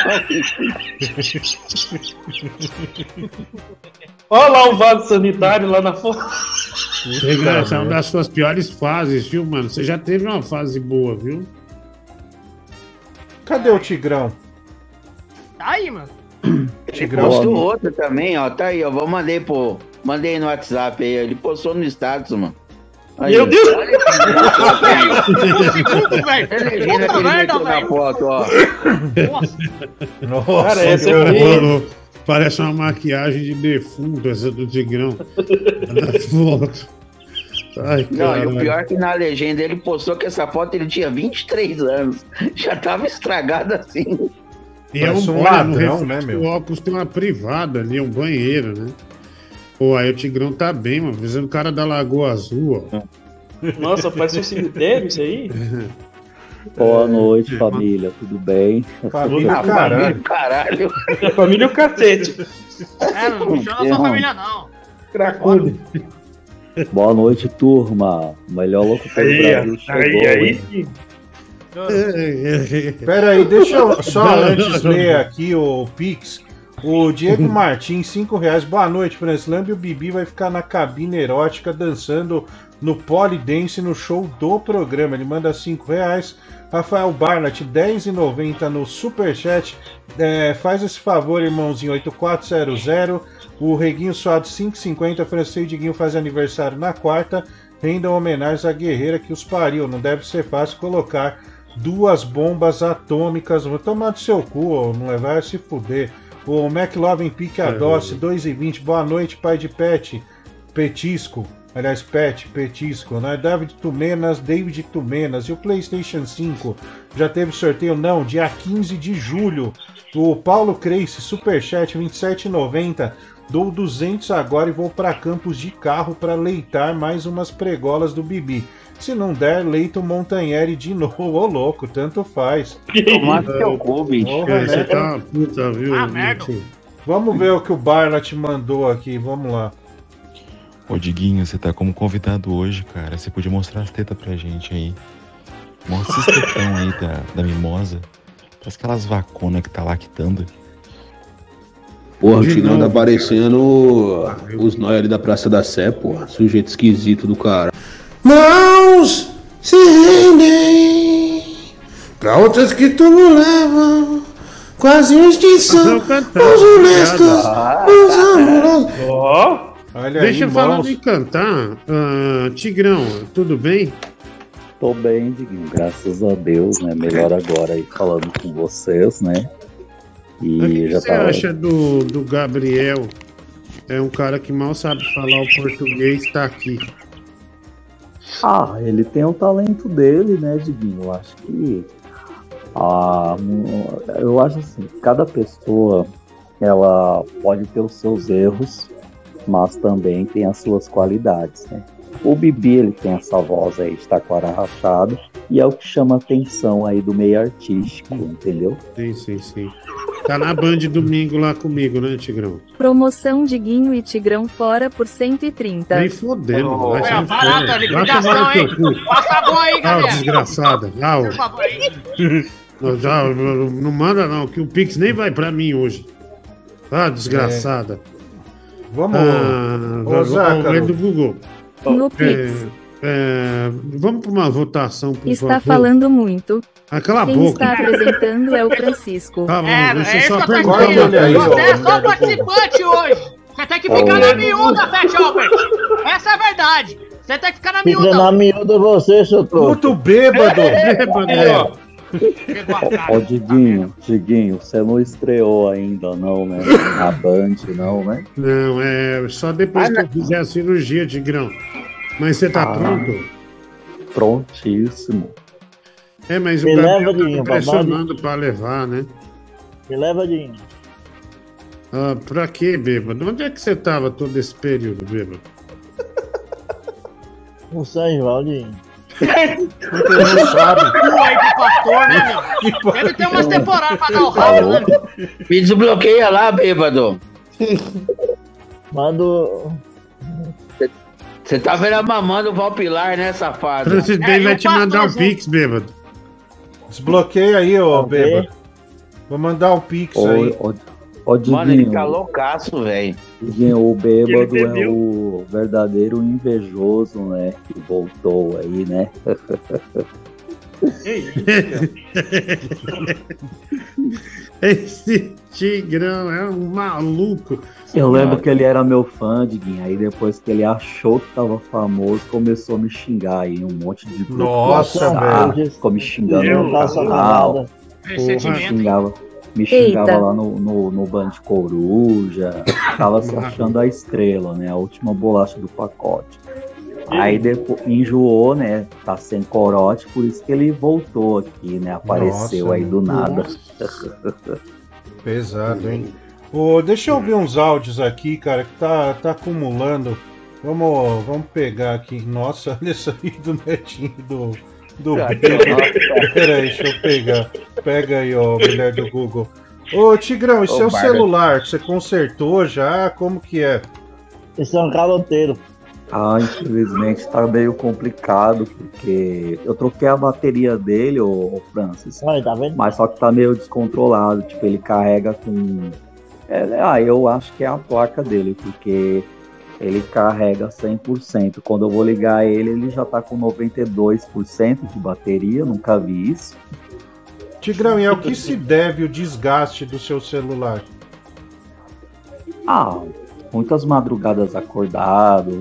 Olha lá o vaso sanitário lá na foto. Tigrão, essa é uma das suas piores fases, viu, mano? Você já teve uma fase boa, viu? Cadê o Tigrão? Tá aí, mano. Tigrão. Postou outro também, ó. Tá aí, ó. Vou mandei pro. Mandei no WhatsApp aí. Ele postou no status, mano. Aí, Meu Deus! Um segundo, velho. É Puta ele merda, velho. foto, ó. Nossa. Nossa, Cara, essa meu. é parece uma maquiagem de defunto essa do Tigrão. Na foto. Ai, Não, e o pior é que na legenda ele postou que essa foto ele tinha 23 anos. Já tava estragada assim. E é um, um ladrão, reflexo né, meu? do óculos tem uma privada ali, um banheiro, né? Pô, aí o Tigrão tá bem, mano. Fazendo cara da Lagoa Azul, ó. Nossa, parece um cemitério isso aí. Boa noite, família. Tudo bem? Família, Ah, caralho. Caralho. É família o cacete. É, não me chama sua família, não. Cracudo. Boa noite, turma. O melhor locutor do Aí, Brasil aí, chegou, aí. hein? sim. Pera aí, deixa eu só antes ler aqui o Pix. O Diego Martins, 5 reais. Boa noite, Franslamb. O Bibi vai ficar na cabine erótica dançando no Polidense no show do programa. Ele manda 5 reais. Rafael Barnett, 10,90 no Superchat. É, faz esse favor, irmãozinho, 8400. O Reguinho Suado, 5,50. Francês Diguinho faz aniversário na quarta. Rendam homenagens à guerreira que os pariu. Não deve ser fácil colocar duas bombas atômicas. Vou tomar do seu cu, não levar a se fuder. O McLovin Pique a Doce, 2,20. Boa noite, pai de Pet. Petisco. Aliás, Pet, Petisco, né? David Tumenas, David Tumenas. E o PlayStation 5 já teve sorteio? Não, dia 15 de julho. O Paulo Creice, Superchat, 27,90. Dou 200 agora e vou para Campos de carro para leitar mais umas pregolas do Bibi. Se não der, leito Montanheri de novo. Ô louco, tanto faz. Tomar no teu cu, bicho. Porra, É, Você né? tá uma puta, viu? Ah, merda. Vamos ver o que o Barnett mandou aqui, vamos lá. Ô Diguinho, você tá como convidado hoje, cara. Você podia mostrar as tetas pra gente aí. Mostra esse tetão aí da, da mimosa. Parece aquelas vaconas que tá lactando. Porra, o novo. tá parecendo os nós ali da Praça da Sé, porra. Sujeito esquisito do cara. Mãos se rendem pra outras que tudo levam. Quase uma extinção. Os honestos, os amorosos. Ó, Olha Deixa aí, falando mãos. em cantar. ah, Tigrão, tudo bem? Tô bem, Diguinho. Graças a Deus, né? Melhor agora aí falando com vocês, né? Mas O E que já você tá. acha do, do Gabriel? É um cara que mal sabe falar o português, tá aqui. Ah, ele tem o talento dele, né, Diguinho? Eu acho que. Ah, eu acho assim, cada pessoa ela pode ter os seus erros, mas também tem as suas qualidades, né? O Bibi, ele tem essa voz aí de taquara rachado, e é o que chama atenção aí do meio artístico, entendeu? Sim, sim, sim. Tá na Band domingo lá comigo, né, Tigrão? Promoção de Guinho e Tigrão fora por 130. Nem fodendo. vai É, fora. a Vai liquidação, hein? Passa a boa aí, Ah, galera. desgraçada. Ah, ô. Por favor, aí. Não, já, não manda não, que o Pix nem vai pra mim hoje. Ah, desgraçada. Vamos, Ah, ô, vai- Zácaro. vai do Google. No É, Pix. É, vamos pra uma votação, por Está favor. falando muito. Ah, cala a Quem boca. está apresentando é o Francisco. Tá bom, É, deixa é eu isso só perguntar. Você é só participante hoje. Você tem que ficar na miúda, Pet Albert. Essa é a verdade. Você tem que ficar na Fica miúda. na miúda você, seu trouxa. Muito bêbado. Bêbado, Aí, ó. Ô, Diguinho, Diguinho, você não estreou ainda, não, né? Na Band, não, né? Não, é só depois que eu fizer a cirurgia, Tigrão. Mas você tá Ah. pronto? Prontíssimo. É, mas o Me Gabriel leva, tá me pressionando pra levar, né? Me leva, Dinho. Ah, pra quê, bêbado? Onde é que você tava todo esse período, bêbado? No São João, Dinho. Porque não sabe. Aí pro pastor, né, meu? Deve ter umas temporadas pra dar o rabo, né? Me desbloqueia lá, bêbado. Manda. Você tá vendo a mamando o Valpilar, né, safado? Francis Bem É, vai te mandar um pix, bêbado. Desbloqueia aí, ô Ok. bêbado. Vou mandar um pix Ô, aí. ô, ô, Mano, ele tá loucaço, velho. O bêbado é o verdadeiro invejoso, né? Que voltou aí, né? Esse Tigrão é um maluco. Eu lembro que ele era meu fã, Diguinho. Aí depois que ele achou que tava famoso, começou a me xingar aí. Um monte de grupo Nossa, WhatsApp, velho. Ficou me xingando Eu no canal. xingava, me xingava Eita. lá no, no, no Band Coruja. Tava se achando a estrela, né? A última bolacha do pacote. Aí depois enjoou, né? Tá sem corote, por isso que ele voltou aqui, né? Apareceu Nossa, aí do nada. Pesado, hein? Ô, deixa eu ouvir uns áudios aqui, cara, que tá, tá acumulando. Vamos, vamos pegar aqui. Nossa, olha isso aí do netinho do. Do Ah, Bêbado. Pera aí, deixa eu pegar. Pega aí, ó, mulher do Google. Ô, Tigrão, Ô, é o Barba. celular que você consertou já? Como que é? Esse é um caloteiro. Ah, infelizmente tá meio complicado, porque eu troquei a bateria dele, ô, ô Francis. tá vendo? Mas só que tá meio descontrolado, tipo, ele carrega com. É, ah, eu acho que é a placa dele, porque ele carrega 100%. Quando eu vou ligar ele, ele já tá com 92% de bateria, nunca vi isso. Tigrão, e ao que se deve o desgaste do seu celular? Ah, muitas madrugadas acordado,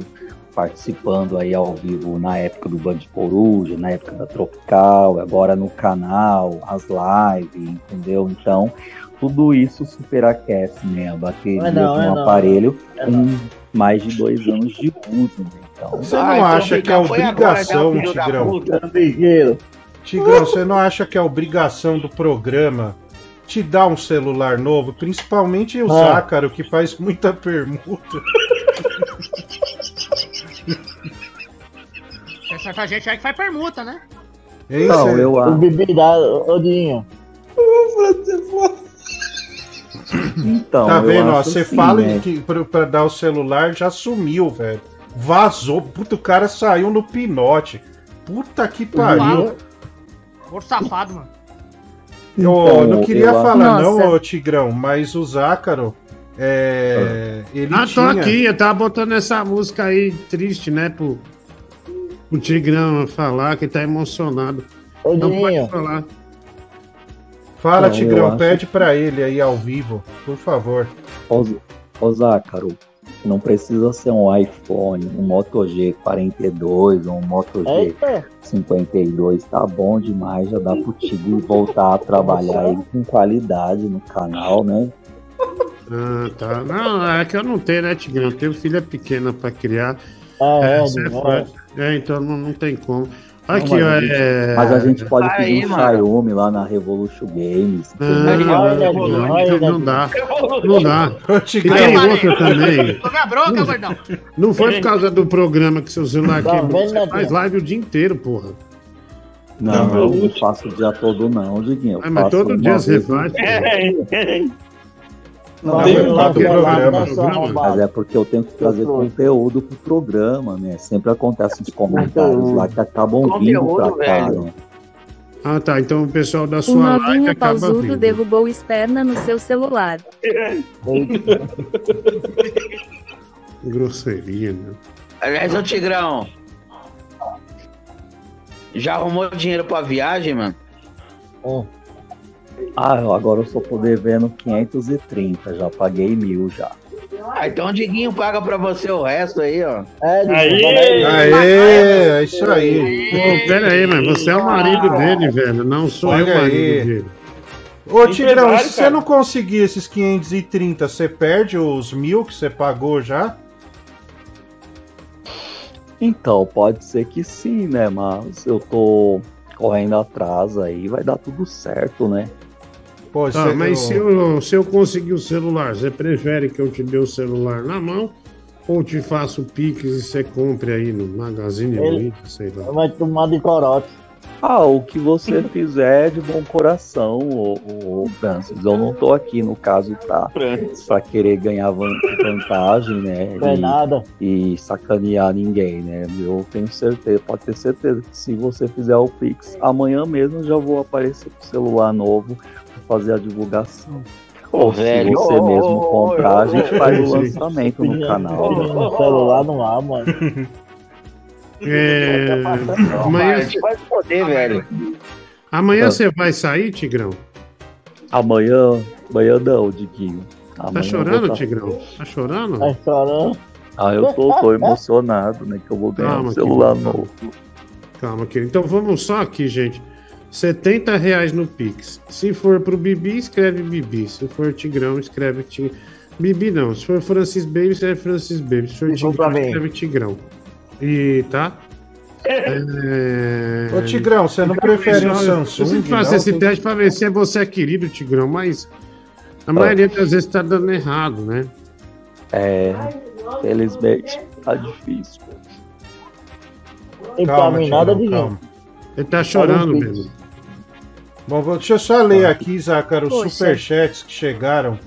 participando aí ao vivo na época do Band Coruja, na época da Tropical, agora no canal, as lives, entendeu? Então, tudo isso superaquece, né? A bateria É não, de é um não. aparelho É com mais de dois anos de uso, né? Então, Você não acha que é obrigação, Tigrão? Tigrão, você não acha que é obrigação do programa te dar um celular novo? Principalmente o Ah. Zácaro, que faz muita permuta. Certa gente aí que faz permuta, né? Hein, Não, cê- eu O Bibi dá, Odinho. Então, tá vendo? ó, acho Você assim, fala né? que pra, pra dar o celular já sumiu, velho. Vazou. Puta, o cara saiu no pinote. Puta que pariu. Por safado, mano. Eu Então, não queria eu- falar, Nossa. não, ô Tigrão, mas o Zácaro. É, ele Ah, tô tinha... aqui, eu tava botando essa música aí triste, né? Pro, pro Tigrão falar que tá emocionado. Ô, Não pode falar. Fala, Não, Tigrão, acho- pede pra ele aí ao vivo, por favor. Ô, ô Zácaro, Não precisa ser um iPhone, um Moto G42, um Moto Eita. G52, tá bom demais, já dá pro Tigre voltar a trabalhar aí com qualidade no canal, né? Ah, tá. Não, é que eu não tenho, né, Tigrão? Eu tenho filha pequena pra criar. Ah, é, é não foda. É, então não, não tem como. Não, Aqui, mas, ó, a gente, é... mas a gente pode pedir Aí, um. Xiaomi lá na Revolution Games. Não, não, não, não dá. Não dá. E tem outra também. Bronca, gordão. Não foi por causa do programa que seu celular quebrou. Você faz live o dia inteiro, porra. Não, eu não faço o dia todo não, Diguinho. Eu Ah, mas faço todo dia você faz. Não, Tem eu um faço programa, programa. Mas é porque eu tenho que trazer conteúdo pro programa, né? Sempre acontece uns comentários lá que acabam vindo pra cá, né? Ah, tá. Então o pessoal da O sua live novinho acaba pausudo vindo. derrubou esperna no seu celular. Grosseria, né? Aliás, ô Tigrão. Já arrumou dinheiro pra viagem, mano? Ah, eu agora eu só tô devendo 530, já paguei mil já. Ah, então o Diguinho paga pra você o resto aí, ó. É, Aê, é isso aí. Pô, pera aí, mas você é o marido dele, velho. Não sou eu o marido aí. dele. Ô, Tigrão, se você não conseguir esses 530, você perde os mil que você pagou já? Então, pode ser que sim, né? Mas eu tô correndo atrás aí, vai dar tudo certo, né? Pô, Tá, mas se eu, se eu conseguir o celular, você prefere que eu te dê o celular na mão ou te faço o Pix e você compre aí no Magazine Luiza, sei lá. Vai tomar de corote. Ah, o que você fizer é de bom coração, ô, ô, Francis. Eu não tô aqui, no caso, pra, pra querer ganhar van- vantagem, né? Não é nada. E sacanear ninguém, né? Eu tenho certeza, pode ter certeza que se você fizer o Pix, amanhã mesmo eu já vou aparecer com o celular novo fazer a divulgação. Ou se você ô, mesmo comprar, a ô, gente ô, faz o lançamento no canal. No celular não há, mano. É... Amanhã, Vai, foder, velho. amanhã Ah. você vai sair, Tigrão? Amanhã, amanhã não, Diguinho. Tá Amanhã eu chorando, tá- Tigrão? Tá chorando? Tá chorando. Ah, eu tô, tô emocionado, né? Que eu vou ganhar Calma, um celular querido. novo. Calma, querido. Então vamos só aqui, gente. 70 reais no Pix. Se for pro Bibi, escreve Bibi. Se for Tigrão, escreve Tigrão. Bibi não. Se for Francis Baby, escreve Francis Baby. Se for Tigrão, escreve Tigrão. E tá? É... Ô, Tigrão, você não prefere um Pessoal, Eu Samsung? sempre faço esse teste pra ver se você é querido, Tigrão, mas a maioria das vezes tá dando errado, né? É, felizmente, tá difícil. E pra Calma, mim nada de calma. Ele tá chorando Pix. mesmo. Bom, vou- deixa eu só ler aqui, Zácaro, os Poxa. superchats que chegaram.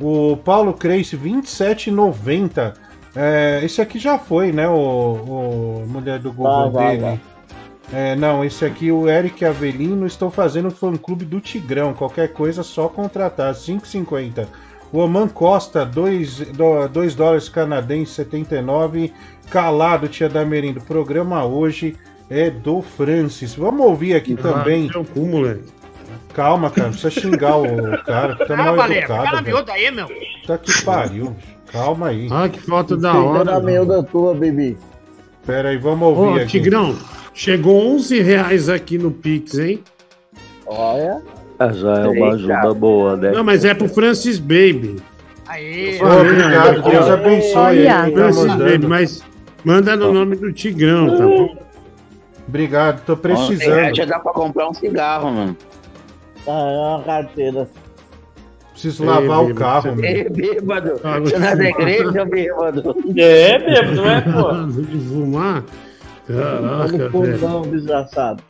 O Paulo Crace, 27,90. É, esse aqui já foi, né? O, o mulher do Google Vai, vai, dele. É, não, esse aqui, o Eric Avelino, estou fazendo fã clube do Tigrão. Qualquer coisa, só contratar. 5,50. O Oman Costa, 2 dólares canadenses, 79. Calado, tia da Merindo. O programa hoje é do Francis. Vamos ouvir aqui também. Seu cu, moleque. Calma, cara, não precisa xingar o cara, tá Ah, mal Valério, educado. cala miúda aí, meu. Tá que pariu. Calma aí. Ah, que falta da hora. miúda tua, baby. Pera aí, vamos Ô, ouvir aqui. Tigrão, chegou 11 reais aqui no Pix, hein? Olha. É, já é uma ajuda boa, né? Não, mas é pro Francis Baby. Aí. Ô, obrigado, Deus abençoe aí tá Francis Baby, mas manda no nome do Tigrão, tá bom? Obrigado, tô precisando. Já dá pra comprar um cigarro, mano. Ah, é uma carteira. Preciso lavar Ei, o carro, você- meu. Ei, bêbado. Ah, Você não é da igreja, bêbado? É, bêbado, não é, pô? De fumar? Caraca, o velho. fundão desgraçado.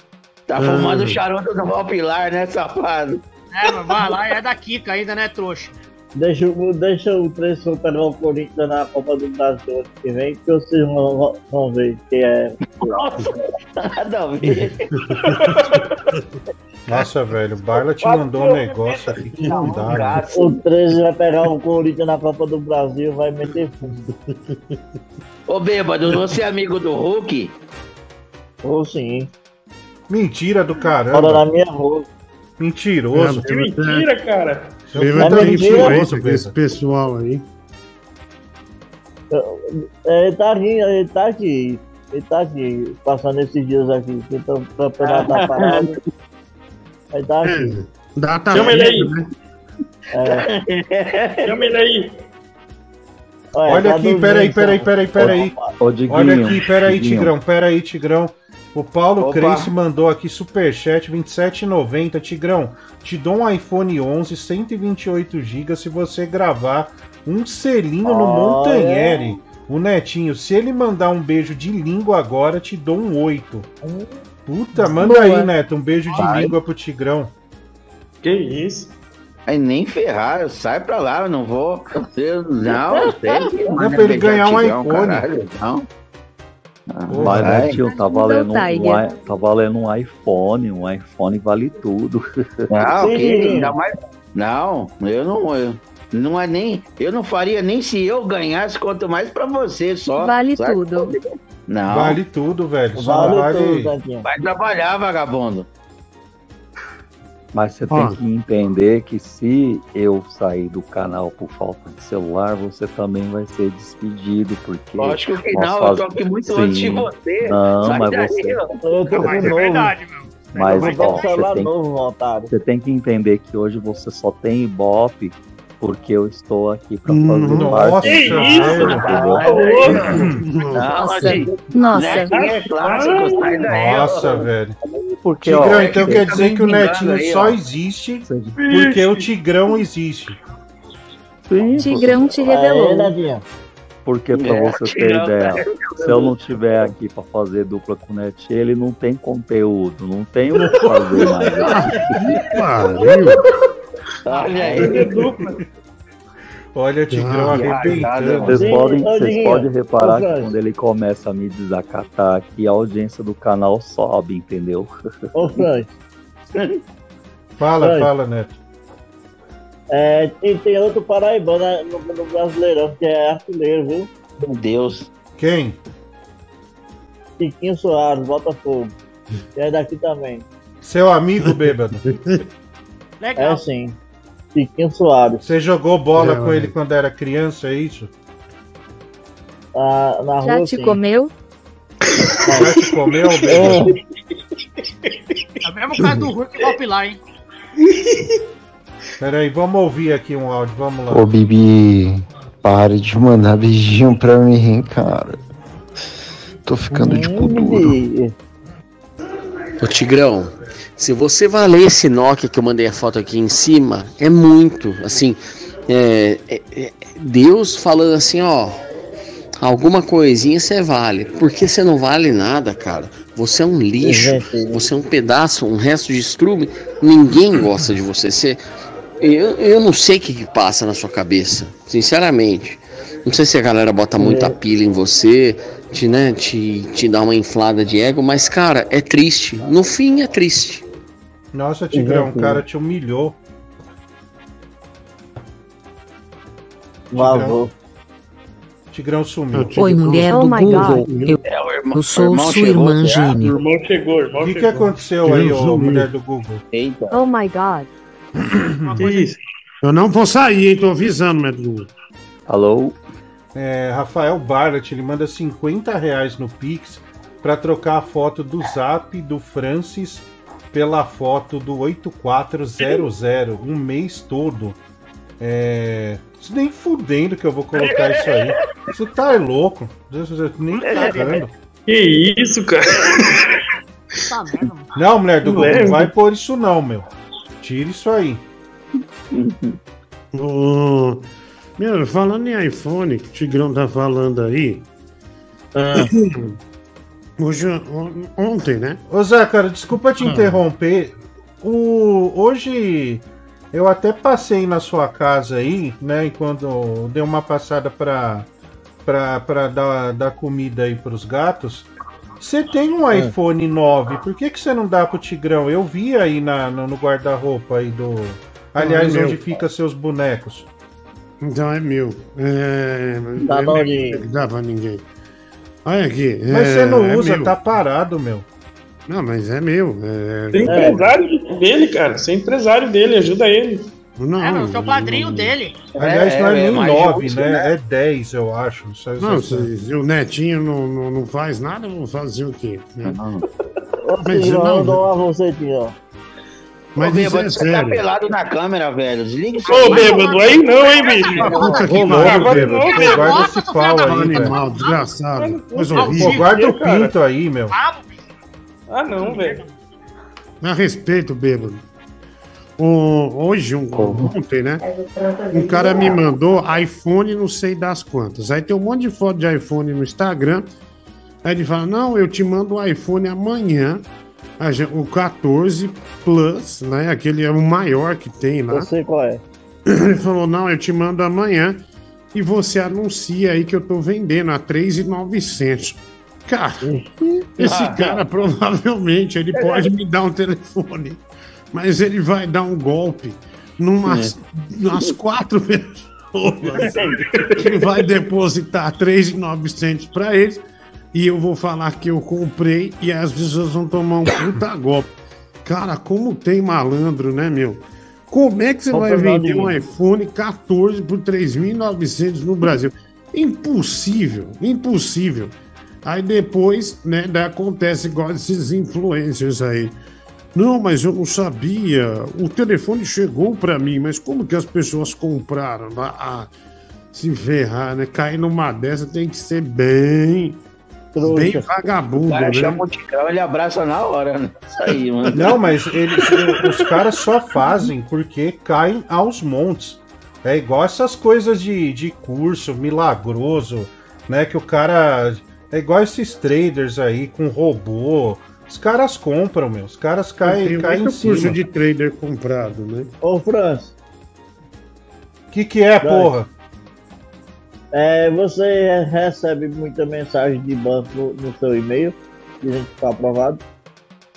Tá Ah. fumando charuto do Valpilar, né, safado? É, mas vai lá é da Kika ainda, né, trouxa? Deixa, o- deixa o três superar o Corinthians na Copa do Brasil ano que vem, que vocês vão, vão ver que é. Nada a ver. Nossa, velho, o Barla te mandou um negócio aqui que não dá. O 13 vai pegar o Corinthians na Copa do Brasil e vai meter fundo. Ô, bêbado, você é amigo do Hulk? Ou sim. Mentira do caramba. na minha rua. Mentiroso. É, Que mentira, cara. Tá ter mentira. influência mentiroso, com esse pessoal aí. É, Ele tá aqui, ele tá aqui. Ele tá aqui, passando esses dias aqui. que O campeonato tá parado. Ele tá aqui. Data Chama ele aí. né? É. Chama ele aí. Olha tá aqui, do peraí, peraí, peraí, peraí. Olha aqui, peraí. Tigrão, peraí, Tigrão. O Paulo Opa. Crense mandou aqui superchat 27,90. Tigrão, te dou um iPhone 11 128 GB se você gravar um selinho no Olha. Montanheri. O Netinho, se ele mandar um beijo de língua agora, te dou um 8. Puta, manda Boa. aí, Neto, um beijo de Vai. língua pro Tigrão. Que isso? Aí nem ferrar, sai pra lá, eu não vou. Eu, não, eu sei que Não, manda pra ele ganhar um tigrão, iPhone. caralho, não. Mas, vai. Netinho, tá valendo, um, i- tá valendo um iPhone, um iPhone vale tudo. Não, que ainda mais. Não, eu não. Eu, não é nem. Eu não faria nem se eu ganhasse, quanto mais pra você só. Vale Sabe? tudo. Não. Vale tudo, velho. Vale vale. tudo, Vai trabalhar, vagabundo. Mas você tem que entender que se eu sair do canal por falta de celular, você também vai ser despedido, porque... Lógico que não, faz- eu tô aqui muito Sim. antes de você. Não, Sai mas daí, você... ó. Eu tô com Mas é novo. verdade, Mas, Eu vou ó, você tem, novo, você tem que entender que hoje você só tem Ibope porque eu estou aqui pra fazer Nossa, parte do velho. entendeu? Nossa. Nossa. Netinho é clássico, sai daí. ó. Nossa, velho. Porque, Tigrão, ó, então quer tá dizer que o xingando Netinho aí, só existe porque o Tigrão existe. Sim, Tigrão te Aê, revelou. Nadinha. Porque pra É, você ter ideia, né? se eu não tiver aqui pra fazer dupla com o Net, ele não tem conteúdo, não tem o que fazer mais. Olha aí. Olha o Tigrão Ah, arrebentando. Vocês podem, vocês podem reparar que quando ele começa a me desacatar aqui, a audiência do canal sobe, entendeu? Ô, Frank. Fala, Oi. fala, Neto. É, e tem outro paraibano né, no, no Brasileirão, que é artilheiro, viu? Meu Deus. Quem? Tiquinho Soares, Botafogo. E é daqui também. Seu amigo bêbado. É sim. Tiquinho Soares. Você jogou bola É, com ele quando era criança, é isso? Ah, na Já rua, te sim. comeu? Já te comeu, bêbado? É o mesmo cara do Hulk golpe lá, hein? Peraí, vamos ouvir aqui um áudio, vamos lá. Ô, Bibi, pare de mandar beijinho pra mim, cara. Tô ficando de cu duro. Ô Tigrão, se você valer esse Nokia que eu mandei a foto aqui em cima, é muito. Assim, é, é- é Deus falando assim, ó. Alguma coisinha você vale. Porque você não vale nada, cara. Você é um lixo. Você é um pedaço, um resto de estrume. Ninguém gosta de você. Você, eu, eu não sei o que, que passa na sua cabeça, sinceramente. Não sei se a galera bota muita É. pilha em você, te, né, te, te dá uma inflada de ego, mas, cara, é triste. No fim, é triste. Nossa, Tigrão, o cara te humilhou. Vazou. Tigrão sumiu. Oi, mulher Oh do my Google. God. Eu, É, eu sou irmão sua irmã gêmea. O irmão chegou, irmão O que, aconteceu aí, ô mulher do Google? Eita. Oh my god. Que isso? Eu não vou sair, hein? Tô avisando, Medlu. Alô? É, Rafael Barrett, ele manda 50 reais no Pix pra trocar a foto do Zap do Francis pela foto do 8400, um mês todo. É. isso Nem fudendo que eu vou colocar isso aí. Você tá louco? Deus, Deus, Nem cagando. Que isso, cara? Não, mulher do Google, não vai pôr isso não, meu. Tira isso aí. Ô, Meu, falando em iPhone, que o Tigrão tá falando aí. Hoje, on- ontem, né? Ô Zé, cara, desculpa te Ah. interromper. O... Hoje eu até passei na sua casa aí, né? Enquanto dei uma passada pra, pra, pra dar, dar comida aí pros gatos. Você tem um iPhone 9, por que, que você não dá pro Tigrão? Eu vi aí na, no, no guarda-roupa aí do. Aliás, Ah, é onde fica seus bonecos. Então é meu. É, Dá é pra ninguém. Dá pra ninguém. Olha aqui. Mas é- você não é usa, meu. tá parado, meu. Não, mas é meu. É... Você é empresário dele, cara. Você é empresário dele, ajuda ele. Não, É, eu sou padrinho não- dele. Aliás, não é, nem mais 9, de um, né? É 10, eu acho. Não, Não, se, se o netinho não, não, não faz nada, eu vou fazer o quê? né? Ô, Mas Tigrão, não- eu dou uma você, Tigrão. Mas Ô, isso bêbado, é você tá sério. pelado na câmera, velho. Desliga isso Ô, bêbado, aí não, hein, bicho? Puta que pariu. bêbado. Pô, guarda esse pau aí, Animal, desgraçado. Coisa Pô, horrível. guarda o pinto aí, meu. Ah, não, velho. A respeito, bêbado. O- hoje, um, ontem, né? Um cara me mandou iPhone não sei das quantas. Aí tem um monte de foto de iPhone no Instagram. Aí ele fala: Não, eu te mando o iPhone amanhã. O 14 Plus, né? Aquele é o maior que tem lá. Eu sei qual é. Ele falou: Não, eu te mando amanhã. E você anuncia aí que eu tô vendendo a 3,900. Cara, esse Ah. cara provavelmente ele pode me dar um telefone, mas ele vai dar um golpe numas, numas quatro pessoas. Ele vai depositar 3,900 para eles e eu vou falar que eu comprei e as pessoas vão tomar um puta golpe. Cara, como tem malandro, né, meu? Como é que você Compra vai vender um iPhone 14 por 3.900 no Brasil? Impossível, impossível. Aí depois, né, daí acontece igual esses influencers aí. Não, mas eu não sabia. O telefone chegou pra mim, mas como que as pessoas compraram? Ah, ah, se ferrar, né? Cair numa dessa tem que ser bem. Bem vagabundo, O cara né? chama o Tigrão, ele abraça na hora, né? Isso aí, mano. Não, mas eles, os caras só fazem porque caem aos montes. É igual essas coisas de, de curso milagroso, né? Que o cara. É igual esses traders aí com robô. Os caras compram, meu. Os caras caem, Tem caem em muito curso cima. de trader comprado, né? Ô, Franz. Que que é, Vai. porra? É, você recebe muita mensagem de banco no, seu e-mail, dizendo que foi aprovado.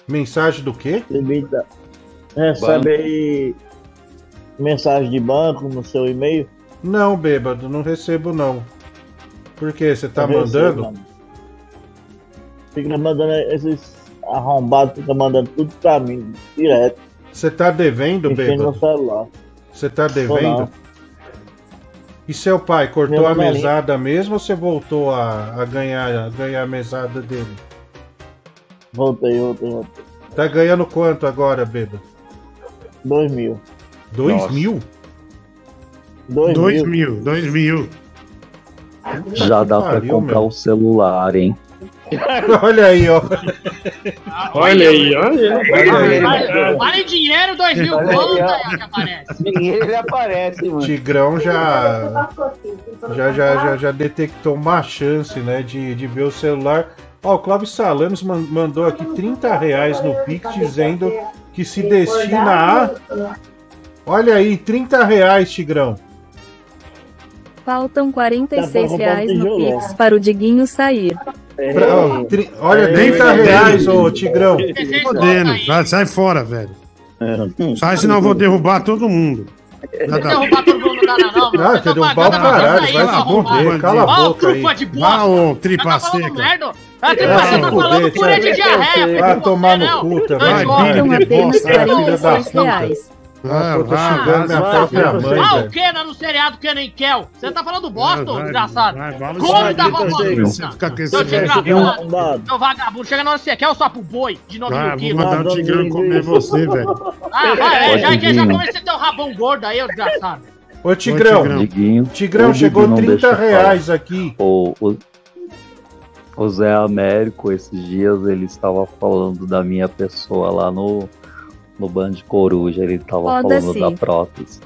Mensagem do quê? Limita. Recebe aí mensagem de banco no seu e-mail. Não, bêbado, não recebo não. Por quê? Você tá Eu recebo, mandando? mano. Fica mandando esses arrombados, fica mandando tudo pra mim, direto. Você tá devendo, Mexendo no bêbado? celular. Você tá devendo? E seu pai cortou Meu a mesada mesmo ou você voltou a, a ganhar, a ganhar a mesada dele? Voltei, voltei, voltei. Tá ganhando quanto agora, bêbado? Dois mil. Dois Nossa. mil? Dois, Dois mil. mil, dois mil. Já dá pra Pariu, comprar meu. o celular, hein? Olha aí, ó. Olha aí, olha aí. Vale, vale dinheiro, dois mil Olha aí, ó, que aparece. Dinheiro ele aparece, mano. Tigrão já, já, já, já, já detectou uma chance, né, de, de ver o celular. Ó, o Clóvis Salames man- mandou aqui 30 reais no Pix dizendo que se destina a. Olha aí, 30 reais, Tigrão. Faltam 46 Tá bom, reais no. Pix para o Diguinho sair. Pra- ó, tri- olha, É, 30 é, reais, ô Tigrão. Fodendo. Vai, sai fora, velho. Sai, senão eu vou derrubar todo mundo. Dá- Derrubar todo mundo não dá, não, mano. Ah, Você tá derrubar o pra caralho, vai se fuder, cala a boca trufa de bosta. ô tripa Tá seca. Ah, tá falando de diarreia. Vai tomar você, no não. cu também. Vai, filho de bosta, filha da 46 puta. Ah, eu tô xingando minha própria mãe, Ah, o velho. Kena no seriado Kena e Kel. Você tá falando bosta, ô desgraçado. Come da vovó Seu desgraçado. Seu vagabundo. Chega na hora que você quer o sapo boi de 9 Vai, mil vou quilos. mandar o Tigrão comer você, velho. Ah, vai, é, já que já começa a ter um rabão gordo aí, ô desgraçado. Ô, Tigrão. Tigrão. Diguinho. Tigrão, o Diguinho chegou não 30 deixa eu falar. reais aqui. O, o, o Zé Américo, esses dias, ele estava falando da minha pessoa lá no, no Band Coruja. Ele estava falando Foda-se. da prótese.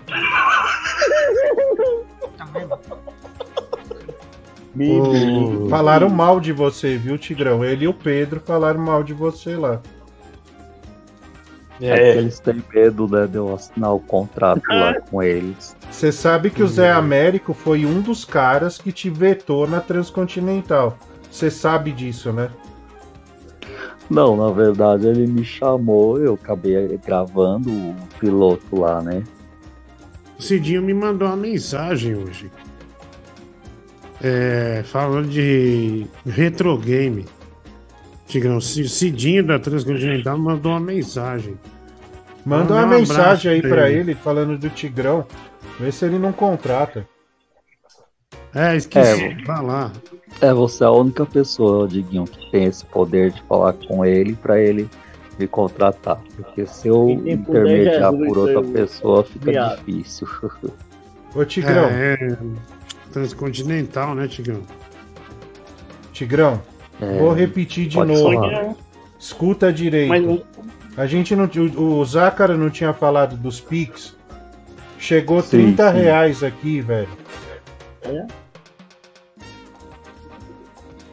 O- Falaram mal de você, viu, Tigrão? Ele e o Pedro falaram mal de você lá. É, que eles têm medo, né, de eu assinar o contrato lá com eles. Você sabe que o Zé Américo foi um dos caras que te vetou na Transcontinental. Você sabe disso, né? Não, na verdade ele me chamou, eu acabei gravando o piloto lá, né? O Cidinho me mandou uma mensagem hoje. É, falando de retro game. Tigrão, Cidinho da Transcontinental mandou uma mensagem. Manda uma um mensagem aí pra ele. ele falando do Tigrão. Vê se ele não contrata. É, esqueci. É, Vai lá. É, você é a única pessoa, Diguinho, que tem esse poder de falar com ele pra ele me contratar. Porque se eu intermediar é por outra pessoa, fica viado. difícil. Ô, Tigrão. É, é transcontinental, né, Tigrão? Tigrão, É, vou repetir de novo. falar. Escuta direito. Mas- A gente não. O, o Zácaro não tinha falado dos Pix. Chegou Sim, 30 sim. reais aqui, velho.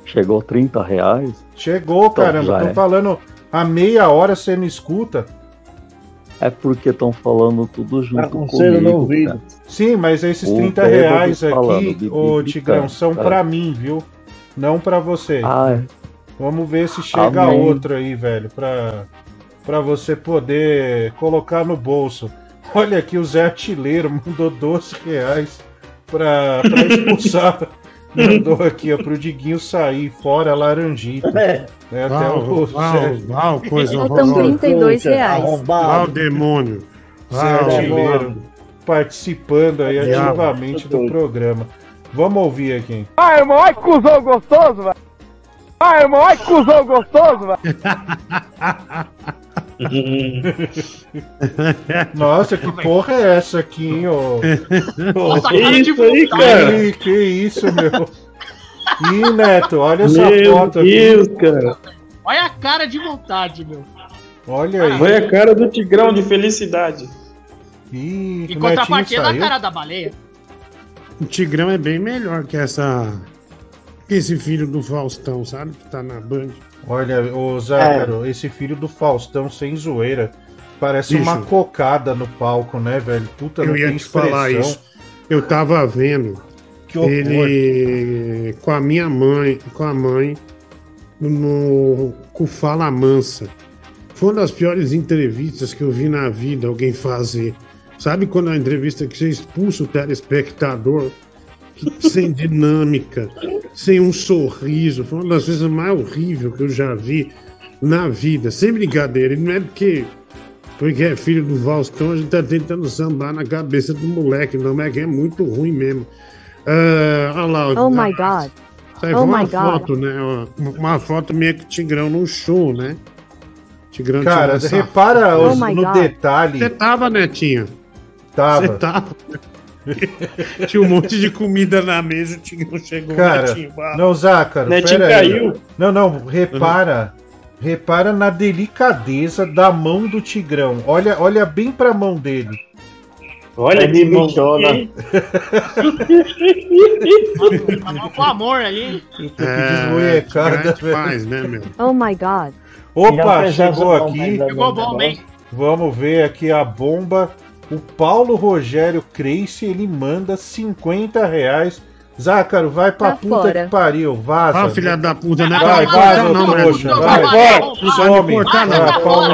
Chegou 30 reais? Chegou, Então, caramba. Tô é. falando há meia hora você não escuta. É porque estão falando tudo junto Tá com comigo. cera no ouvido. cara. Sim, mas esses O 30 bêbado reais falando, aqui, ô Tigrão, são pra mim, viu? Não pra você. Ah, é. Vamos ver se chega Amém. outro aí, velho, pra, pra você poder colocar no bolso. Olha aqui, o Zé Artilheiro mandou 12 reais pra, pra expulsar. mandou aqui, ó, pro Diguinho sair, fora Laranjita. É. É, até Val, o Val, Val, coisa Faltam horrorosa. 32 reais. Val, demônio. Val, Artilheiro participando aí Diabo. ativamente do programa. Vamos ouvir aqui. Ai, irmão, ai, cuzão gostoso, velho. Ai, irmão, ai, cuzão gostoso, velho. Nossa, que porra é essa aqui, hein, ô? Nossa, que cara de isso aí, cara? Que, que isso, meu? Ih, Neto, olha essa Meu foto Deus, aqui. cara. Olha a cara de vontade, meu. Olha aí. Olha a cara do Tigrão de felicidade. Ih, o contrapartida da cara da baleia. O Tigrão é bem melhor que essa. Que esse filho do Faustão, sabe? Que tá na Band. Olha, ô Zácaro, esse filho do Faustão sem zoeira. Parece Bicho. uma cocada no palco, né, velho? Puta, não Eu ia tem te falar isso. Eu tava vendo Que horror. ele com a minha mãe, com a mãe, no com o Fala Mansa. Foi uma das piores entrevistas que eu vi na vida alguém fazer. Sabe quando a entrevista que você expulsa o telespectador sem dinâmica, sem um sorriso? Foi uma das coisas mais horríveis que eu já vi na vida. Sem brincadeira. E não é porque porque é filho do Faustão, a gente tá tentando sambar na cabeça do moleque, não é que é muito ruim mesmo. Ah, olha lá, Oh my god. Isso aí Oh uma my God. foto, né? Uma- Uma foto minha o Tigrão num show, né? Tigrão Cara, repara os- Oh no God. detalhe. Você tava, Netinho? Tava. Você tava. Tinha um monte de comida na mesa, o Tigrão chegou, Cara, Netinho. não, Zácaro, Netinho pera aí. caiu. Não, não, repara. Repara na delicadeza da mão do Tigrão. Olha, olha bem pra mão dele. Olha É que bichona. Com amor ali. É, velho. faz, né, meu? Oh my god. Opa, chegou aqui. Chegou bom, hein? Vamos ver aqui a bomba. O Paulo Rogério Creice, ele manda 50 reais. Zácaro, vai pra Tá puta fora. que pariu, vaza. Ah, filha da puta, né? Vai, Não vaza, cortar não, trouxa. Neto. Vai, Vai, some. Não cortar não. Vai. Vai.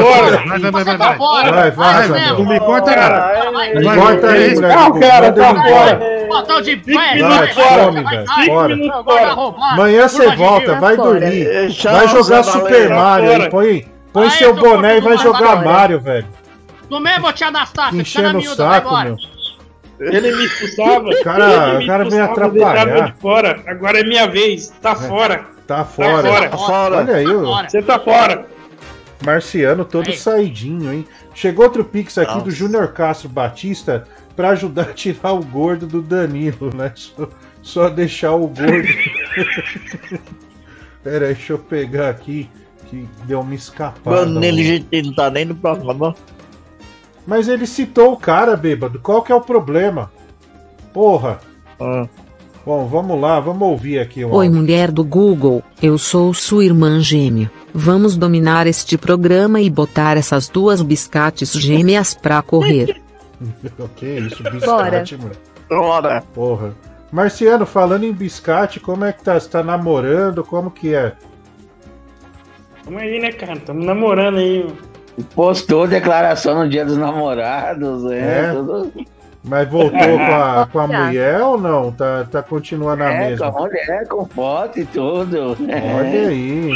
Fora. Vai, vai, vai, vai. vai. Vai, vaza, Vai, meu. Não me corta não. Me Vai, corta vai, aí, vai. moleque. Não, cara, tá fora. Botão de pé, Vai, vai, some, vai, velho. vai, Fora. vai, vai roubar. Amanhã você volta, vai Tá fora. dormir. Vai jogar Super. Mario aí. Fora. Põe, põe Vai, seu boné e vai jogar. Mario, velho. Tu mesmo, tia Anastácia, fica na miúda, vai embora. meu. Ele me expulsava. Cara, ele me o cara veio atrapalhar. de fora. Agora é minha vez. Tá fora. Tá fora. fora. Tá fora. Olha aí, o Você tá fora. Marciano todo Aí. saidinho, hein? Chegou outro pix aqui Nossa. do Júnior Castro Batista pra ajudar a tirar o gordo do Danilo, né? Só, só deixar o gordo. Pera aí, deixa eu pegar aqui que deu uma escapada. Mano, nele, gente, não tá nem no programa. Mas ele citou o cara, bêbado. Qual que é o problema? Porra. Ah. Bom, vamos lá, vamos ouvir aqui. Um Oi, áudio. mulher do Google, eu sou sua irmã gêmea. Vamos dominar este programa e botar essas duas biscates gêmeas pra correr. que isso, biscate, Bora. mano. Bora. Porra. Marciano, falando em biscate, como é que tá? Você tá namorando? Como que é? Vamos aí, né, cara? Tamo namorando aí. Postou declaração no dia dos namorados, é, É? tudo. Mas voltou com a, com a mulher ou não? Tá, tá continuando a É, com mesma? a mulher, com foto e tudo. É. Olha aí.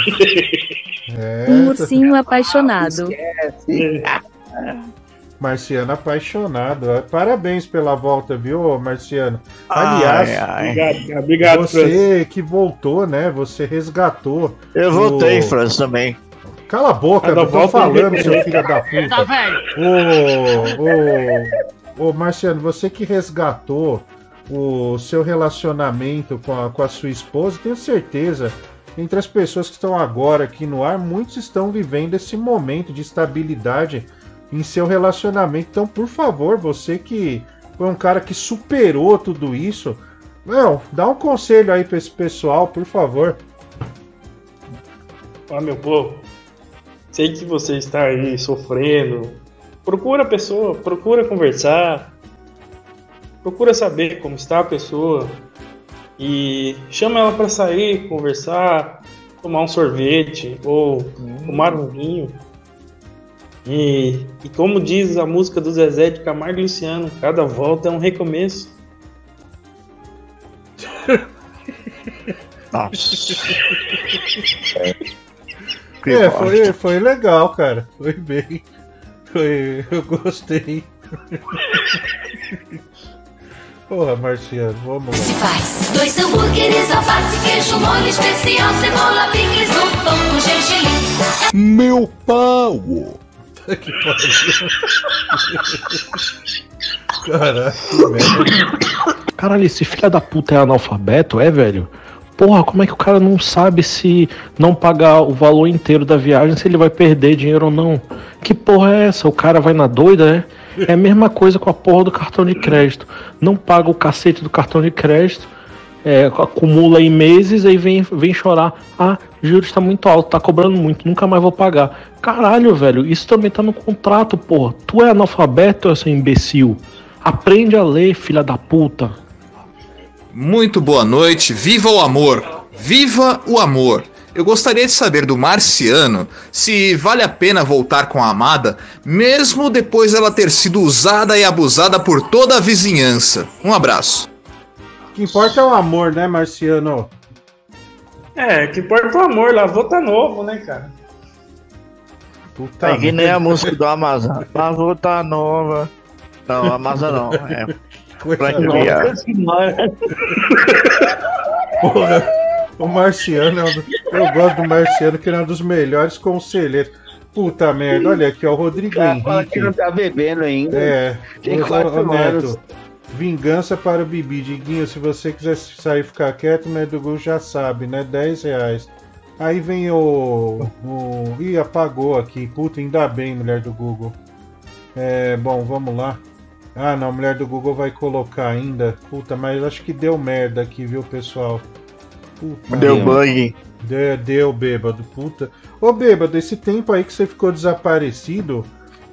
É, Um tá- ursinho apaixonado. Esquece. Marciano apaixonado. É, Parabéns pela volta, viu, Marciano? Aliás, Ai, ai. Obrigado, obrigado, você que voltou, né? Você resgatou. Eu o- voltei, Franz, também. Cala a boca, não tô falando, ele- seu filho da puta. Tá velho. Ô, ô, ô, Marciano, você que resgatou o seu relacionamento com a, com a sua esposa, tenho certeza, entre as pessoas que estão agora aqui no ar, muitos estão vivendo esse momento de estabilidade em seu relacionamento. Então, por favor, você que foi um cara que superou tudo isso, não, dá um conselho aí pra esse pessoal, por favor. Ó, meu povo, sei que você está aí sofrendo. Procura a pessoa, procura conversar, procura saber como está a pessoa e chama ela para sair, conversar, tomar um sorvete ou tomar um vinho. E, e como diz a música do Zezé de Camargo e Luciano, cada volta é um recomeço. É, foi, foi legal, cara. Foi bem. Foi, eu gostei. Porra, Marciano, vamos lá. Faz dois hambúrgueres, alface, queijo, molho especial, cebola, picles, um pão com gergelim. Meu pau! que pariu. Caraca, que merda. Caralho, esse filho da puta é analfabeto, é, velho? Porra, como é que o cara não sabe se não pagar o valor inteiro da viagem, se ele vai perder dinheiro ou não? Que porra é essa? O cara vai na doida, é? É a mesma coisa com a porra do cartão de crédito. Não paga o cacete do cartão de crédito, é, acumula em meses e vem, vem chorar. Ah, juros está muito alto, tá cobrando muito, nunca mais vou pagar. Caralho, velho, isso também tá no contrato, porra. Tu é analfabeto, seu imbecil? Aprende a ler, filha da puta. Muito boa noite, viva o amor! Viva o amor! Eu gostaria de saber do Marciano se vale a pena voltar com a amada, mesmo depois dela ter sido usada e abusada por toda a vizinhança. Um abraço. O que importa é o amor, né, Marciano? É, que importa o amor, lavou tá novo, né, cara? Puta É que nem a música do Amazon. Lavou tá nova. Não, Amazon não. É. Biar. Porra, o Marciano, é um do- eu gosto do Marciano, que ele é um dos melhores conselheiros. Puta merda, olha aqui, ó, o Rodrigo Cara, fala que Henrique. não tá bebendo ainda. É, Tem quatro anos. Neto, vingança para o Bibi. Diguinho, se você quiser sair e ficar quieto, né, do Gol já sabe, né? 10 reais. Aí vem o, o. Ih, apagou aqui. Puta, ainda bem, mulher do Google. É, bom, vamos lá. Ah, não, a mulher do Google vai colocar ainda. Puta, mas acho que deu merda aqui, viu, pessoal? Puta Deu bug. Deu, deu, bêbado, puta. Ô, bêbado, esse tempo aí que você ficou desaparecido,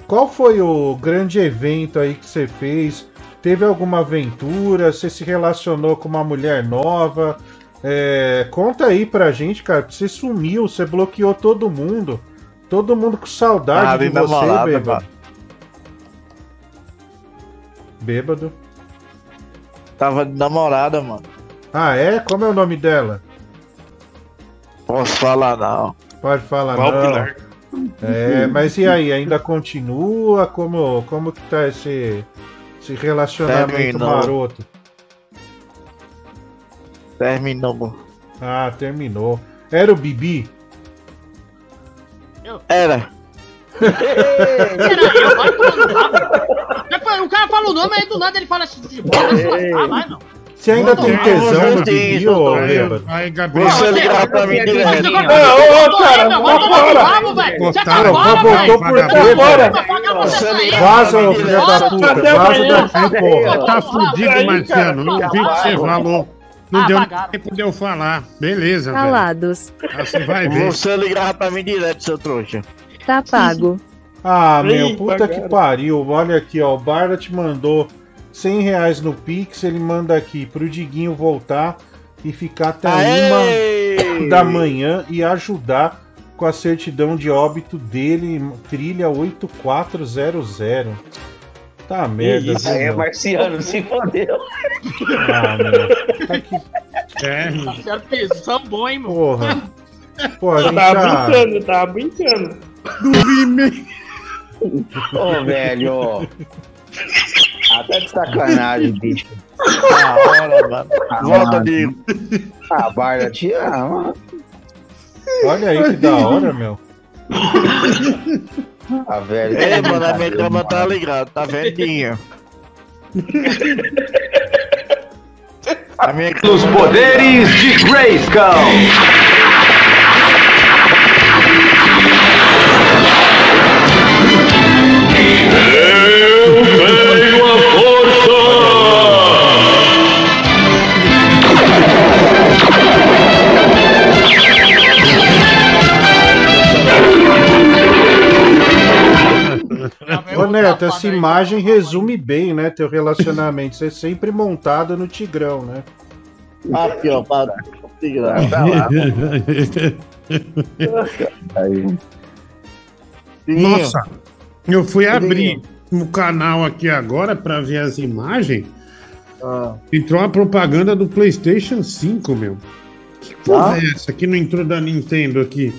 qual foi o grande evento aí que você fez? Teve alguma aventura? Você se relacionou com uma mulher nova? É, conta aí pra gente, cara. Você sumiu, você bloqueou todo mundo. Todo mundo com saudade Ah, de você, namorada, bêbado. mano. Bêbado. Tava de namorada, mano. Ah, é? Como é o nome dela? Posso falar não. Pode falar, Qual não. Pilar? É, mas e aí, ainda continua? Como, como que tá esse, esse relacionamento Terminou. maroto? Terminou. Ah, terminou. Era o Bibi? Era. Depois, o cara fala o nome, aí do nada ele fala assim, de bola, ah, vai não. Você ainda tem tesão Bibi, tô ô bêbado? Aí, Gabriel. Você ligar pra mim direto. Ô, ô, cara, eu tô fora. tá Cara, velho. por Tá fora. Vaza, pra ô mim filho direto. da puta. Vaza daqui, porra. Tá fudido, Marciano. Não vi o que você falou. Não Ah, deu apagaram. tempo de eu falar. Beleza, velho. Calados. Ah, Você vai ver. Você ligava pra mim direto, seu trouxa. Tá pago. Ah, meu, Eita, puta que pariu. Olha aqui, ó. O Barda te mandou 100 reais no Pix. Ele manda aqui pro Diguinho voltar e ficar até Aê! uma da manhã e ajudar com a certidão de óbito dele, trilha 8400. Tá merda, isso? Aí é meu? marciano, se fodeu. Ah, meu. Tá que É, Quero tesão bom, hein, mano. porra. Pô, a Eu gente tava já... brincando, eu tava brincando. Vi mesmo. Ô, velho. Ah, tá de sacanagem, bicho. Da hora, mano. Volta, amigo. Ah, Barda, te ama. Olha aí que da hora, meu. Ah, velho. Ei, mano, a minha cama tá ligada, tá velhinha. A minha Os poderes de Grayskull. Ô Neto, essa imagem resume bem, né, teu relacionamento. Você é sempre montado no Tigrão, né? Aqui, ó, para. Aí. Nossa, eu fui abrir o canal aqui agora pra ver as imagens. Ah. Entrou uma propaganda do PlayStation 5, meu. Que porra Ah? é essa que não entrou da Nintendo aqui?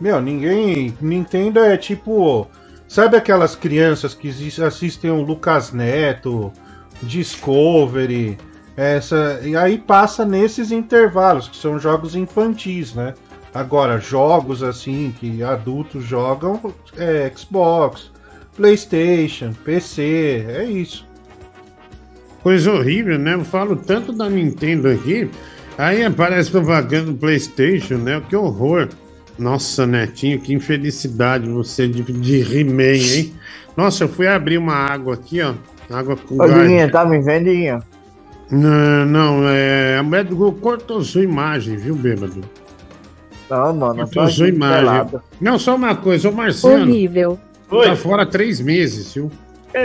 Meu, ninguém. Nintendo é tipo. Sabe aquelas crianças que assistem o Lucas Neto, Discovery, essa. E aí passa nesses intervalos, que são jogos infantis, né? Agora, jogos assim que adultos jogam é Xbox, Playstation, PC, é isso. Coisa horrível, né? Eu falo tanto da Nintendo aqui. Aí aparece propaganda do PlayStation, né? Que horror. Nossa, Netinho, que infelicidade você de, de He-Man, hein? Nossa, eu fui abrir uma água aqui, ó. Água com Ô. Diguinho, tá me vendo, Diguinho? Não, não, é. A mulher do Google cortou sua imagem, viu, bêbado? Não, mano, Cortou sua imagem. pelado. Não, só uma coisa, ô Marciano. Horrível. Tá fora três meses, viu?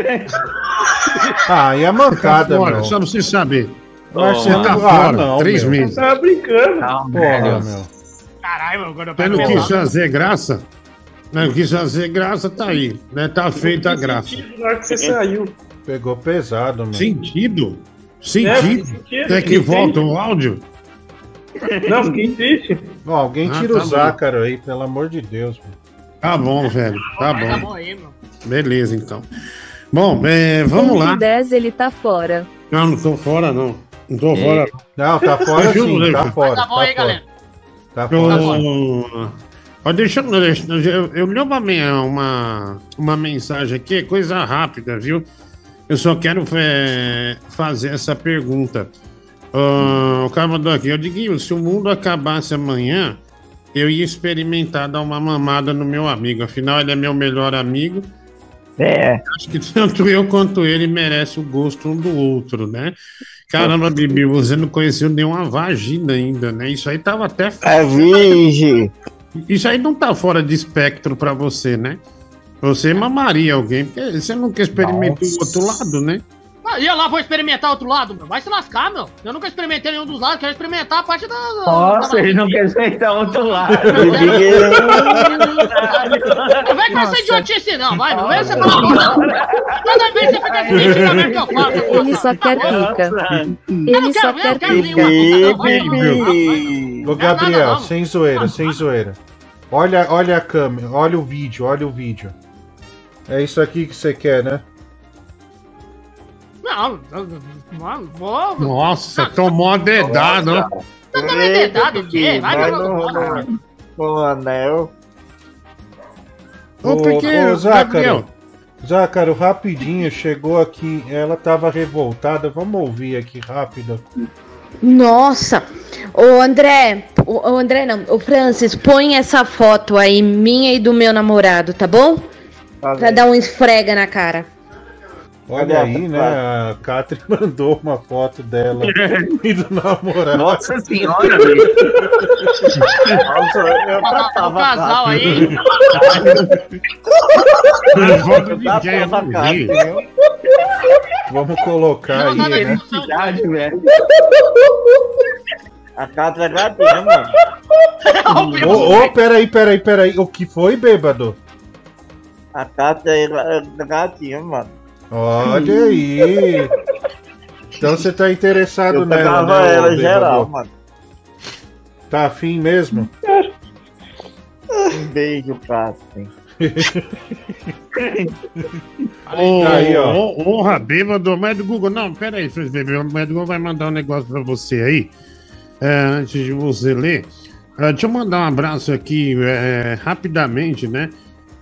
Ah, e a mancada, Tá fora, meu. só pra você saber. Marciano, Você tá ah, fora, não, três meu. meses. Tava brincando. Porra, meu. Caralho, agora Você não quis fazer graça? Não quis fazer graça, tá aí. Né? Tá feita a graça. Na hora que você saiu. Pegou pesado, meu. Sentido? É, Sentido? É que volta o áudio? Não, fiquei triste. Ó, alguém Ah, tira tá o bom. Zácaro aí, pelo amor de Deus. Meu. Tá bom, velho. Tá Tá bom. bom aí, meu. Beleza, então. Bom, é, vamos lá. 10 ele tá fora. Não, não tô fora, não. Não tô fora. Não, tá fora Viu, sim, Leandro? tá fora. Tá bom aí, galera. Tá Eu, fora. Ó, deixa, eu- deixa eu, eu li uma, uma, uma mensagem aqui, coisa rápida, viu? Eu só quero é, fazer essa pergunta. Ah, o cara mandou aqui, eu digo, se o mundo acabasse amanhã, eu ia experimentar dar uma mamada no meu amigo. Afinal, ele é meu melhor amigo. É. Acho que tanto eu quanto ele merece o gosto um do outro, né? Caramba, Bibi, você não conheceu nenhuma vagina ainda, né? Isso aí tava até É virgem. isso aí não tá fora de espectro pra você, né? Você mamaria alguém, porque você nunca experimentou o outro lado, né? Ah, ia lá, vou experimentar outro lado, meu. Vai se lascar, meu. Eu nunca experimentei nenhum dos lados, quero experimentar a parte da. Nossa, ele não quer aceitar outro lado. Não vem com essa idiotice, não, vai, não vem você falar porra. Toda vez você fica se mentindo a ver que eu faço. Ele só quer pica. Ele só quer pica. Ô, Gabriel, sem zoeira, sem zoeira. Olha, olha a câmera, olha o vídeo, olha o vídeo. É isso aqui que você quer, né? Não, mano, vou. Nossa, tomou a dedada, ó. Tá dando dedado o quê? Vai, Vai no, no, no anel. Ô, pequeno, Zácaro, Gabriel. Zácaro, rapidinho, chegou aqui, ela tava revoltada, vamos ouvir aqui rápido. Nossa! Ô André, o o André não, o Francis, põe essa foto aí, minha e do meu namorado, tá bom? Pra dar um esfrega na cara. Olha aí, né? A Catri mandou uma foto dela e do namorado. Nossa senhora, velho. Nossa, eu O casal aí. Vamos colocar aí, né? Velho. A Catra é gatinha, mano. Ô, ô, peraí, peraí, peraí. O que foi, bêbado? A Catra é ga- gatinha, mano. Olha aí. Então você tá interessado Eu nela, né? ela geral, mano. Tá afim mesmo? Um beijo, Catra. Ô, Aí, ó. Honra bêbado, mas do Google. Não, pera aí, Fred Bebê, o médico Google vai mandar um negócio pra você aí. é, antes de você ler. É, deixa eu mandar um abraço aqui é, rapidamente, né?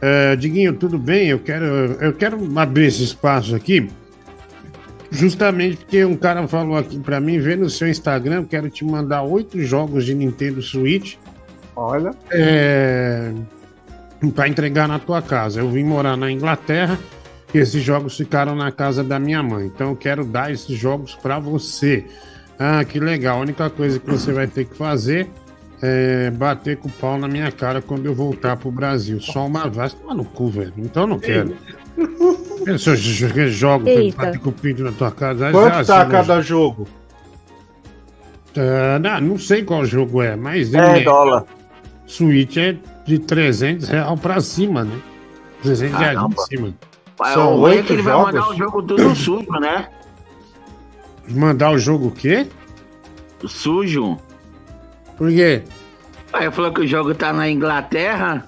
É, Diguinho, tudo bem? Eu quero, eu quero abrir esse espaço aqui. Justamente porque um cara falou aqui pra mim, vê no seu Instagram, quero te mandar oito jogos de Nintendo Switch. Olha. É, para entregar na tua casa. Eu vim morar na Inglaterra e esses jogos ficaram na casa da minha mãe. Então eu quero dar esses jogos para você. Ah, que legal. A única coisa que você vai ter que fazer é bater com o pau na minha cara quando eu voltar pro Brasil. Só uma vez. Toma no cu, velho. Então eu não quero. Eu só joguei jogo bater com o pinto na tua casa. Quanto Já, tá cada jogo? Ah, não, não sei qual jogo é, mas. É, ele dólar. Switch é de 300 reais pra cima, né? 300 reais Caramba. pra cima. Pai, o ruim é que ele vai mandar o jogo tudo sujo, né? Mandar o jogo o quê? Sujo. Por quê? Aí falou que o jogo tá na Inglaterra.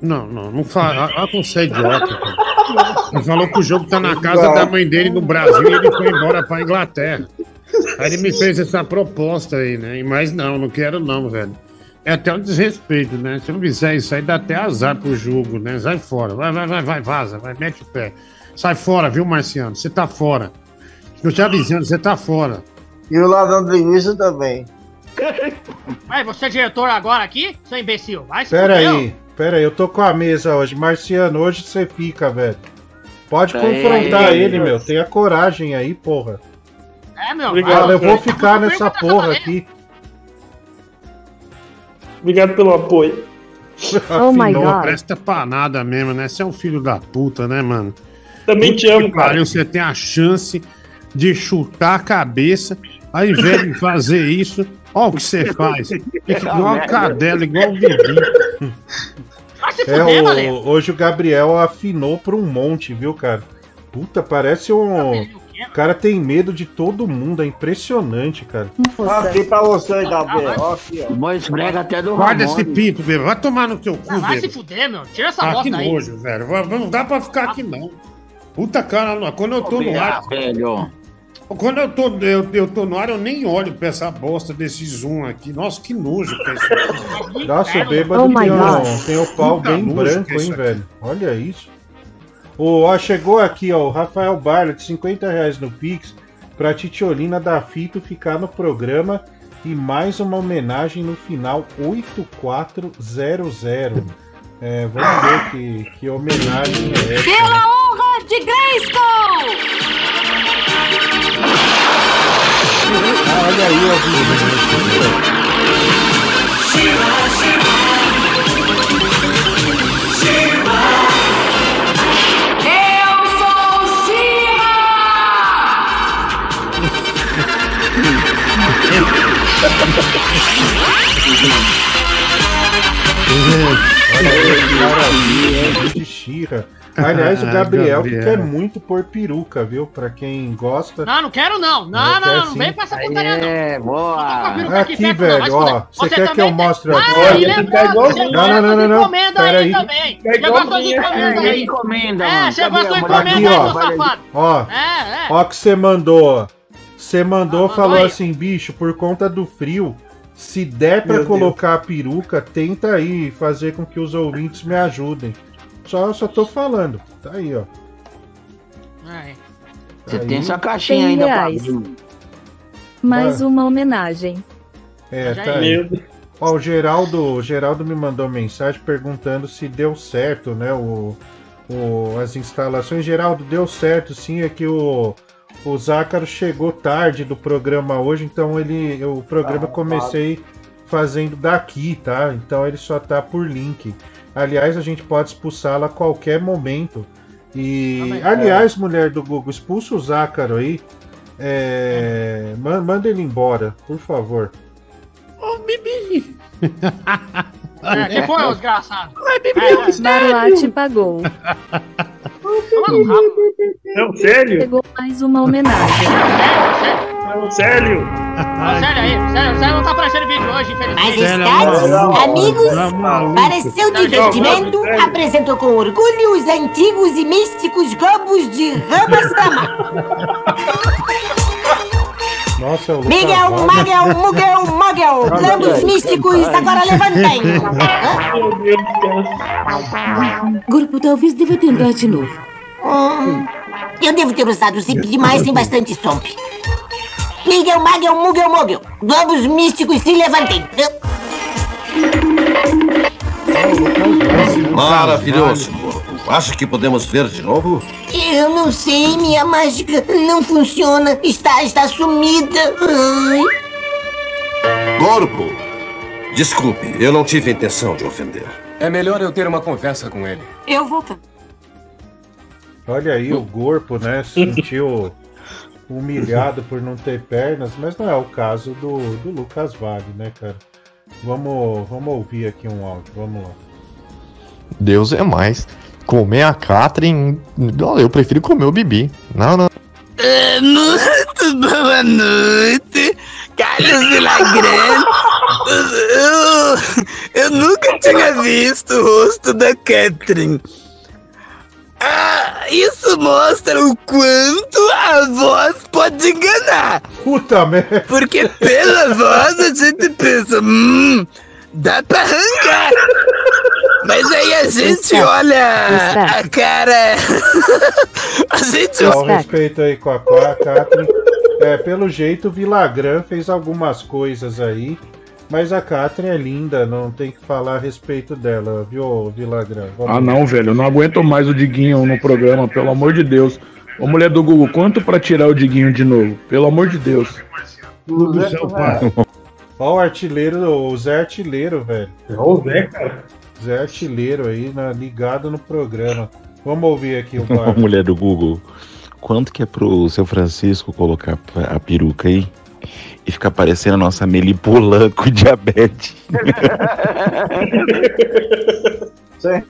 Não, não, não fala. Olha como você é idiota. Ele falou que o jogo tá na casa da mãe dele no Brasil e ele foi embora pra Inglaterra. Aí ele me fez essa proposta aí, né? Mas não, não quero não, velho. É até um desrespeito, né? Se eu não fizer isso aí, dá até azar pro jogo, né? Sai fora. Vai, vai, vai, vai, vaza, vai, mete o pé. Sai fora, viu, Marciano? Você tá fora. Eu te avisando, você tá fora. E o ladrão de linguiça também. Vai, você é diretor agora aqui, seu imbecil? Vai se Pera aí, pera aí, eu tô com a mesa hoje. Marciano, hoje você fica, velho. Pode Aí, confrontar aí, ele, meu. Tenha coragem aí, porra. É, meu. Obrigado, eu vou ficar nessa porra aqui. Obrigado pelo apoio. Oh my Não God. presta pra nada mesmo, né? Você é um filho da puta, né, mano? Também te amo, cara. Pariu, você tem a chance de chutar a cabeça, ao invés de fazer isso, olha o que você faz. Fica igual a cadela, igual o bebê. É, o- hoje o Gabriel afinou pra um monte, viu, cara? Puta, parece um. O cara tem medo de todo mundo, é impressionante, cara. Aqui pra você, Gabriel. Ó, aqui, ó. Bom esfrega até do Guarda esse pinto, bebê. Vai tomar no teu cu, Ah, vai se fuder, meu. Tira essa Ah, que bosta aí. nojo, velho. Não dá pra ficar aqui, não. Puta cara, quando eu tô no ar. velho. Quando eu tô, eu, eu tô no ar, eu nem olho pra essa bosta desse zoom aqui. Nossa, que nojo que é isso aqui. Nossa, o bêbado Oh tem, um- tem o pau Puta bem branco, é hein, aqui. velho? Olha isso. O, ó, chegou aqui, ó, o Rafael Barlet, 50 reais no Pix, pra Titiolina da Fito ficar no programa e mais uma homenagem no final 8400. É, vamos ver que, que homenagem é essa. Pela né? honra de Grayskull! Olha aí vídeo. Eu sou Shira! Olha aí, que maravilha, de Shira. Aliás, o Ah, Gabriel, que Gabriel. quer muito por peruca, viu? Pra quem gosta. Não, não quero não. Não, Eu não, quero não, sim. vem com essa putaria não. É, boa. Aqui, não, vai velho, ó. Você quer que eu mostre Ah, agora? lembrando, você Não, não, não, não, não. encomenda Pera aí aí. também. Tá Você gostou de encomenda é, aí. encomenda, É, você gostou de encomenda Aqui, aí, ó. seu safado. Ó, É, é. ó que você mandou. Você mandou, mandou falou assim, bicho, por conta do frio, se der pra Meu colocar a peruca, tenta aí fazer com que os ouvintes me ajudem. Só, só tô falando. Tá aí, ó. É. Você Aí. tem essa caixinha ainda pra reais. abrir. Mais Ah. uma homenagem. É, tá aí. Ó, o Geraldo, o Geraldo me mandou mensagem perguntando se deu certo, né? O, o- as instalações. Geraldo, deu certo, sim. É que o, o Zácaro chegou tarde do programa hoje, então ele. O programa Ah, comecei fazendo daqui, tá? Então ele só tá por link. Aliás, a gente pode expulsá-lo a qualquer momento. E, Ah, aliás, mulher do Google, expulsa o Zácaro aí. É, man- manda ele embora, por favor. É, que foi, ô desgraçado? Baruate pagou. Toma no Não, sério? Chegou mais uma homenagem. Célio! Ó, Sério aí, sério, sério não tá aparecendo vídeo hoje, Mas infelizmente. Scott, amigos, para seu divertimento, apresentou com orgulho os antigos e místicos globos de Ramasama. Nossa, é o Miguel. Magel, Mugel, Mogel, globos místicos, agora levantem. Grupo, talvez deva tentar de novo. Hum, eu devo ter usado zip demais sem bastante somp. Miguel, Magel, Mugel, Mogel, globos místicos se levantem. Maravilhoso. Acha que podemos ver de novo? Eu não sei, minha mágica não funciona. Está, está sumida. Ai. Corpo! Desculpe, eu não tive intenção de ofender. É melhor eu ter uma conversa com ele. Eu vou. Olha aí o corpo, né? Se sentiu humilhado por não ter pernas, mas não é o caso do, do Lucas Vale, né, cara? Vamos, vamos ouvir aqui um áudio, vamos lá. Deus é mais. Comer a Catherine. Olha, eu prefiro comer o Bibi. Não, não. É, muito boa noite, Carlos Villagrán. Eu, eu nunca tinha visto o rosto da Catherine. Ah, isso mostra o quanto a voz pode enganar. Puta merda. Porque pela voz a gente pensa, hum, dá pra arrancar. Mas aí a gente olha a cara. a gente Só o respeito aí com a, com a Catherine. É, pelo jeito, o Villagrán fez algumas coisas aí, mas a Catherine é linda, não tem que falar a respeito dela, viu, Villagrán? Vamos Ah não, velho, eu não aguento mais o Diguinho no programa, pelo amor de Deus. Ô mulher do Google, quanto pra tirar o Diguinho de novo? Pelo amor de Deus. do céu, pai. Ó o artilheiro, o Zé Artilheiro, velho. Ó o Zé, cara. Zé Artilheiro aí, na- ligado no programa. Vamos ouvir aqui o Ô, bar. mulher do Google. Quanto que é pro seu Francisco colocar a peruca aí e ficar parecendo a nossa Melipolã com diabetes?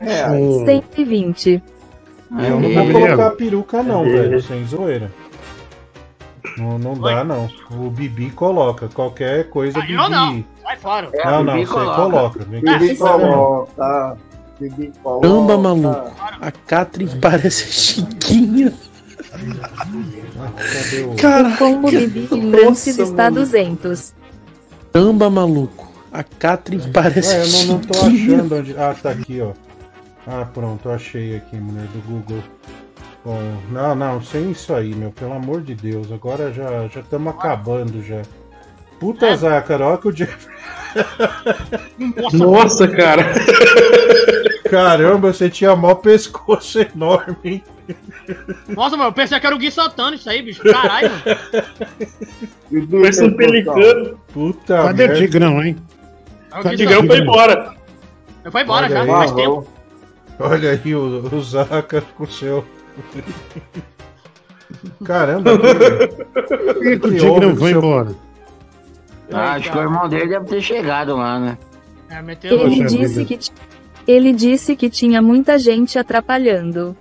É, 120. Eu não vou colocar peruca não, velho, sem zoeira. Não, não dá não. O Bibi coloca qualquer coisa Bibi. Sai fora. Não, não, você coloca. Bibi coloca. Bibi coloca. Caramba, maluco. A Catherine parece Chiquinha. Cadê o... O combo Bibi está 200. Caramba, maluco. A Catherine parece Ué, eu não, não tô Chiquinha. achando onde. Ah, tá aqui, ó. Ah, pronto, achei aqui, mulher do Google. Bom, não, não, sem isso aí, meu, pelo amor de Deus. Agora já já estamos acabando já. Puta Zácaro, olha que o Jeff. Nossa, cara. Caramba, você tinha mó pescoço enorme, hein? Nossa, mano, eu pensei que era o Gui Santana isso aí, bicho. Caralho, mano. Parece um pelicano. Puta Cadê o merda. Tigrão, hein? O O Tigrão foi embora. Eu fui embora Olha já, aí, faz tempo. Olha aí o, o Zaca com o seu. Caramba, que, que o Tigrão foi embora? Ah, acho que o irmão dele deve ter chegado lá, né? É, meteu Ele disse que ti- ele disse que tinha muita gente atrapalhando.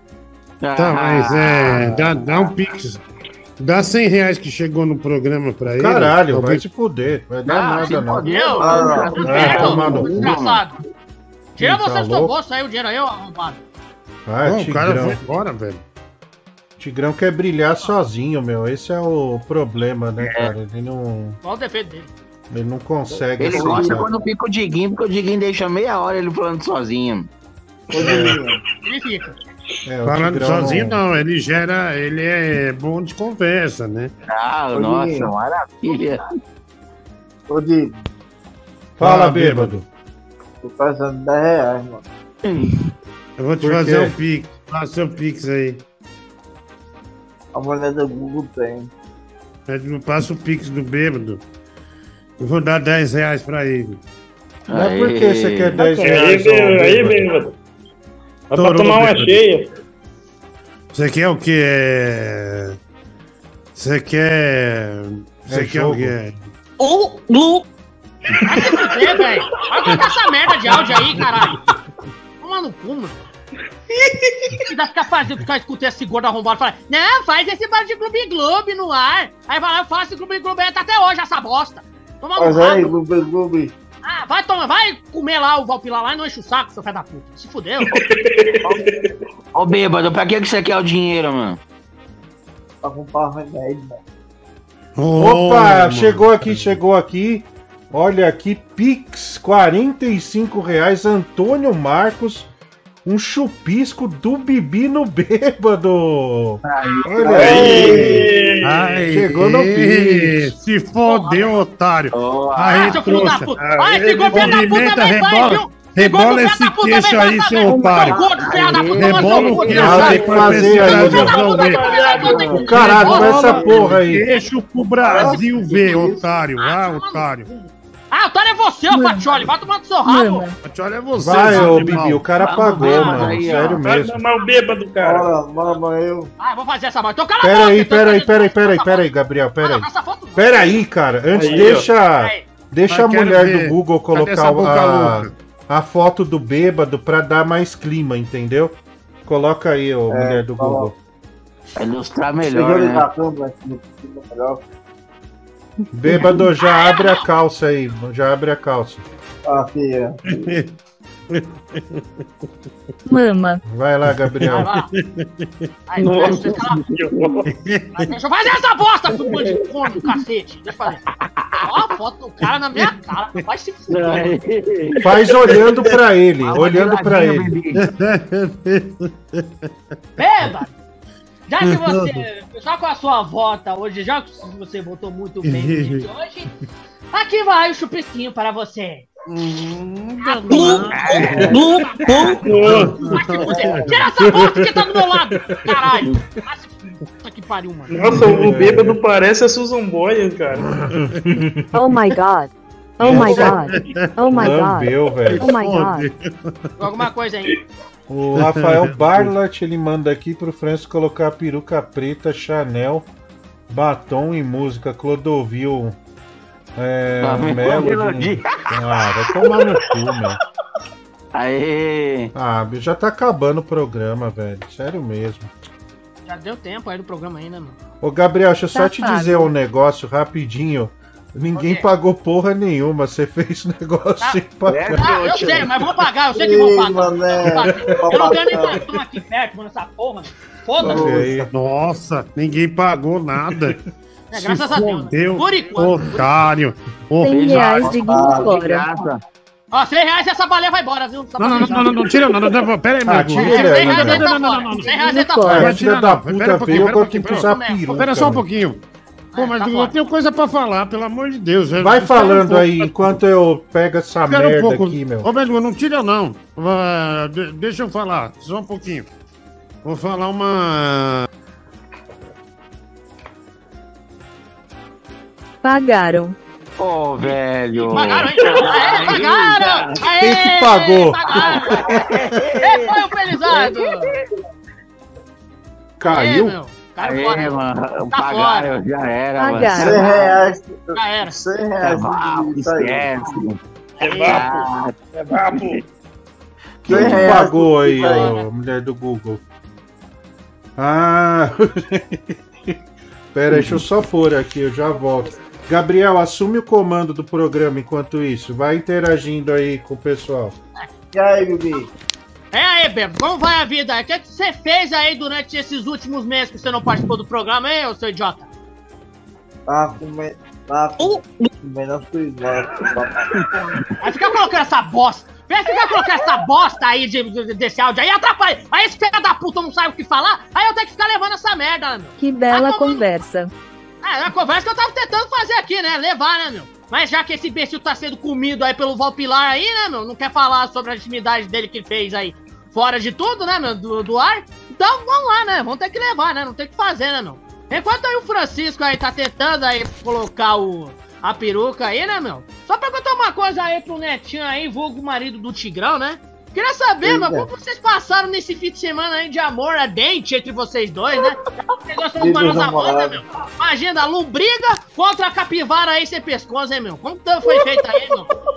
Tá, mas é. Dá, dá um pix. Dá 100 reais que chegou no programa pra ele. Caralho, vai se fuder. Vai dar Ah, nada, não. Ah, é, tomar ô, no cu, desgraçado. Tira Tá você do bolso aí o dinheiro aí, ô arrombado. Ah, Não, o cara foi embora, velho. Tigrão quer brilhar sozinho, meu. Esse é o problema, né, cara? Ele não, Qual o defeito dele? ele não consegue. Ele assim, gosta quando fica o Diguinho, porque o Diguinho deixa meia hora ele falando sozinho. Ele fica. É, o Falando Tigrão sozinho, não. Ele gera. Ele é bom de conversa, né? Ah, Ô, nossa, Diguinho. maravilha. Ô, Digo, Fala, Ah, bêbado. tô passando 10 reais, mano. Eu vou te Por fazer quê? um pix. Faça seu pix aí. A mulher do Google tem. Mas não passa o pix do bêbado. Eu vou dar 10 reais pra ele. Mas por que você quer 10 Aí, reais? bêbado, ó, aí, bêbado? bêbado. Vai pra tomar uma bêbado. cheia. Você quer o quê? É... Você quer. Você É quer jogo. o quê? Ô, Lu! Vai se fuder, velho. Vai colocar essa merda de áudio aí, caralho. Toma no cu, mano. E vai ficar fazendo, ficar escutando esse gordo arrombado falar, não, faz esse bar de Gloob Gloob no ar. Aí vai lá, eu faço aí, tá até hoje essa bosta. Toma aí. Gloob Gloob. Ah, vai tomar, vai comer lá o Valpilar lá e não enche o saco, seu filho da puta. Se fudeu. Ô bêbado, pra que que você quer o dinheiro, mano? Pra comprar um remédio, velho. Opa, chegou aqui, chegou aqui. Olha aqui, Pix, 45 reais, Antônio Marcos, um chupisco do Bibi no bêbado. Olha aí. Aí, Chegou no Pix. Se fodeu, otário. Ah, Aí, seu filho da trouxa. puta. Ah, esse governo da puta também vai, rebola, viu? rebola esse queixo aí, seu otário. Rebola o queixo Ah, aí pra aí, ver. O caralho, essa porra aí. Queixo pro Brasil ver, otário. Ah, otário. Ah, otário é você, ô Patioli. Vai tomar no seu rabo. Patioli é você, Vai, ô. Bibi, o cara pagou, mano. aí. Sério Vai mesmo. tomar o bêbado, cara. Bora, mama, eu. Ah, vou fazer essa voz. Então cala a Pera boca, aí, então, pera aí, pera aí, pera aí, pera aí, Gabriel, pera aí. Pera aí, cara. Antes, deixa. Deixa a mulher ver. do Google colocar a, a foto do bêbado pra dar mais clima, entendeu? Coloca aí, ô É, mulher do. Google. Vai ilustrar Melhor, né? Bêbado, já abre a calça aí. Já abre a calça. Ah, filha. Mama. Vai lá, Gabriel. Vai lá. Aí, deixa Deixa eu fazer essa bosta, seu de fome, cacete. Deixa eu fazer. Ó a foto do cara na minha cara. Vai se fuder. Faz olhando pra ele, olhando pra ele. Beba! Já que você. Já com a sua volta hoje, já que você votou muito bem no dia de hoje, aqui vai o chupisquinho para você. Tira essa bosta que tá do meu lado! Caralho! Puta que pariu, mano. Nossa, o bêbado parece a Susan Boyle, cara. Oh my god. Oh my god. Oh my god. Lambeu, velho. Oh my god. Alguma coisa aí. O Rafael Barlat, ele manda aqui pro Francis colocar peruca preta, Chanel, batom e música Clodovil. É, Tá vendo? Melody. Melodia. Ah, vai tomar no cu, meu. Aê! Ah, já tá acabando o programa, velho. Sério mesmo. Já deu tempo aí do programa ainda, mano. Ô, Gabriel, deixa eu só Tá te pago. dizer um negócio rapidinho. Ninguém pagou porra nenhuma, você fez negócio sem pagar. Ah, eu sei, mas vou pagar, eu sei que vou pagar. mané, Eu vou pagar. Eu não ganho nem batom aqui perto, mano, essa porra. Foda-se. Nossa, ninguém pagou nada. É, Se graças a Deus, né? fodeu, Por enquanto. Otário. Ô, 100 reais de Ah, fora. Ó, 100 reais essa baleia vai embora, viu? Não, não, não, não, não, tira, não, não, não, pera aí, Ah, meu tira irmão. ele 100 aí, reais velho. ele tá Não, não, fora. não, não, 100 reais ele tá não, fora. A Vai filha tirar, da não. puta Pera um pouquinho, veio, pera um agora tem que pouquinho, usar pera um peruca. Espera só um velho. pouquinho. Pô, mas tá eu tenho coisa pra falar, pelo amor de Deus. Vai um falando pouco. aí enquanto eu pego essa Espera um merda pouco. aqui, meu. Ô, Bedu, não tira não. Ah, de- deixa eu falar, só um pouquinho. Vou falar uma... Pagaram. Ô, velho. Pagaram, hein? Aê, pagaram! Aê, Quem que pagou? Pagaram! Quem foi o felizardo? Caiu? Aê, Caiu Aê, fora. mano. Tá Pagaram, já era, mano. Pagaram. 100 reais. Já era. 100 É reais. vapo, esquece. É vapo. É vapo. Quem que reais, pagou aí, ô, mulher do Google? Ah. Pera, deixa eu só pôr aqui, eu já volto. Gabriel, assume o comando do programa enquanto isso. Vai interagindo aí com o pessoal. E aí, Bibi? É aí, Bebo, como vai a vida? O que, que você fez aí durante esses últimos meses que você não participou do programa, hein, ô seu idiota? Tá comendo. Tá comendo as coisas. Vai ficar colocando essa bosta. Vem ficar colocando essa bosta aí de, de- desse áudio aí, atrapalha. Aí esse filho da puta não sabe o que falar, aí eu tenho que ficar levando essa merda, meu. Que bela conversa. É, é a conversa que eu tava tentando fazer aqui, né? Levar, né, meu? Mas já que esse imbecil tá sendo comido aí pelo Valpilar aí, né, meu? Não quer falar sobre a intimidade dele que fez aí fora de tudo, né, meu? Do, do ar. Então vamos lá, né? Vamos ter que levar, né? Não tem o que fazer, né, meu? Enquanto aí o Francisco aí tá tentando aí colocar o, a peruca aí, né, meu? Só perguntar uma coisa aí pro Netinho aí, vulgo marido do Tigrão, né? Queria saber, meu, como vocês passaram nesse fim de semana aí de amor ardente entre vocês dois, né? Dos manos da banda, meu? Imagina, a lombriga contra a capivara aí sem pescoço, hein, meu? Como foi feito aí, meu?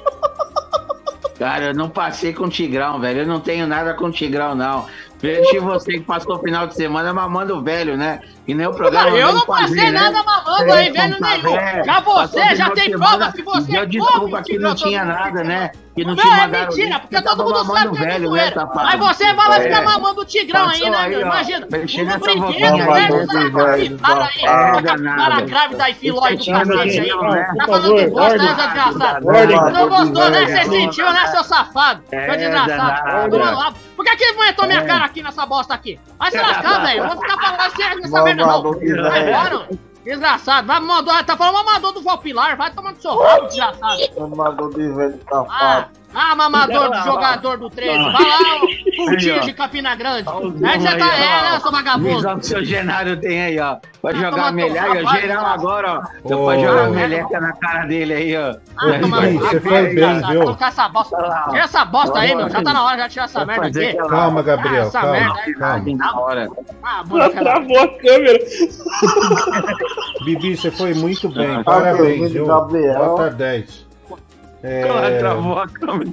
Cara, eu não passei com o Tigrão, velho. Eu não tenho nada com o Tigrão, não. Vejo você que passou o final de semana mamando o velho, né? E nem o programa. eu vem não passei né? nada mamando É, aí, velho contar, nenhum. é. Já você, já tem prova que você deu come desculpa que não tinha nada, né? Que não Não, é mandaram mentira, ir, porque todo mundo sabe que é velho, zoeira. né, safado? Aí você vai lá ficar É. mamando o tigrão aí, né, meu? Imagina. Um nessa brinquedo, né? Essa Para aí, fica para grávida e filóide do cacete aí. Tá né? falando de bosta, né, desgraçado? Não gostou, né? Você sentiu, né, seu safado? É, Seu desgraçado. Por que que aguentou minha É. cara aqui nessa bosta aqui? Vai se lascar, velho. Eu vou ficar falando sério nessa Mamador não. Vai embora, Desgraçado, vai mandar, tá falando mamador do Valpilar, vai tomando seu rabo, desgraçado. Mamador de velho safado. ah, mamador do jogador do 13. Vai lá, Fultinho de Campina Grande. Aí você tá, é, né, seu vagabundo? Visão que o seu Genário tem aí, ó. Vai Ah, jogar melhor, Geral cara. agora, ó. Então Ô. pode jogar a meleca na cara dele aí, ó. Ah, toma você foi bem, viu? Colocar essa bosta. Tira essa bosta aí, meu. Já tá na hora de tirar essa merda aqui. Calma, Gabriel, Ah, essa calma, merda aí. calma. Hora. Ah. Travou a câmera. Bibi, você foi muito bem, Ah, parabéns, viu? Nota 10. É... Travou a câmera.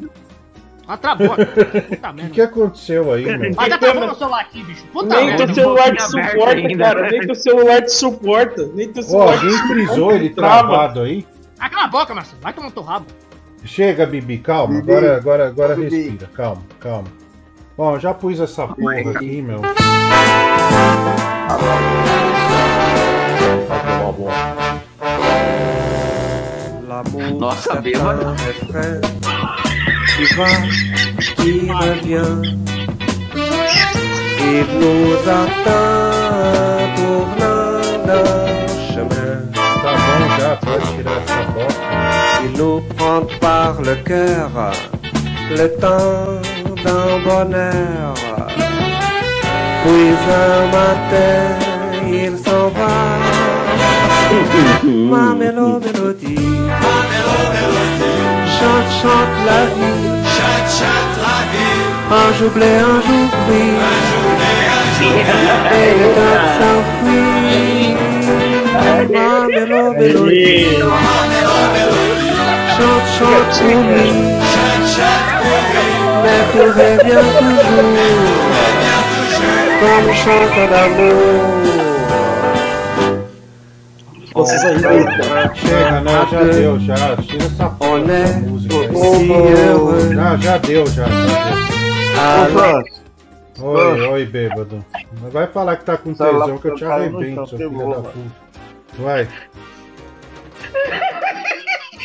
Ah, travou. Puta O merda. que aconteceu aí, meu? Mas já travou meu celular aqui, bicho. Puta Nem merda. teu celular te suporta, ainda, cara. né? Nem teu celular te suporta. Nem teu Ó, celular alguém te frisou ele Trava. travado aí? Ah, cala a boca, Marcelo. Vai tomar teu rabo. Chega, Bibi, calma. Bibi. Agora, agora, agora Bibi. respira. Calma, calma. Bom, já pus essa porra aqui, meu. Nossa, bêbado. qui va, qui revient. Il nous attend tournant le chemin. Tá bom já, pode tirar essa bosta. Il nous prend par le cœur, le temps d'un bonheur. Puis un matin, il s'en va. Ma melodie, melody, ma melo. Chante, chante la vie, chante, chante la vie. Un jour blé, un jour gris, un jour blé, un jour gris. Et le temps s'enfuit. Ma melodie, melody, ma melo. Chante, chante pour lui, chante, chante pour lui. Mais tout revient toujours, comme chante l'amour. Chega, né? Já deu, já. Tira essa porra est música aí. Já, já deu, já. já deu. Oi, oi, bêbado. Não vai falar que tá com lá tesão que eu te arrebento, seu que filho da puta. Vai.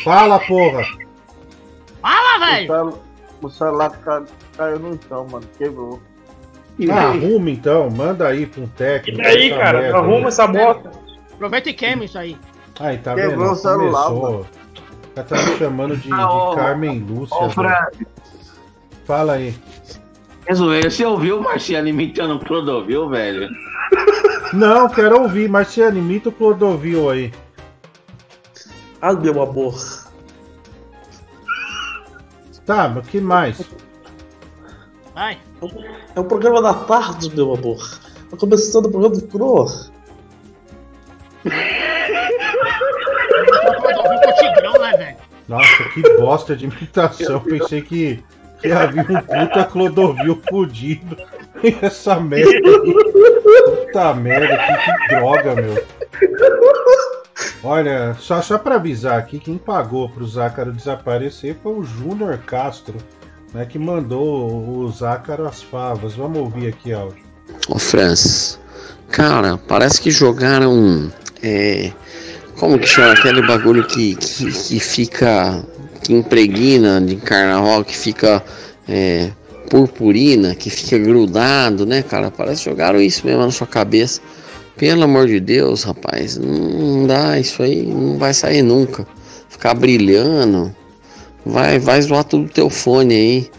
Fala, porra. Fala, velho. O celular ca- caiu no chão, mano. Quebrou. Ah, arruma então, manda aí pra um técnico. E aí, cara? merda Arruma aí. essa bosta. Aproveita e queima isso aí. Aí, tá Quebrou vendo? o celular, Começou. Já tá me chamando de, Ah, de Carmen Lúcia. Ô, velho. Fran, Fala aí. zoeira. Você ouviu o Marciano imitando o Clodovil, velho? Não, quero ouvir, Marciano, imita o Clodovil aí. Ah, meu amor. Tá, mas que mais? Vai. É o programa da tarde, meu amor. Tá começando o programa do Cro. Nossa, que bosta de imitação. Pensei que, que havia um puta Clodovil fudido. E essa merda aí. Puta merda, que, que droga, meu. Olha, só, só pra avisar aqui, quem pagou pro Zácaro desaparecer foi o Júnior Castro, né? Que mandou o Zácaro as favas. Vamos ouvir aqui, áudio. Ô Francis, cara, parece que jogaram. É, como que chama aquele bagulho que, que, que fica. que impregna de carnaval, que fica. É, purpurina, que fica grudado, né, cara? Parece que jogaram isso mesmo na sua cabeça. Pelo amor de Deus, rapaz, não dá, isso aí não vai sair nunca. Ficar brilhando, vai, vai zoar tudo o teu fone aí.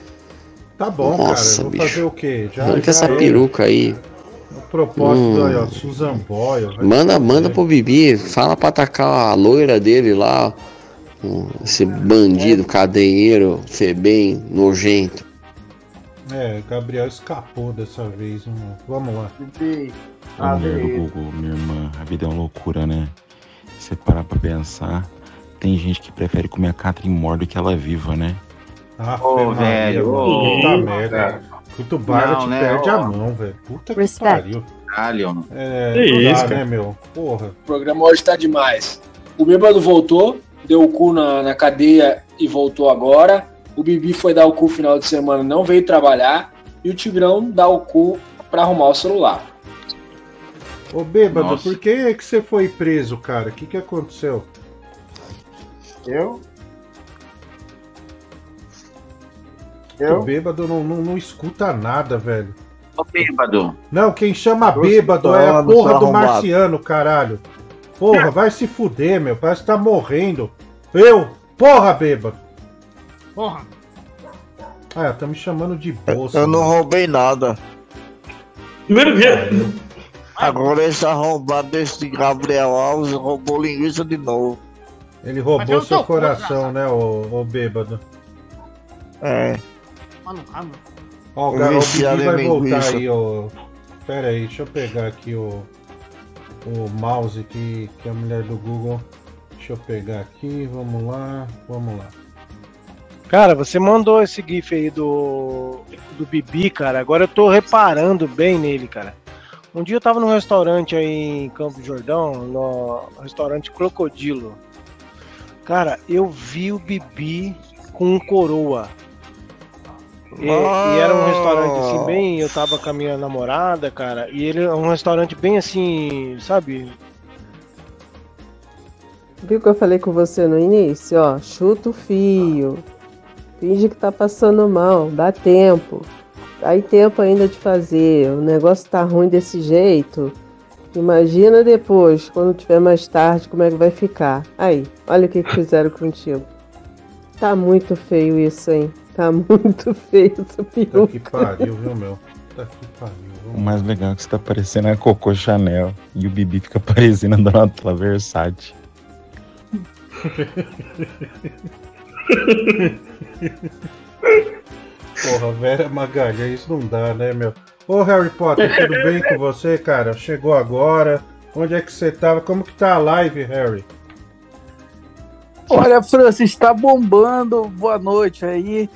Tá bom, Nossa, cara. Vou bicho. fazer o quê? Já, Arranca essa era. peruca aí. Propósito Hum. aí, ó, Susan Boyle. Manda, manda pro Bibi, fala pra atacar a loira dele lá, esse bandido, cadeieiro, febem, nojento. É, Gabriel escapou dessa vez, irmão. Vamos lá. Do Google, minha irmã, a vida é uma loucura, né? Você parar pra pensar, tem gente que prefere comer a Catherine morta do que ela viva, né? Ah, Ô, velho, ô. Puta merda. O Barba Não, te né, perde ó. a mão, velho. Puta que Respect. pariu. Caralho. É, Que não dá, isso, né, cara? meu? Porra. O programa hoje tá demais. O bêbado voltou, deu o cu na, na cadeia e voltou agora. O Bibi foi dar o cu final de semana, não veio trabalhar. E o Tigrão dá o cu pra arrumar o celular. Ô, bêbado, Nossa. por que que você foi preso, cara? O que que aconteceu? Eu? O bêbado não, não, não escuta nada, velho. Ô, bêbado. Não, quem chama Tô bêbado é a porra do arrombado. marciano, caralho. Porra, vai se fuder, meu. Parece que tá morrendo. Eu? Porra, bêbado. Porra. Ah, tá me chamando de bolsa. Eu não roubei nada. Primeiro dia. Agora esse arrombado desse Gabriel Alves roubou linguiça de novo. Ele roubou eu seu coração, né, ô, ô bêbado? É. Mano, calma. Ó, o garoto viciado vai em voltar linguiça. aí, ó. Pera aí, deixa eu pegar aqui o, o mouse que, que a mulher do Google. Deixa eu pegar aqui, vamos lá, vamos lá. Cara, você mandou esse GIF aí do, do Bibi, cara. Agora eu tô reparando bem nele, cara. Um dia eu tava num restaurante aí em Campo Jordão, no restaurante Crocodilo. Cara, eu vi o Bibi com um coroa. E, e era um restaurante assim, bem. Eu tava com a minha namorada, cara. E ele é um restaurante bem assim, sabe? Viu que eu falei com você no início? Ó, chuta o fio. Finge que tá passando mal, dá tempo. Aí tempo ainda de fazer. O negócio tá ruim desse jeito. Imagina depois, quando tiver mais tarde, como é que vai ficar. Aí, olha o que, que fizeram contigo. Tá muito feio isso, hein? Tá muito feio essa peruca. Que pariu, viu, meu? Tá que pariu. O mais legal é que você tá parecendo a Coco Chanel e o Bibi fica parecendo a Donatella Versace. Porra, Vera Magalhães não dá, né, meu? Ô Harry Potter, tudo bem com você, cara? Chegou agora. Onde é que você tava? Como que tá a live, Harry? Olha, Francis, tá bombando. Boa noite aí.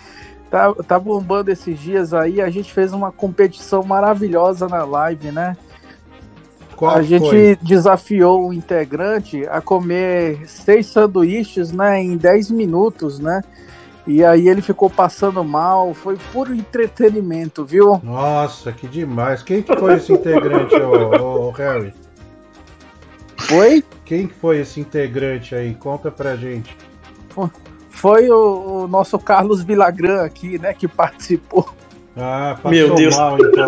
Tá, tá bombando esses dias aí. A gente fez uma competição maravilhosa na live, né? Qual a gente foi? desafiou o integrante a comer seis sanduíches, né, em 10 minutos, né? E aí ele ficou passando mal, foi puro entretenimento, viu? Nossa, que demais. Quem que foi esse integrante, ô, ô, Harry? Oi? Quem que foi esse integrante aí? Conta pra gente. Foi o, o nosso Carlos Vilagran aqui, né, que participou. Ah, passou Meu Deus. mal então.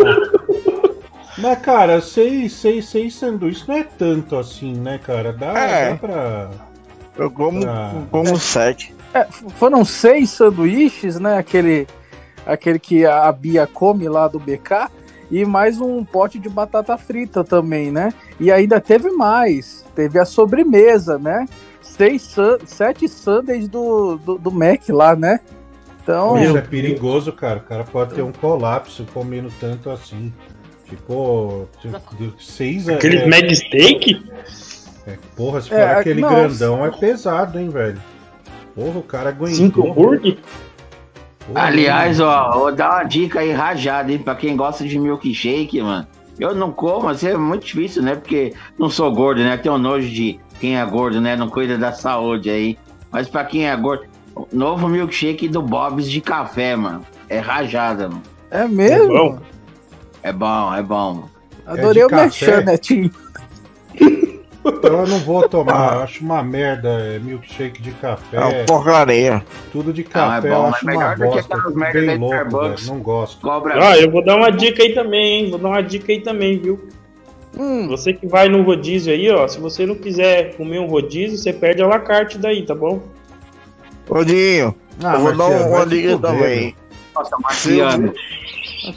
Mas, cara, seis, seis, seis sanduíches não é tanto assim, né, cara? Dá, É. dá pra. Eu como, pra... como sete. É, f- foram seis sanduíches, né? Aquele, aquele que a Bia come lá do BK. E mais um pote de batata frita também, né? E ainda teve mais. Teve a sobremesa, né? Seis, sete sundaes do, do, do Mac lá, né? Então. Isso é perigoso, cara. O cara pode ter um colapso comendo tanto assim. Tipo, tipo, seis Aquele é, Mag Steak? é, Porra, se for É, aquele não, grandão é pesado, hein, velho. Porra, o cara aguentou. Cinco hambúrguer? Aliás, ó, vou dar uma dica aí rajada, hein, pra quem gosta de milkshake, mano. Eu não como, mas é muito difícil, né? Porque não sou gordo, né? Tenho nojo de quem é gordo, né? Não cuida da saúde aí. Mas pra quem é gordo, novo milkshake do Bob's de café, mano. É rajada, mano. É mesmo? É bom, é bom. Adorei É o Merchan, café? Netinho. Então eu não vou tomar, eu acho uma merda é, milkshake de café. É uma porcaria. Tudo de Não, é café bom, eu é acho uma melhor do que bosta. bem da louco, velho. Não gosto. Cobra. Ah, eu vou dar uma dica aí também, hein? Vou dar uma dica aí também, viu? Hum. Você que vai no rodízio aí, ó. Se você não quiser comer um rodízio, você perde a la carte daí, tá bom? Odinho, Ah, eu vou dar uma dica também. Nossa, Marciano.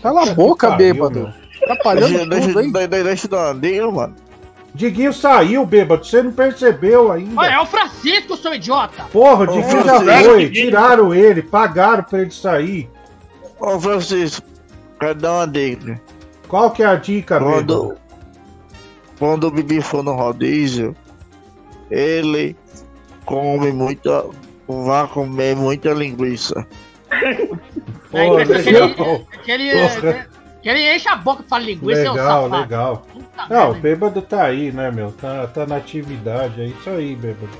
Cala a boca, bêbado. Atrapalhando Deixa, deixa, tudo, hein? deixa, deixa eu dar uma dica, mano. Diguinho saiu, bêbado. Você não percebeu ainda. Olha, é o Francisco, seu idiota! Porra, o Diguinho já foi. Tiraram ele, pagaram pra ele sair. Ô Francisco, quero dar uma dica. Qual que é a dica, Quando, bêbado? quando o Bibi for no rodízio, ele come muita. Vai comer muita linguiça. É, Pô, impressão que ele, legal. enche a boca pra linguiça, seu Legal, safado. legal. Não, o bêbado tá aí, né, meu? Tá, tá na atividade, é isso aí, bêbado.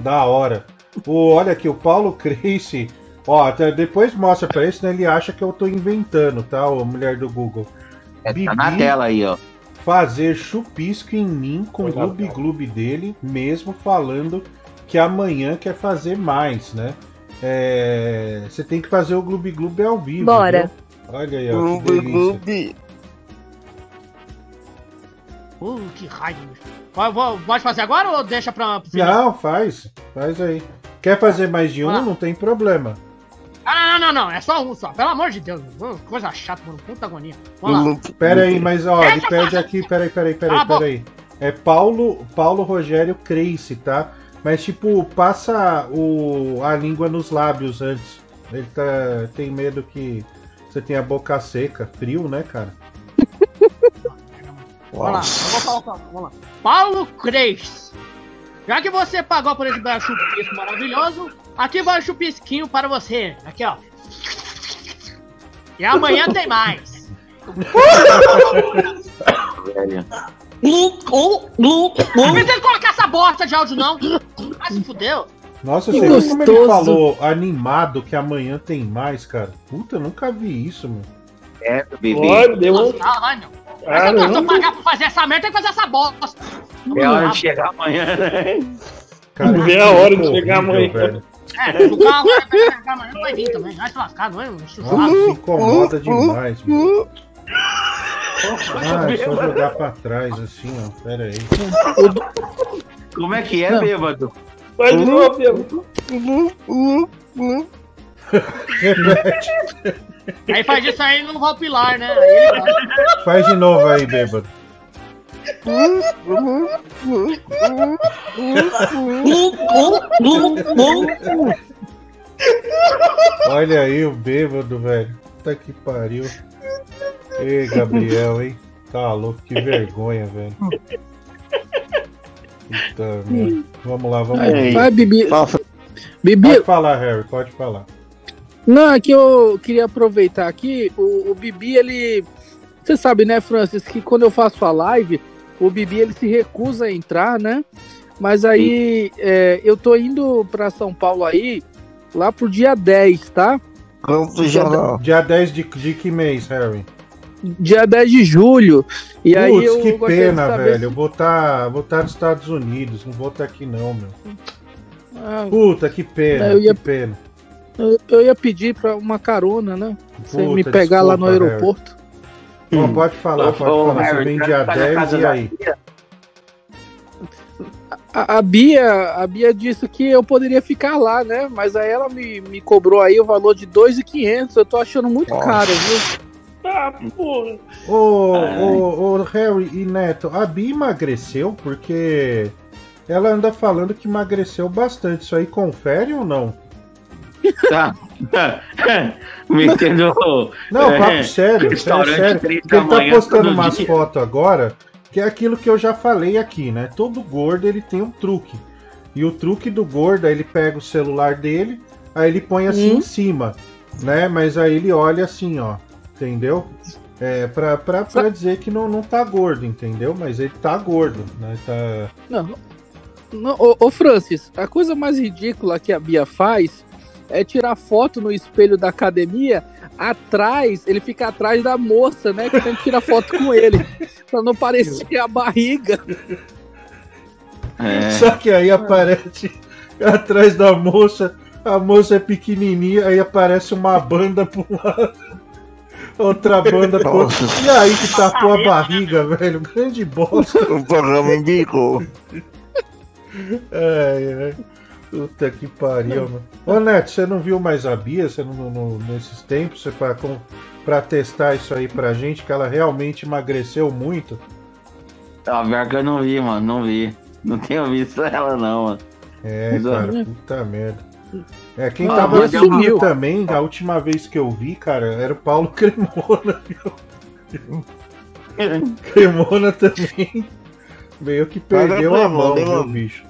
Da hora. O, olha aqui, o Paulo Crace. Ó, até depois mostra pra ele, senão ele acha que eu tô inventando, tá? O mulher do Google. Tá na tela aí, ó. Fazer chupisco em mim com o gloob dele, mesmo falando que amanhã quer fazer mais, né? É, Você tem que fazer o gloob gloob ao vivo. Bora. viu? Olha aí, ó. que delícia. Uh, que raiva. Pode, fazer agora ou deixa pra, pro final? Não, faz. Faz aí. Quer fazer mais de um? Ah. Não tem problema. Ah, não, não, não, é só um só. Pelo amor de Deus. Coisa chata, mano. Puta agonia. Vamos lá. Pera aí, mas ó, ele pede aqui, peraí, peraí, peraí, Ah, bom. peraí. É Paulo, Paulo Rogério Crace, tá? Mas tipo, passa o, a língua nos lábios antes. Ele tá, tem medo que você tenha a boca seca, frio, né, cara? Vamos lá, eu vou falar, vamos lá. Paulo Cres. Já que você pagou por esse belo chupisco maravilhoso, aqui vai o chupisquinho para você. Aqui, ó. E amanhã tem mais. Não precisa colocar essa bosta de áudio, não. Ah, se fudeu. Nossa, Que você viu como ele falou animado que amanhã tem mais, cara? Puta, eu nunca vi isso, mano. É, Olha, deu um- Ah, vai, meu. Mas eu não, eu pagar pra fazer essa merda, tem que fazer essa bosta. É hora de chegar amanhã, né? Cara, Vê a hora de chegar amanhã. velho. É, o carro vai pegar amanhã, vai vir também. Vai se lascar, não é? Nossa, incomoda demais, mano. Ah, é só jogar pra trás assim, ó. Pera aí. Como é que é, Não. bêbado? Vai de novo, bêbado. Repete. Aí faz isso aí no Val Pilar, né? Aí. Faz de novo aí, bêbado. Olha aí o bêbado, velho. Puta que pariu. Ei, Gabriel, hein? Tá louco, que vergonha, velho. Puta merda. Vamos lá, vamos Vai, lá. vai, Bibi. Bibi, Pode falar, Harry, pode falar. Não, é que eu queria aproveitar aqui, o, o Bibi, ele. Você sabe, né, Francis, que quando eu faço a live, o Bibi ele se recusa a entrar, né? Mas aí é, eu tô indo pra São Paulo aí, lá pro dia 10, tá? Dia, dia 10 de, de que mês, Harry? Dia 10 de julho. E aí Putz, eu que pena, saber velho. se- Eu vou estar vou tá nos Estados Unidos, não vou estar aqui não, meu. Ah, Puta, que pena, Eu ia- que pena. eu, eu ia pedir pra uma carona, né? Você me pegar lá no desculpa, Harry. aeroporto. Ó, pode falar, pode falar. Você Harry, vem tá- dia tá na 10 casa e aí? A, a Bia, a Bia disse que eu poderia ficar lá, né? Mas aí ela me, me cobrou aí o valor de 2.500. Eu tô achando muito caro, viu? Ah, porra. Ô, ô, ô, Harry e Neto, a Bia emagreceu porque ela anda falando que emagreceu bastante. Isso aí confere ou não? Tá. Metendo. Não, é, papo sério, sério, Restaurante sério. ele tá postando umas fotos agora, que é aquilo que eu já falei aqui, né? Todo gordo ele tem um truque. E o truque do gordo, aí ele pega o celular dele, aí ele põe assim Hum. em cima, né? Mas aí ele olha assim, ó. Entendeu? É, pra, pra, pra dizer que não, não tá gordo, entendeu? Mas ele tá gordo, né? Tá. Não, não ô, ô, Francis, a coisa mais ridícula que a Bia faz é tirar foto no espelho da academia atrás, ele fica atrás da moça, né? Que tem que tirar foto com ele. Pra não parecer a barriga. É. Só que aí aparece atrás da moça, a moça é pequenininha, aí aparece uma banda pro lado, outra banda. E aí que tapou a barriga, velho, grande bosta. O programa indicou. Ai, ai. Puta que pariu, mano. Ô Neto, você não viu mais a Bia você não, não- nesses tempos você pra, com- pra testar isso aí pra gente, que ela realmente emagreceu muito? A pior que eu não vi, mano. Não vi. Não tenho visto ela, não, mano. É, Mas, cara, puta merda. É, quem Ah, tava sumiu também, a última vez que eu vi, cara, era o Paulo Cremona, viu? Cremona também meio que perdeu a mão, Cremona, viu, mano? bicho?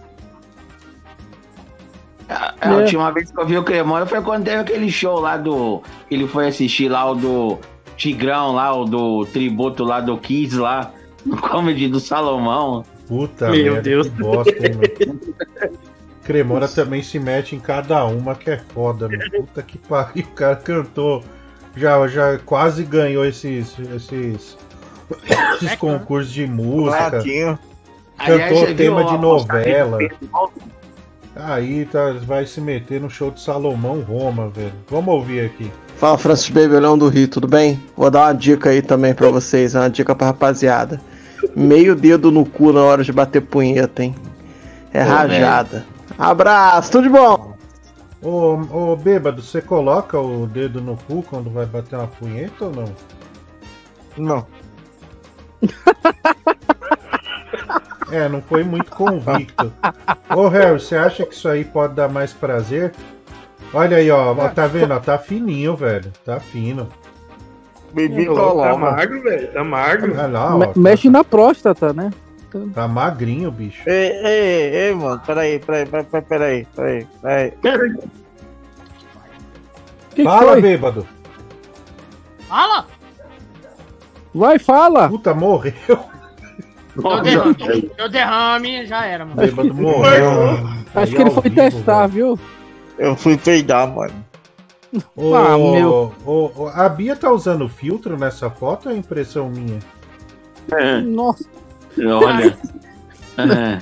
É, a última vez que eu vi o Cremona foi quando teve aquele show lá do. que Ele foi assistir lá o do Tigrão, lá, o do tributo lá do Kids lá, no comedy do Salomão. Puta Meu merda, Deus. que bosta, hein. Cremora também se mete em cada uma que é foda, meu. Puta que pariu, o cara cantou. Já, já quase ganhou esses, esses, esses concursos de música. Ratinho. Cantou Aliás, tema de novela. Aí tá, vai se meter no show de Salomão Roma, velho. Vamos ouvir aqui. Fala Francis Bebelão do Rio, tudo bem? Vou dar uma dica aí também pra vocês, uma dica pra rapaziada. Meio dedo no cu na hora de bater punheta, hein? É Pô, rajada. Abraço, tudo de bom? Ô, ô, bêbado, você coloca o dedo no cu quando vai bater uma punheta ou não? Não. É, não foi muito convicto. Ô, Harry, você acha que isso aí pode dar mais prazer? Olha aí, ó, ó, tá vendo? ó, Tá fininho, velho. Tá fino. Bibi Tá coloca. magro, velho. Tá magro. Lá, ó. Me- mexe na próstata, né? Tá magrinho, bicho. Ei, ei, ei, mano, peraí, peraí, peraí, peraí, peraí, peraí. Que que Fala, foi? bêbado. Fala! Vai, fala! Puta, morreu. Deu derrame, deu derrame, já era, mano. Bêbado morreu. Acho Aí que ele foi vivo, testar, viu? Eu fui peidar, mano. Ô, Ah, meu. ô, ô, a Bia tá usando filtro nessa foto ou é impressão minha? Nossa, Olha. É.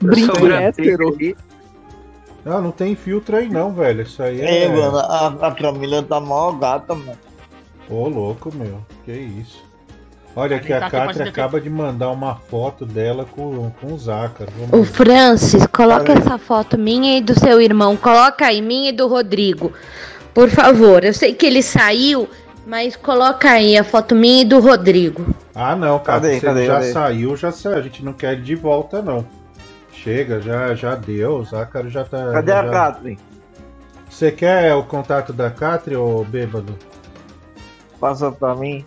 brinca Sobra- hétero. Não, não tem filtro aí não, velho. Isso aí é. Ei, mano, a, a Camila tá mal gata, mano. Ô, louco, meu. Que isso. Olha que Tá a Kátia te acaba de mandar uma foto dela com, com o Zácaro. Ver. Francis, coloca essa foto minha e do seu irmão. Coloca aí, minha e do Rodrigo. Por favor, eu sei que ele saiu, mas coloca aí a foto minha e do Rodrigo. Ah, não, cara. Cadê, Você cadê, já cadê? saiu, já saiu. A gente não quer ele de volta, não. Chega, já, já deu. O Zácaro já tá. Cadê já... a Catherine? Você quer o contato da Catherine, ô bêbado? Passa pra mim.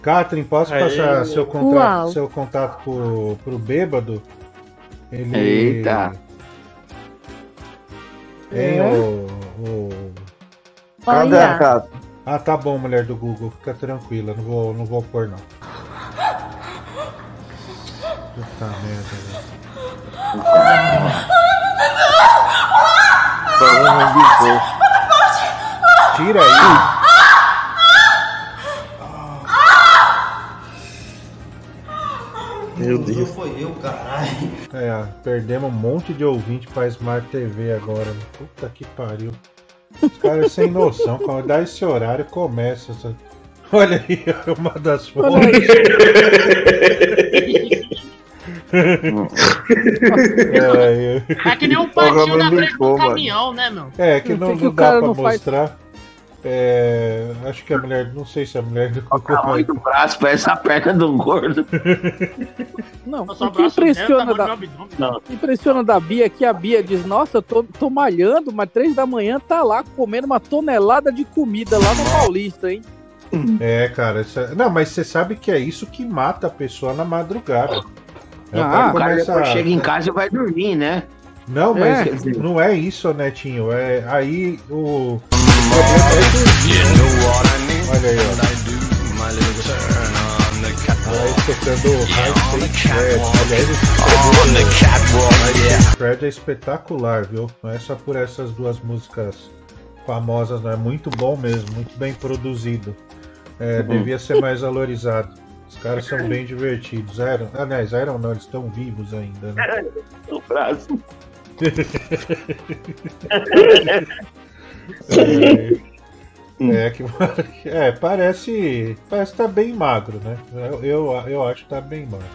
Catherine, posso Aí. passar seu Uau. contato, seu contato pro, pro bêbado? Ele... Eita. Hein, É? o, o... Cadê a Catherine? Ah, tá bom, mulher do Google. Fica tranquila, não vou, não vou pôr, não. Puta merda, velho. Programa de posto. Tira aí. Meu Deus. É, ó, perdemos um monte de ouvinte pra Smart TV agora. Puta que pariu. Os caras sem noção. Quando dá esse horário, começa. Essa... Olha aí, uma das fotos. é, É que nem um patinho na frente do caminhão, né, meu? é, que não, que não dá pra faz- mostrar. É, acho que a mulher. Não sei se a mulher vai. do braço, parece a perna do gordo. Não, o que impressiona da, impressiona da Bia é que a Bia diz, nossa, eu tô, tô malhando, mas três da manhã tá lá comendo uma tonelada de comida lá no Paulista, hein? É, cara. isso é- Não, mas você sabe que é isso que mata a pessoa na madrugada. É, o Ah, cara O cara começa chega em casa e vai dormir, né? Não, mas É. Quer dizer- não é isso, Netinho. É aí o. é. Olha aí, ó. Aí tocando Fred. Aliás, Fred é espetacular, viu? Não é só por essas duas músicas famosas, não. É muito bom mesmo, muito bem produzido. É, devia ser mais valorizado. Os caras são bem divertidos. Eram, aliás, eram não, eles estão vivos ainda, né? O braço. É, é que é, parece, parece tá bem magro, né? Eu, eu, eu acho que tá bem magro.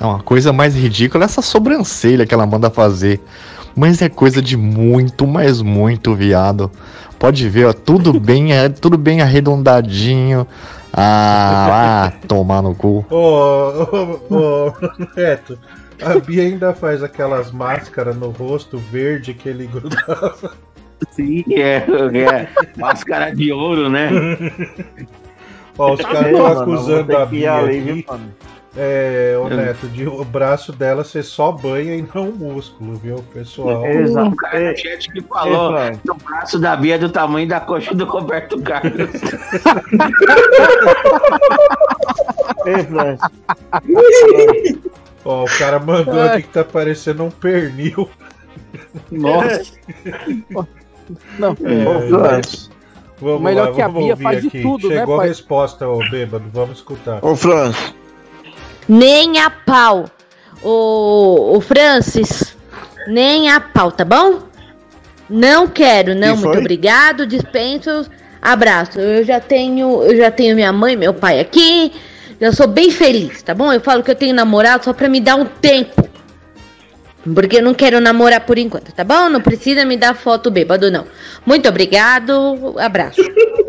Não, a coisa mais ridícula é essa sobrancelha que ela manda fazer. Mas é coisa de muito, mas muito viado. Pode ver, ó, tudo bem, é, tudo bem arredondadinho. Ah, ah, tomar no cu. Ô, ô, ô, Neto, a Bia ainda faz aquelas máscaras no rosto verde que ele grudava. Sim, é, é. Máscara de ouro, né? Ó, os caras estão mano, acusando a Bia ali, aqui. viu, mano? É, ô Neto, de, o braço dela você só banha e não o músculo, viu, pessoal? O cara do chat que falou que o braço da Bia é do tamanho da coxa do Roberto Carlos. Ó, o cara mandou aqui que tá parecendo um pernil. Nossa. Não, É, Vamos Melhor lá, que a vamos Bia ouvir faz de aqui. tudo, né, Chegou a pai? resposta, ô bêbado, vamos escutar. Ô, Franz. Nem a pau. O, o Francis, nem a pau, tá bom? Não quero, não, muito obrigado, dispenso, abraço. Eu já tenho, eu já tenho minha mãe, meu pai aqui. Já sou bem feliz, tá bom? Eu falo que eu tenho namorado só pra me dar um tempo. Porque eu não quero namorar por enquanto, tá bom? Não precisa me dar foto bêbado, não. Muito obrigado, abraço.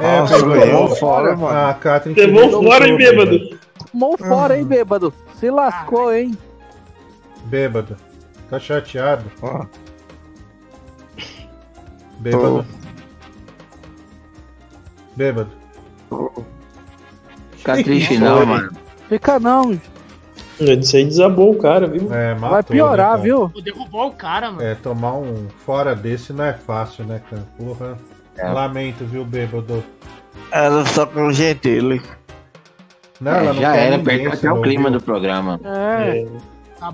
É, Nossa, pegou. levou fora, mano. A Catherine Levou te fora, hein, derrotou, bêbado? Mão fora, hein, bêbado? Se lascou, hein? Bêbado. Tá chateado? Bêbado. Bêbado. Fica triste não, mano. Fica não. Isso aí desabou o cara, viu? É, matou, Vai piorar, né, viu? Derrubou o cara, mano. É, tomar um fora desse não é fácil, né, cara? Porra. É. Lamento, viu, bêbado? Ela só com o Gentili. Não, ela não já quer era, perdeu até o clima viu? do programa. É.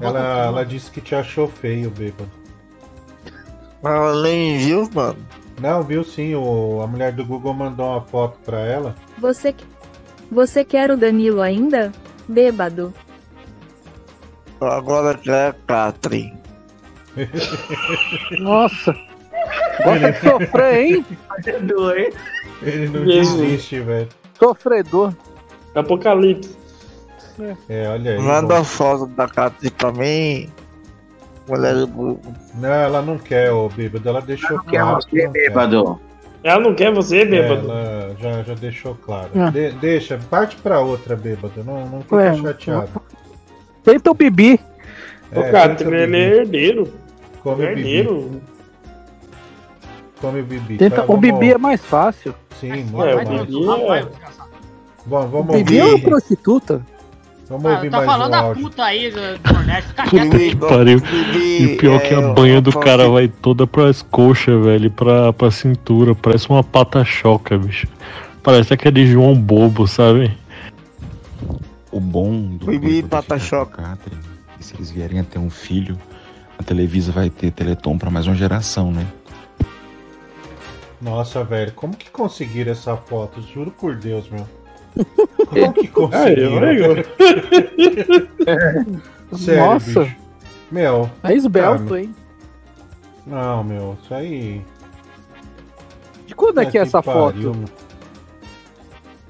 Ela, ela disse que te achou feio, bêbado. Ela nem viu, mano. Não, viu sim, o, a mulher do Google mandou uma foto pra ela. Você, você quer o Danilo ainda? Bêbado. Agora que é a Catherine. Nossa. Gosta de sofrer, hein? Ele não Jesus. desiste, velho. Sofredor. Apocalipse. É, olha aí. Manda foto da Catherine pra mim. Mulher do. Não, ela não quer, ô bêbado. Ela deixou Quer claro. que você, não quer. bêbado. Ela não quer você, bêbado. Ela já, já deixou claro. Ah. De- deixa, parte pra outra, bêbado. Não, não fica Ué, chateado. Tenta o Bibi. O É, cara, tenta ele Bibi. é herdeiro. Come o bibi. Come o bibi. Tenta, o vamos- Bibi é mais fácil. Sim, É, muito o mais. Bibi é... Bom, vamos Bibi é uma ouvir. prostituta. Vamos Ah, ouvir tá mais falando um da áudio. puta aí do do Nordeste, fica quieto aí. Pariu. E o pior é que a banha do cara vai toda pras coxas, velho, pra, pra cintura. Parece uma pata-choca, bicho. Parece aquele João Bobo, sabe? O bom do Bibi é que se eles vierem a ter um filho, a Televisa vai ter Teleton pra mais uma geração, né? Nossa, velho, como que conseguiram essa foto? Juro por Deus, meu. Como que Aí, conseguiram? olha. Sério, Nossa. bicho. Meu. É esbelto, Ah, hein? Não, meu, isso aí. De quando é que é essa pariu, foto? meu.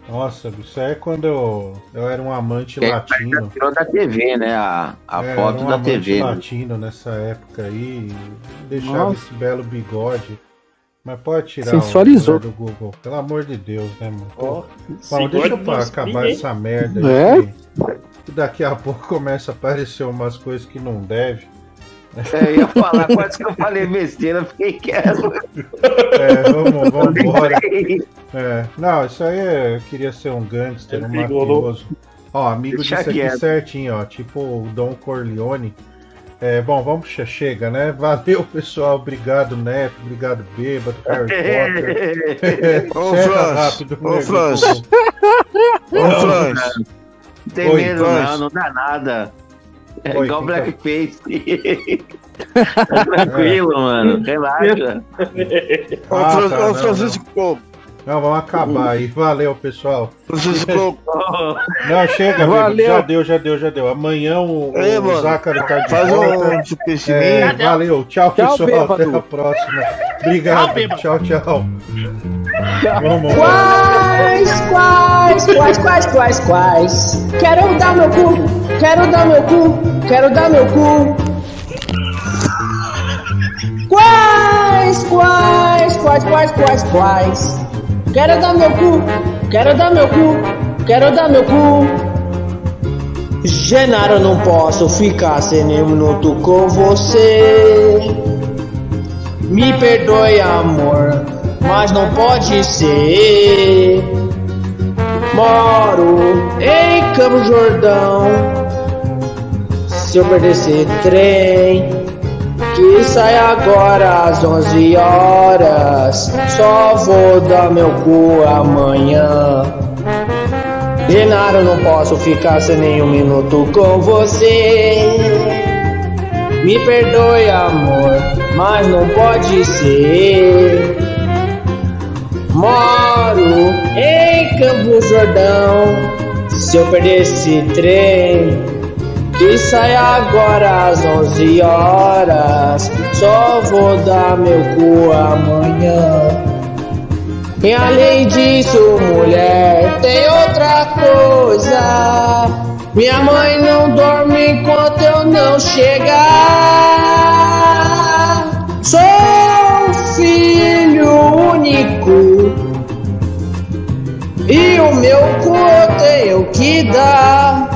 Nossa, isso aí é quando eu, eu era um amante É, latino. Tirou da TV, né? A, a É, foto era um da amante TV. né? latino nessa época aí. Deixava Nossa. esse belo bigode. Mas pode tirar Sensualizou. o do Google. Pelo amor de Deus, né, mano? Bom, esse deixa eu acabar ninguém. essa merda. É? que- que daqui a pouco começa a aparecer umas coisas que não deve. É, eu ia falar, quase que eu falei besteira, fiquei quieto. É, vamos, vamos embora. É, não, isso aí é, eu queria ser um gangster, um mafioso. Ó, amigo Deixa disso aqui quieto. certinho, ó, tipo o Dom Corleone. É, bom, vamos, che- chega, né? Valeu, pessoal. Obrigado, Neto. Obrigado, Bêbado, Harry Potter. Ô, Encerra Franz, rápido, ô. Franz. Ô, Franz. Não tem Oi, medo, Franz. não, não dá nada. É Oi, igual tá- blackface. tá tranquilo, mano. Relaxa. Ô, Ah, tá, ô, Francisco. Não, vamos acabar aí. Valeu, pessoal. Não, chega. Valeu. Já deu, já deu, já deu. Amanhã o, Ei, o mano, Zácaro tá de Faz volta. um. É, valeu, tchau, Tchau, pessoal. bêbado. Até a próxima. Obrigado. Tchau. Tchau, tchau. Vamos Quais, quais, quais, quais, quais, quais? Quero dar meu cu, quero dar meu cu, quero dar meu cu. Quais, quais, quais, quais, quais, quais? Quero dar meu cu, quero dar meu cu, quero dar meu cu. Genaro, não posso ficar sem nem um minuto com você. Me perdoe, amor, mas não pode ser. Moro em Campo Jordão. Se eu perder esse trem, que sai agora às 11 horas, só vou dar meu cu amanhã. Genaro, não posso ficar sem nenhum minuto com você. Me perdoe, amor, mas não pode ser. Moro em Campo Jordão. Se eu perder esse trem, que sai agora às 11 horas, só vou dar meu cu amanhã. E além disso, mulher, tem outra coisa. Minha mãe não dorme enquanto eu não chegar. Sou filho único. E o meu cu eu tenho que dar.